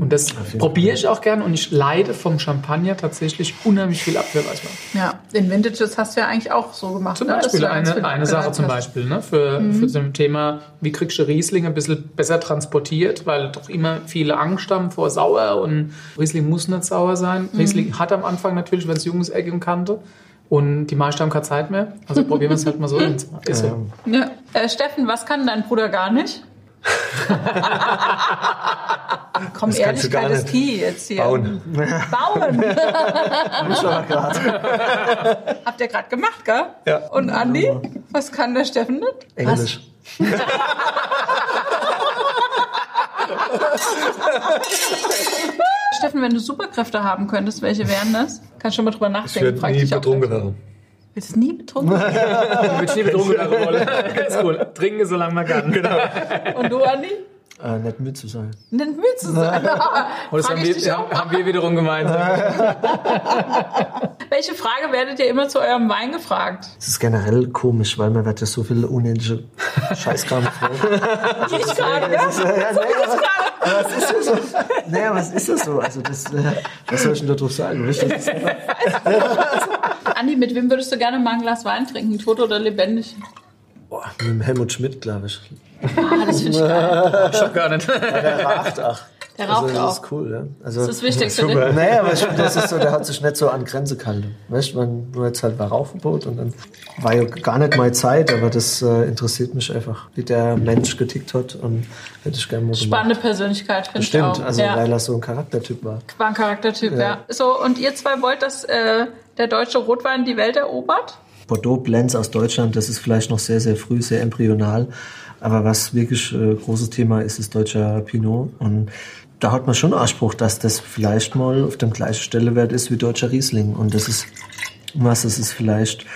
Und das probiere ich auch gern und ich leide vom Champagner tatsächlich unheimlich viel ab für Weißwein. Ja, den Vintages hast du ja eigentlich auch so gemacht. Zum ne? Beispiel eine, eine Sache zum. Beispiel, ne? für, für so ein Thema, wie kriegst du Riesling ein bisschen besser transportiert, weil doch immer viele Angst haben vor sauer und Riesling muss nicht sauer sein. Riesling hat am Anfang natürlich, wenn es jung ist, Eck im Kante und die meisten haben keine Zeit mehr. Also probieren wir es halt mal so. Ist so. Ja. Äh, Steffen, was kann dein Bruder gar nicht? Komm, Das kannst du gar Ehrlichkeit ist nicht. key jetzt hier. Bauen. Bauen. Habt ihr gerade gemacht, gell? Ja. Und Andi, was kann der Steffen nicht? Englisch. Steffen, wenn du Superkräfte haben könntest, welche wären das? Kannst schon mal drüber Ich nachdenken. werde frag nie betrunken werden. Willst du nie betrunken? Ich will nie betrunken Rolle. Ist cool. Trinken, solange man kann. Genau. Und du, Andi? Äh, nicht müde zu sein. Nicht müde zu sein. Und das Frag haben wir, haben wir wiederum gemeinsam. Welche Frage werdet ihr immer zu eurem Wein gefragt? Es ist generell komisch, weil man wird ja so viele unendliche Scheißkram gefragt. Ich gerade, ja. Das ist, äh, ja, nee, aber, aber es ist ja so. Aber es ist ja so. Also das, äh, was soll ich denn sagen? Das ist einfach- Andi, mit wem würdest du gerne mal ein Glas Wein trinken? Tot oder lebendig? Boah, mit dem Helmut Schmidt, glaube ich. Ah, das finde ich geil. Schon gar nicht. Der raucht auch. Der raucht also, das auch. ist cool, ja. Also, Das ist das Wichtigste. ne? Naja, aber ich das ist so, der hat sich nicht so an Grenze gehalten. Weißt du, man, nur jetzt halt war Rauchverbot und dann war ja gar nicht meine Zeit, aber das äh, interessiert mich einfach, wie der Mensch getickt hat und hätte ich gerne mal gemacht. Spannende Persönlichkeit, finde ich Stimmt, auch. also ja. weil er so ein Charaktertyp war. War ein Charaktertyp, ja. Ja. So, und ihr zwei wollt, dass äh, der deutsche Rotwein die Welt erobert? Bordeaux Blends aus Deutschland, das ist vielleicht noch sehr, sehr früh, sehr embryonal. Aber was wirklich äh, großes Thema ist, ist deutscher Pinot. Und da hat man schon Anspruch, dass das vielleicht mal auf dem gleichen Stellenwert ist wie deutscher Riesling. Und das ist was, das ist vielleicht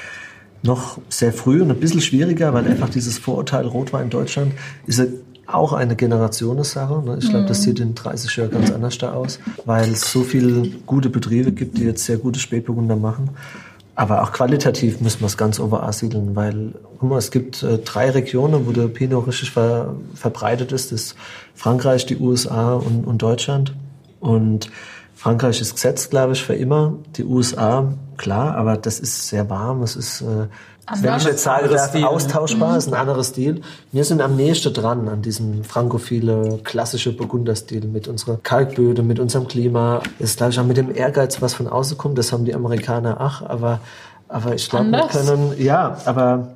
noch sehr früh und ein bisschen schwieriger, weil einfach dieses Vorurteil Rotwein in Deutschland ist auch eine Generationssache. Ne? Ich glaube, das sieht in 30 Jahren ganz anders da aus, weil es so viele gute Betriebe gibt, die jetzt sehr gute Spätburgunder machen. Aber auch qualitativ müssen wir es ganz ober ansiedeln, weil guck mal, es gibt äh, drei Regionen, wo der Pinot richtig ver verbreitet ist. Das ist Frankreich, die USA und, und Deutschland. Und Frankreich ist gesetzt, glaube ich, für immer. Die USA, klar, aber das ist sehr warm. Es ist, äh, wenn ich jetzt sagen Anderes darf, Stil, austauschbar, ist ein anderer Stil. Wir sind am nächsten dran an diesem frankophile, klassische Burgunderstil mit unserer Kalkböde, mit unserem Klima. Das ist, glaube ich, auch mit dem Ehrgeiz, was von außen kommt. Das haben die Amerikaner auch, aber, aber ich glaube, wir können, ja, aber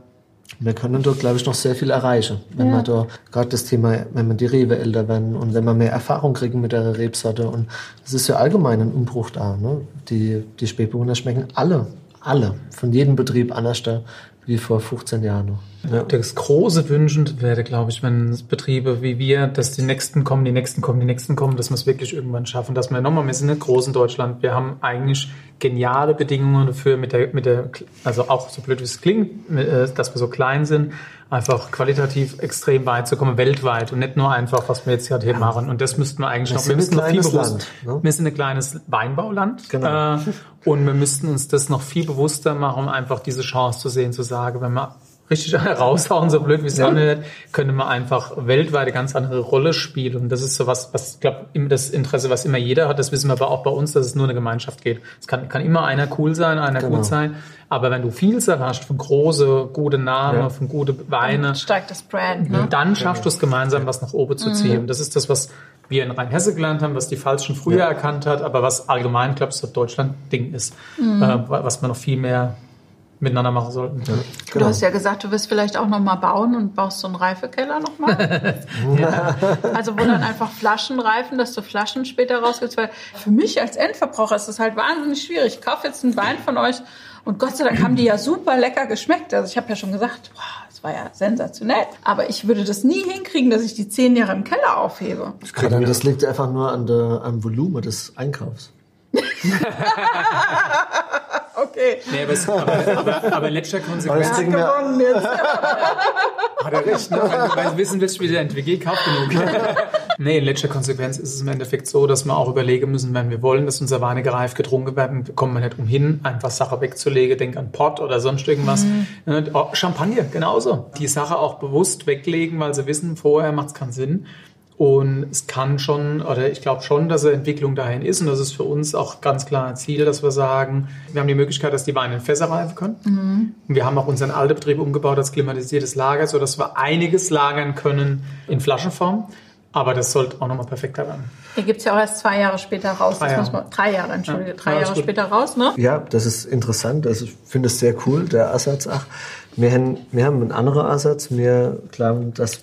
wir können dort, glaube ich, noch sehr viel erreichen. Wenn Ja. man da gerade das Thema, wenn man die Rewe älter werden und wenn man mehr Erfahrung kriegen mit der Rebsorte. Und es ist ja allgemein ein Umbruch da. Ne? Die, die Spätburgunder schmecken alle, alle, von jedem Betrieb anders da wie vor 15 Jahren noch. Ja. Das große Wünschen wäre, glaube ich, wenn Betriebe wie wir, dass die Nächsten kommen, die Nächsten kommen, die Nächsten kommen, dass wir es wirklich irgendwann schaffen, dass wir nochmal, wir sind nicht groß in Deutschland, wir haben eigentlich geniale Bedingungen dafür, mit der, mit der, also auch so blöd wie es klingt, äh, dass wir so klein sind, einfach qualitativ extrem weit zu kommen, weltweit und nicht nur einfach, was wir jetzt gerade hier machen. Und das müssten wir eigentlich Wir noch, wir müssten ein noch viel bewusst, Land, ne? wir sind ein kleines Weinbauland. Genau. Äh, und wir müssten uns das noch viel bewusster machen, um einfach diese Chance zu sehen, zu sagen, wenn wir richtig raushauen, so blöd wie es anhört, könnte man einfach weltweit eine ganz andere Rolle spielen. Und das ist so was, was ich glaube, immer das Interesse, was immer jeder hat, das wissen wir aber auch bei uns, dass es nur eine Gemeinschaft geht. Es kann, kann immer einer cool sein, einer Genau. gut sein. Aber wenn du Vielzahl hast von große, gute Namen, Ja. von gute Weine, Steigt das Brand, ne? dann schaffst du es gemeinsam, was nach oben zu ziehen. Und Das ist das, was wir in Rheinhesse gelernt haben, was die Pfalz schon früher erkannt hat, aber was allgemein, glaube ich, so Deutschland-Ding ist, äh, was wir noch viel mehr miteinander machen sollten. Genau. Du hast ja gesagt, du wirst vielleicht auch noch mal bauen und baust so einen Reifekeller noch mal. Also wo dann einfach Flaschen reifen, dass du Flaschen später rausgibst. Weil für mich als Endverbraucher ist das halt wahnsinnig schwierig. Ich kaufe jetzt einen Wein von euch und Gott sei Dank haben die ja super lecker geschmeckt. Also ich habe ja schon gesagt, boah, das war ja sensationell. Aber ich würde das nie hinkriegen, dass ich die zehn Jahre im Keller aufhebe. Ja, dann, das liegt einfach nur an der, am Volumen des Einkaufs. Okay. Nee, aber, es, aber, aber, aber in letzter Konsequenz kriegen wir, Gewonnen jetzt. hat er recht. Ne? Wenn du wissen willst, wie der NWG kauft genug. nee, in letzter Konsequenz ist es im Endeffekt so, dass wir auch überlegen müssen, wenn wir wollen, dass unser Weine gereift getrunken werden, kommen wir nicht umhin, einfach Sache wegzulegen, denk an Pott oder sonst irgendwas. Ne, oh, Champagner, genauso. Die Sache auch bewusst weglegen, weil sie wissen, vorher macht es keinen Sinn. Und es kann schon, oder ich glaube schon, dass eine Entwicklung dahin ist. Und das ist für uns auch ganz klar ein Ziel, dass wir sagen, wir haben die Möglichkeit, dass die Weine in Fässer reifen können. Und wir haben auch unseren alten Betrieb umgebaut als klimatisiertes Lager, sodass wir einiges lagern können in Flaschenform. Aber das sollte auch nochmal perfekter werden. Hier gibt's ja auch erst zwei Jahre später raus. Drei Das muss Jahre. man, drei Jahre, entschuldige. Ja. Drei Jahre gut. später raus, ne? Ja, das ist interessant. Also ich finde es sehr cool, der Ansatz. Ach, wir haben, wir haben einen anderen Ansatz. Wir glauben, dass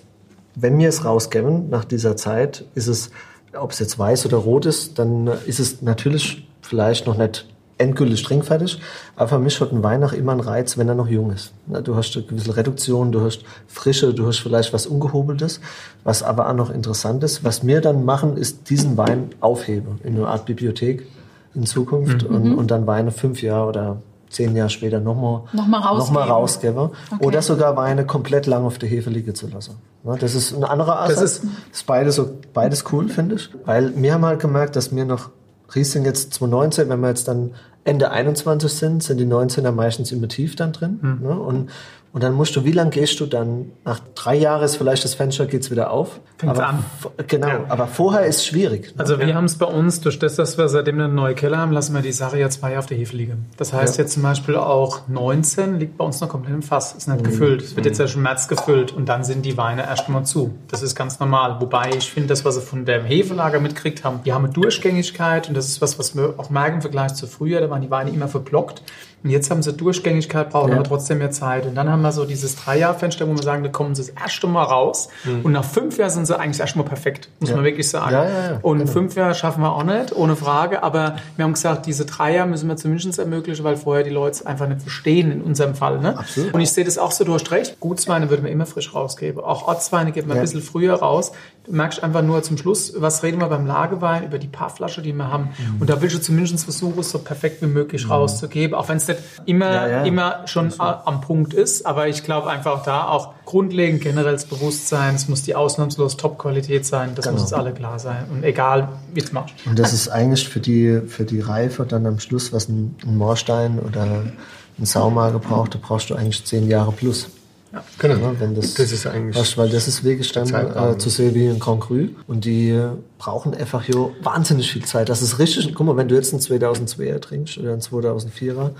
wenn wir es rausgeben nach dieser Zeit, ist es, ob es jetzt weiß oder rot ist, dann ist es natürlich vielleicht noch nicht endgültig trinkfertig, aber für mich hat ein Wein auch immer einen Reiz, wenn er noch jung ist. Du hast eine gewisse Reduktion, du hast Frische, du hast vielleicht was Ungehobeltes, was aber auch noch interessant ist. Was wir dann machen, ist diesen Wein aufheben in eine Art Bibliothek in Zukunft und, und dann Weine fünf Jahre oder zehn Jahre später nochmal Noch mal rausgeben. noch mal rausgeben. Oder sogar Weine komplett lang auf der Hefe liegen zu lassen. Das ist ein anderer Ansatz. Das Das ist- ist, beides, so, beides cool, finde ich. Weil wir haben halt gemerkt, dass wir noch Riesling jetzt 2019, wenn wir jetzt dann Ende 21 sind, sind die 19er meistens immer tief dann drin. Hm. Ne? Und, und dann musst du, wie lange gehst du dann? Nach drei Jahren ist vielleicht das Fenster, geht's wieder auf. Fängt's aber, an. Genau, aber vorher ist schwierig. Ne? Also wir haben es bei uns, durch das, dass wir seitdem eine neue Keller haben, lassen wir die Sache ja zwei Jahre auf der Hefe liegen. Das heißt Ja. jetzt zum Beispiel auch 19 liegt bei uns noch komplett im Fass, ist nicht gefüllt. Es wird jetzt erst im März gefüllt und dann sind die Weine erst mal zu. Das ist ganz normal. Wobei ich finde, das, was sie von dem Hefelager mitkriegt haben, die haben eine Durchgängigkeit und das ist was, was wir auch merken im Vergleich zu früher, da waren die Weine immer verblockt. Und jetzt haben sie Durchgängigkeit, brauchen Ja. aber trotzdem mehr Zeit. Und dann haben wir so dieses Drei-Jahr-Fenster, wo wir sagen, da kommen sie das erste Mal raus. Und nach fünf Jahren sind sie eigentlich erstmal perfekt, muss Ja. man wirklich sagen. Ja, Und genau. fünf Jahre schaffen wir auch nicht, ohne Frage. Aber wir haben gesagt, diese drei Jahre müssen wir zumindest ermöglichen, weil vorher die Leute es einfach nicht verstehen in unserem Fall. Ne? Absolut. Und ich sehe das auch so, du hast recht. Gutsweine würden wir immer frisch rausgeben. Auch Ortsweine geben wir ein bisschen früher raus. Du merkst einfach nur zum Schluss, was reden wir beim Lagewein, über die paar Flaschen, die wir haben. Mhm. Und da willst du zumindest versuchen, es so perfekt wie möglich rauszugeben. Auch wenn es nicht immer, Ja, ja. immer schon am Punkt ist. Aber ich glaube einfach da auch grundlegend generelles Bewusstsein. Es muss die ausnahmslos Top-Qualität sein. Das Genau. muss uns alle klar sein. Und egal, wie es machst. Und das ist eigentlich für die, für die Reife dann am Schluss, was ein, ein Moorstein oder ein Saumager braucht, da brauchst du eigentlich zehn Jahre plus. Genau. Ne, wenn das, Das ist eigentlich- was, weil das ist Zeitraum. äh, zu sehen wie ein Grand Cru. Und die äh, brauchen einfach hier wahnsinnig viel Zeit. Das ist richtig. Guck mal, wenn du jetzt einen 2002er trinkst oder einen 2004er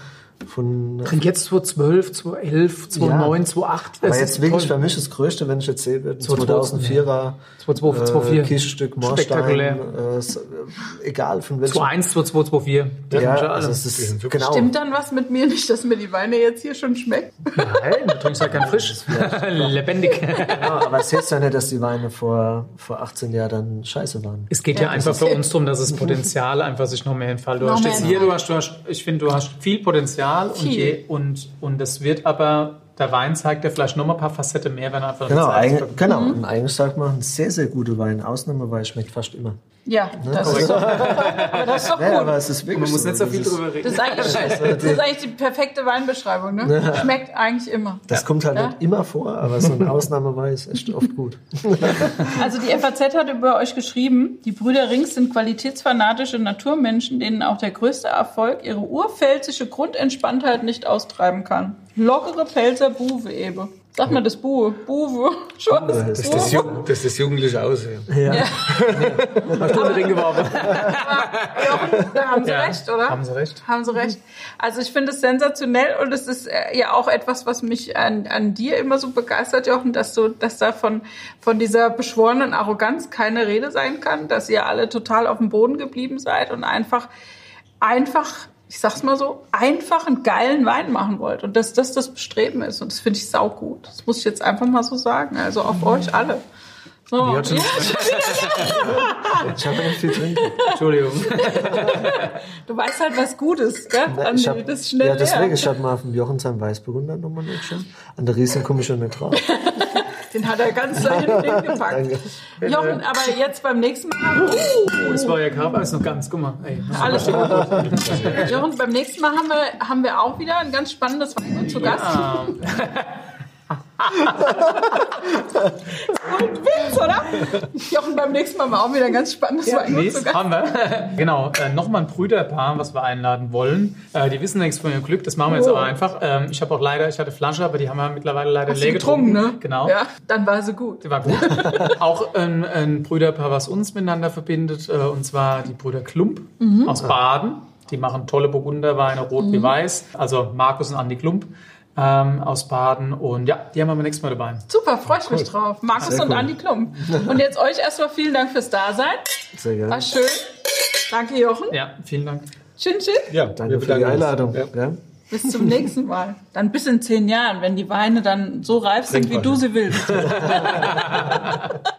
von. Trink jetzt 2012, 2011, 2009, 2008. Aber Das jetzt ist wirklich toll. für mich das Größte, wenn ich jetzt sehe, wird ein 2002, 2004er 2002, 2004. äh, Kirchenstück Moorstein, Spektakulär. äh, äh, egal von welchem. 2001, 2002, 2004. Das ja, also es ist, genau. Stimmt dann was mit mir nicht, dass mir die Weine jetzt hier schon schmecken? Nein, du trinkst ja kein frisch. Lebendig. Ja, aber es heißt ja nicht, dass die Weine vor, vor 18 Jahren dann scheiße waren. Es geht ja, Ja, einfach für uns darum, dass das Potenzial einfach sich noch mehr entfaltet. Du hast mehr jetzt hier, du hast, du hast, ich finde, du hast viel Potenzial und, Viel. je, und, und das wird aber, der Wein zeigt ja vielleicht noch mal ein paar Facetten mehr, wenn er einfach Genau, hat. genau. Und eigentlich sagt man, ein sehr, sehr guter Wein. Ausnahmeweise schmeckt fast immer. Ja, das ist doch, aber das ist doch Ja, gut. aber es ist wirklich Man muss so. nicht so Das viel drüber Das reden. ist, eigentlich, das ist eigentlich die perfekte Weinbeschreibung, ne? Schmeckt eigentlich immer. Das kommt halt Ja. nicht immer vor, aber so eine Ausnahmeweise ist echt oft gut. Also die FAZ hat über euch geschrieben, die Brüder Rings sind qualitätsfanatische Naturmenschen, denen auch der größte Erfolg ihre urpfälzische Grundentspanntheit nicht austreiben kann. Lockere Pelzer Buwe eben. Sag mal das Buwe. Buwe. Schon. Das ist das, Jugend, das, ist das jugendliche Aussehen. Ja. Hast du den Ring geworfen? Ja, da haben sie Ja, recht, oder? haben sie recht. Haben Sie recht. Also ich finde es sensationell und es ist äh, ja auch etwas, was mich an, an dir immer so begeistert, Jochen, dass du, dass da von, von dieser beschworenen Arroganz keine Rede sein kann, dass ihr alle total auf dem Boden geblieben seid und einfach, einfach, ich sag's mal so, einfach einen geilen Wein machen wollt und dass das das Bestreben ist und das finde ich saugut. Das muss ich jetzt einfach mal so sagen. Also auf euch alle. So. Hat schon- Ja, Ich habe nicht viel trinken. Entschuldigung. du weißt halt, was gut ist, gell? Andi? Ich hab, das schnell ja, deswegen, leer. ich habe mal auf dem Jochen sein Weißburgunder nochmal nicht schon. An der Riesen komme ich schon nicht drauf. Den hat er ganz da hinten hingepackt. Jochen, aber jetzt beim nächsten Mal. Oh, das war ja Kaba, ist noch ganz, guck mal. Ey, Alles gut. Jochen, beim nächsten Mal haben wir, haben wir auch wieder ein ganz spannendes Weingut zu Gast. Ah, Und Witz, oder? Jochen, beim nächsten Mal haben wir auch wieder ein ganz spannendes Nee, zu Gast. haben wir. genau, äh, nochmal ein Brüderpaar, was wir einladen wollen. Äh, die wissen nichts von ihrem Glück, das machen wir jetzt Oh. aber einfach. Ähm, ich habe auch leider, ich hatte Flasche, aber die haben wir mittlerweile leider leer du getrunken, ne? Genau. Ja, dann war sie gut. Die war gut. auch ein, ein Brüderpaar, was uns miteinander verbindet, äh, und zwar die Brüder Klump Mhm. aus Baden. Die machen tolle Burgunderweine, rot wie weiß. Also Markus und Andi Klump ähm, aus Baden. Und ja, die haben wir beim nächsten Mal dabei. Super, freue ich mich drauf. Markus Sehr und cool. Andi Klump. Und jetzt euch erstmal vielen Dank fürs Dasein. Sehr War gerne. schön. Danke, Jochen. Ja, vielen Dank. Tschin, tschin. Ja, Danke für die Einladung. Ja. Ja. Bis zum nächsten Mal. Dann bis in zehn Jahren, wenn die Weine dann so reif sind, wie Trinkbar du sie willst.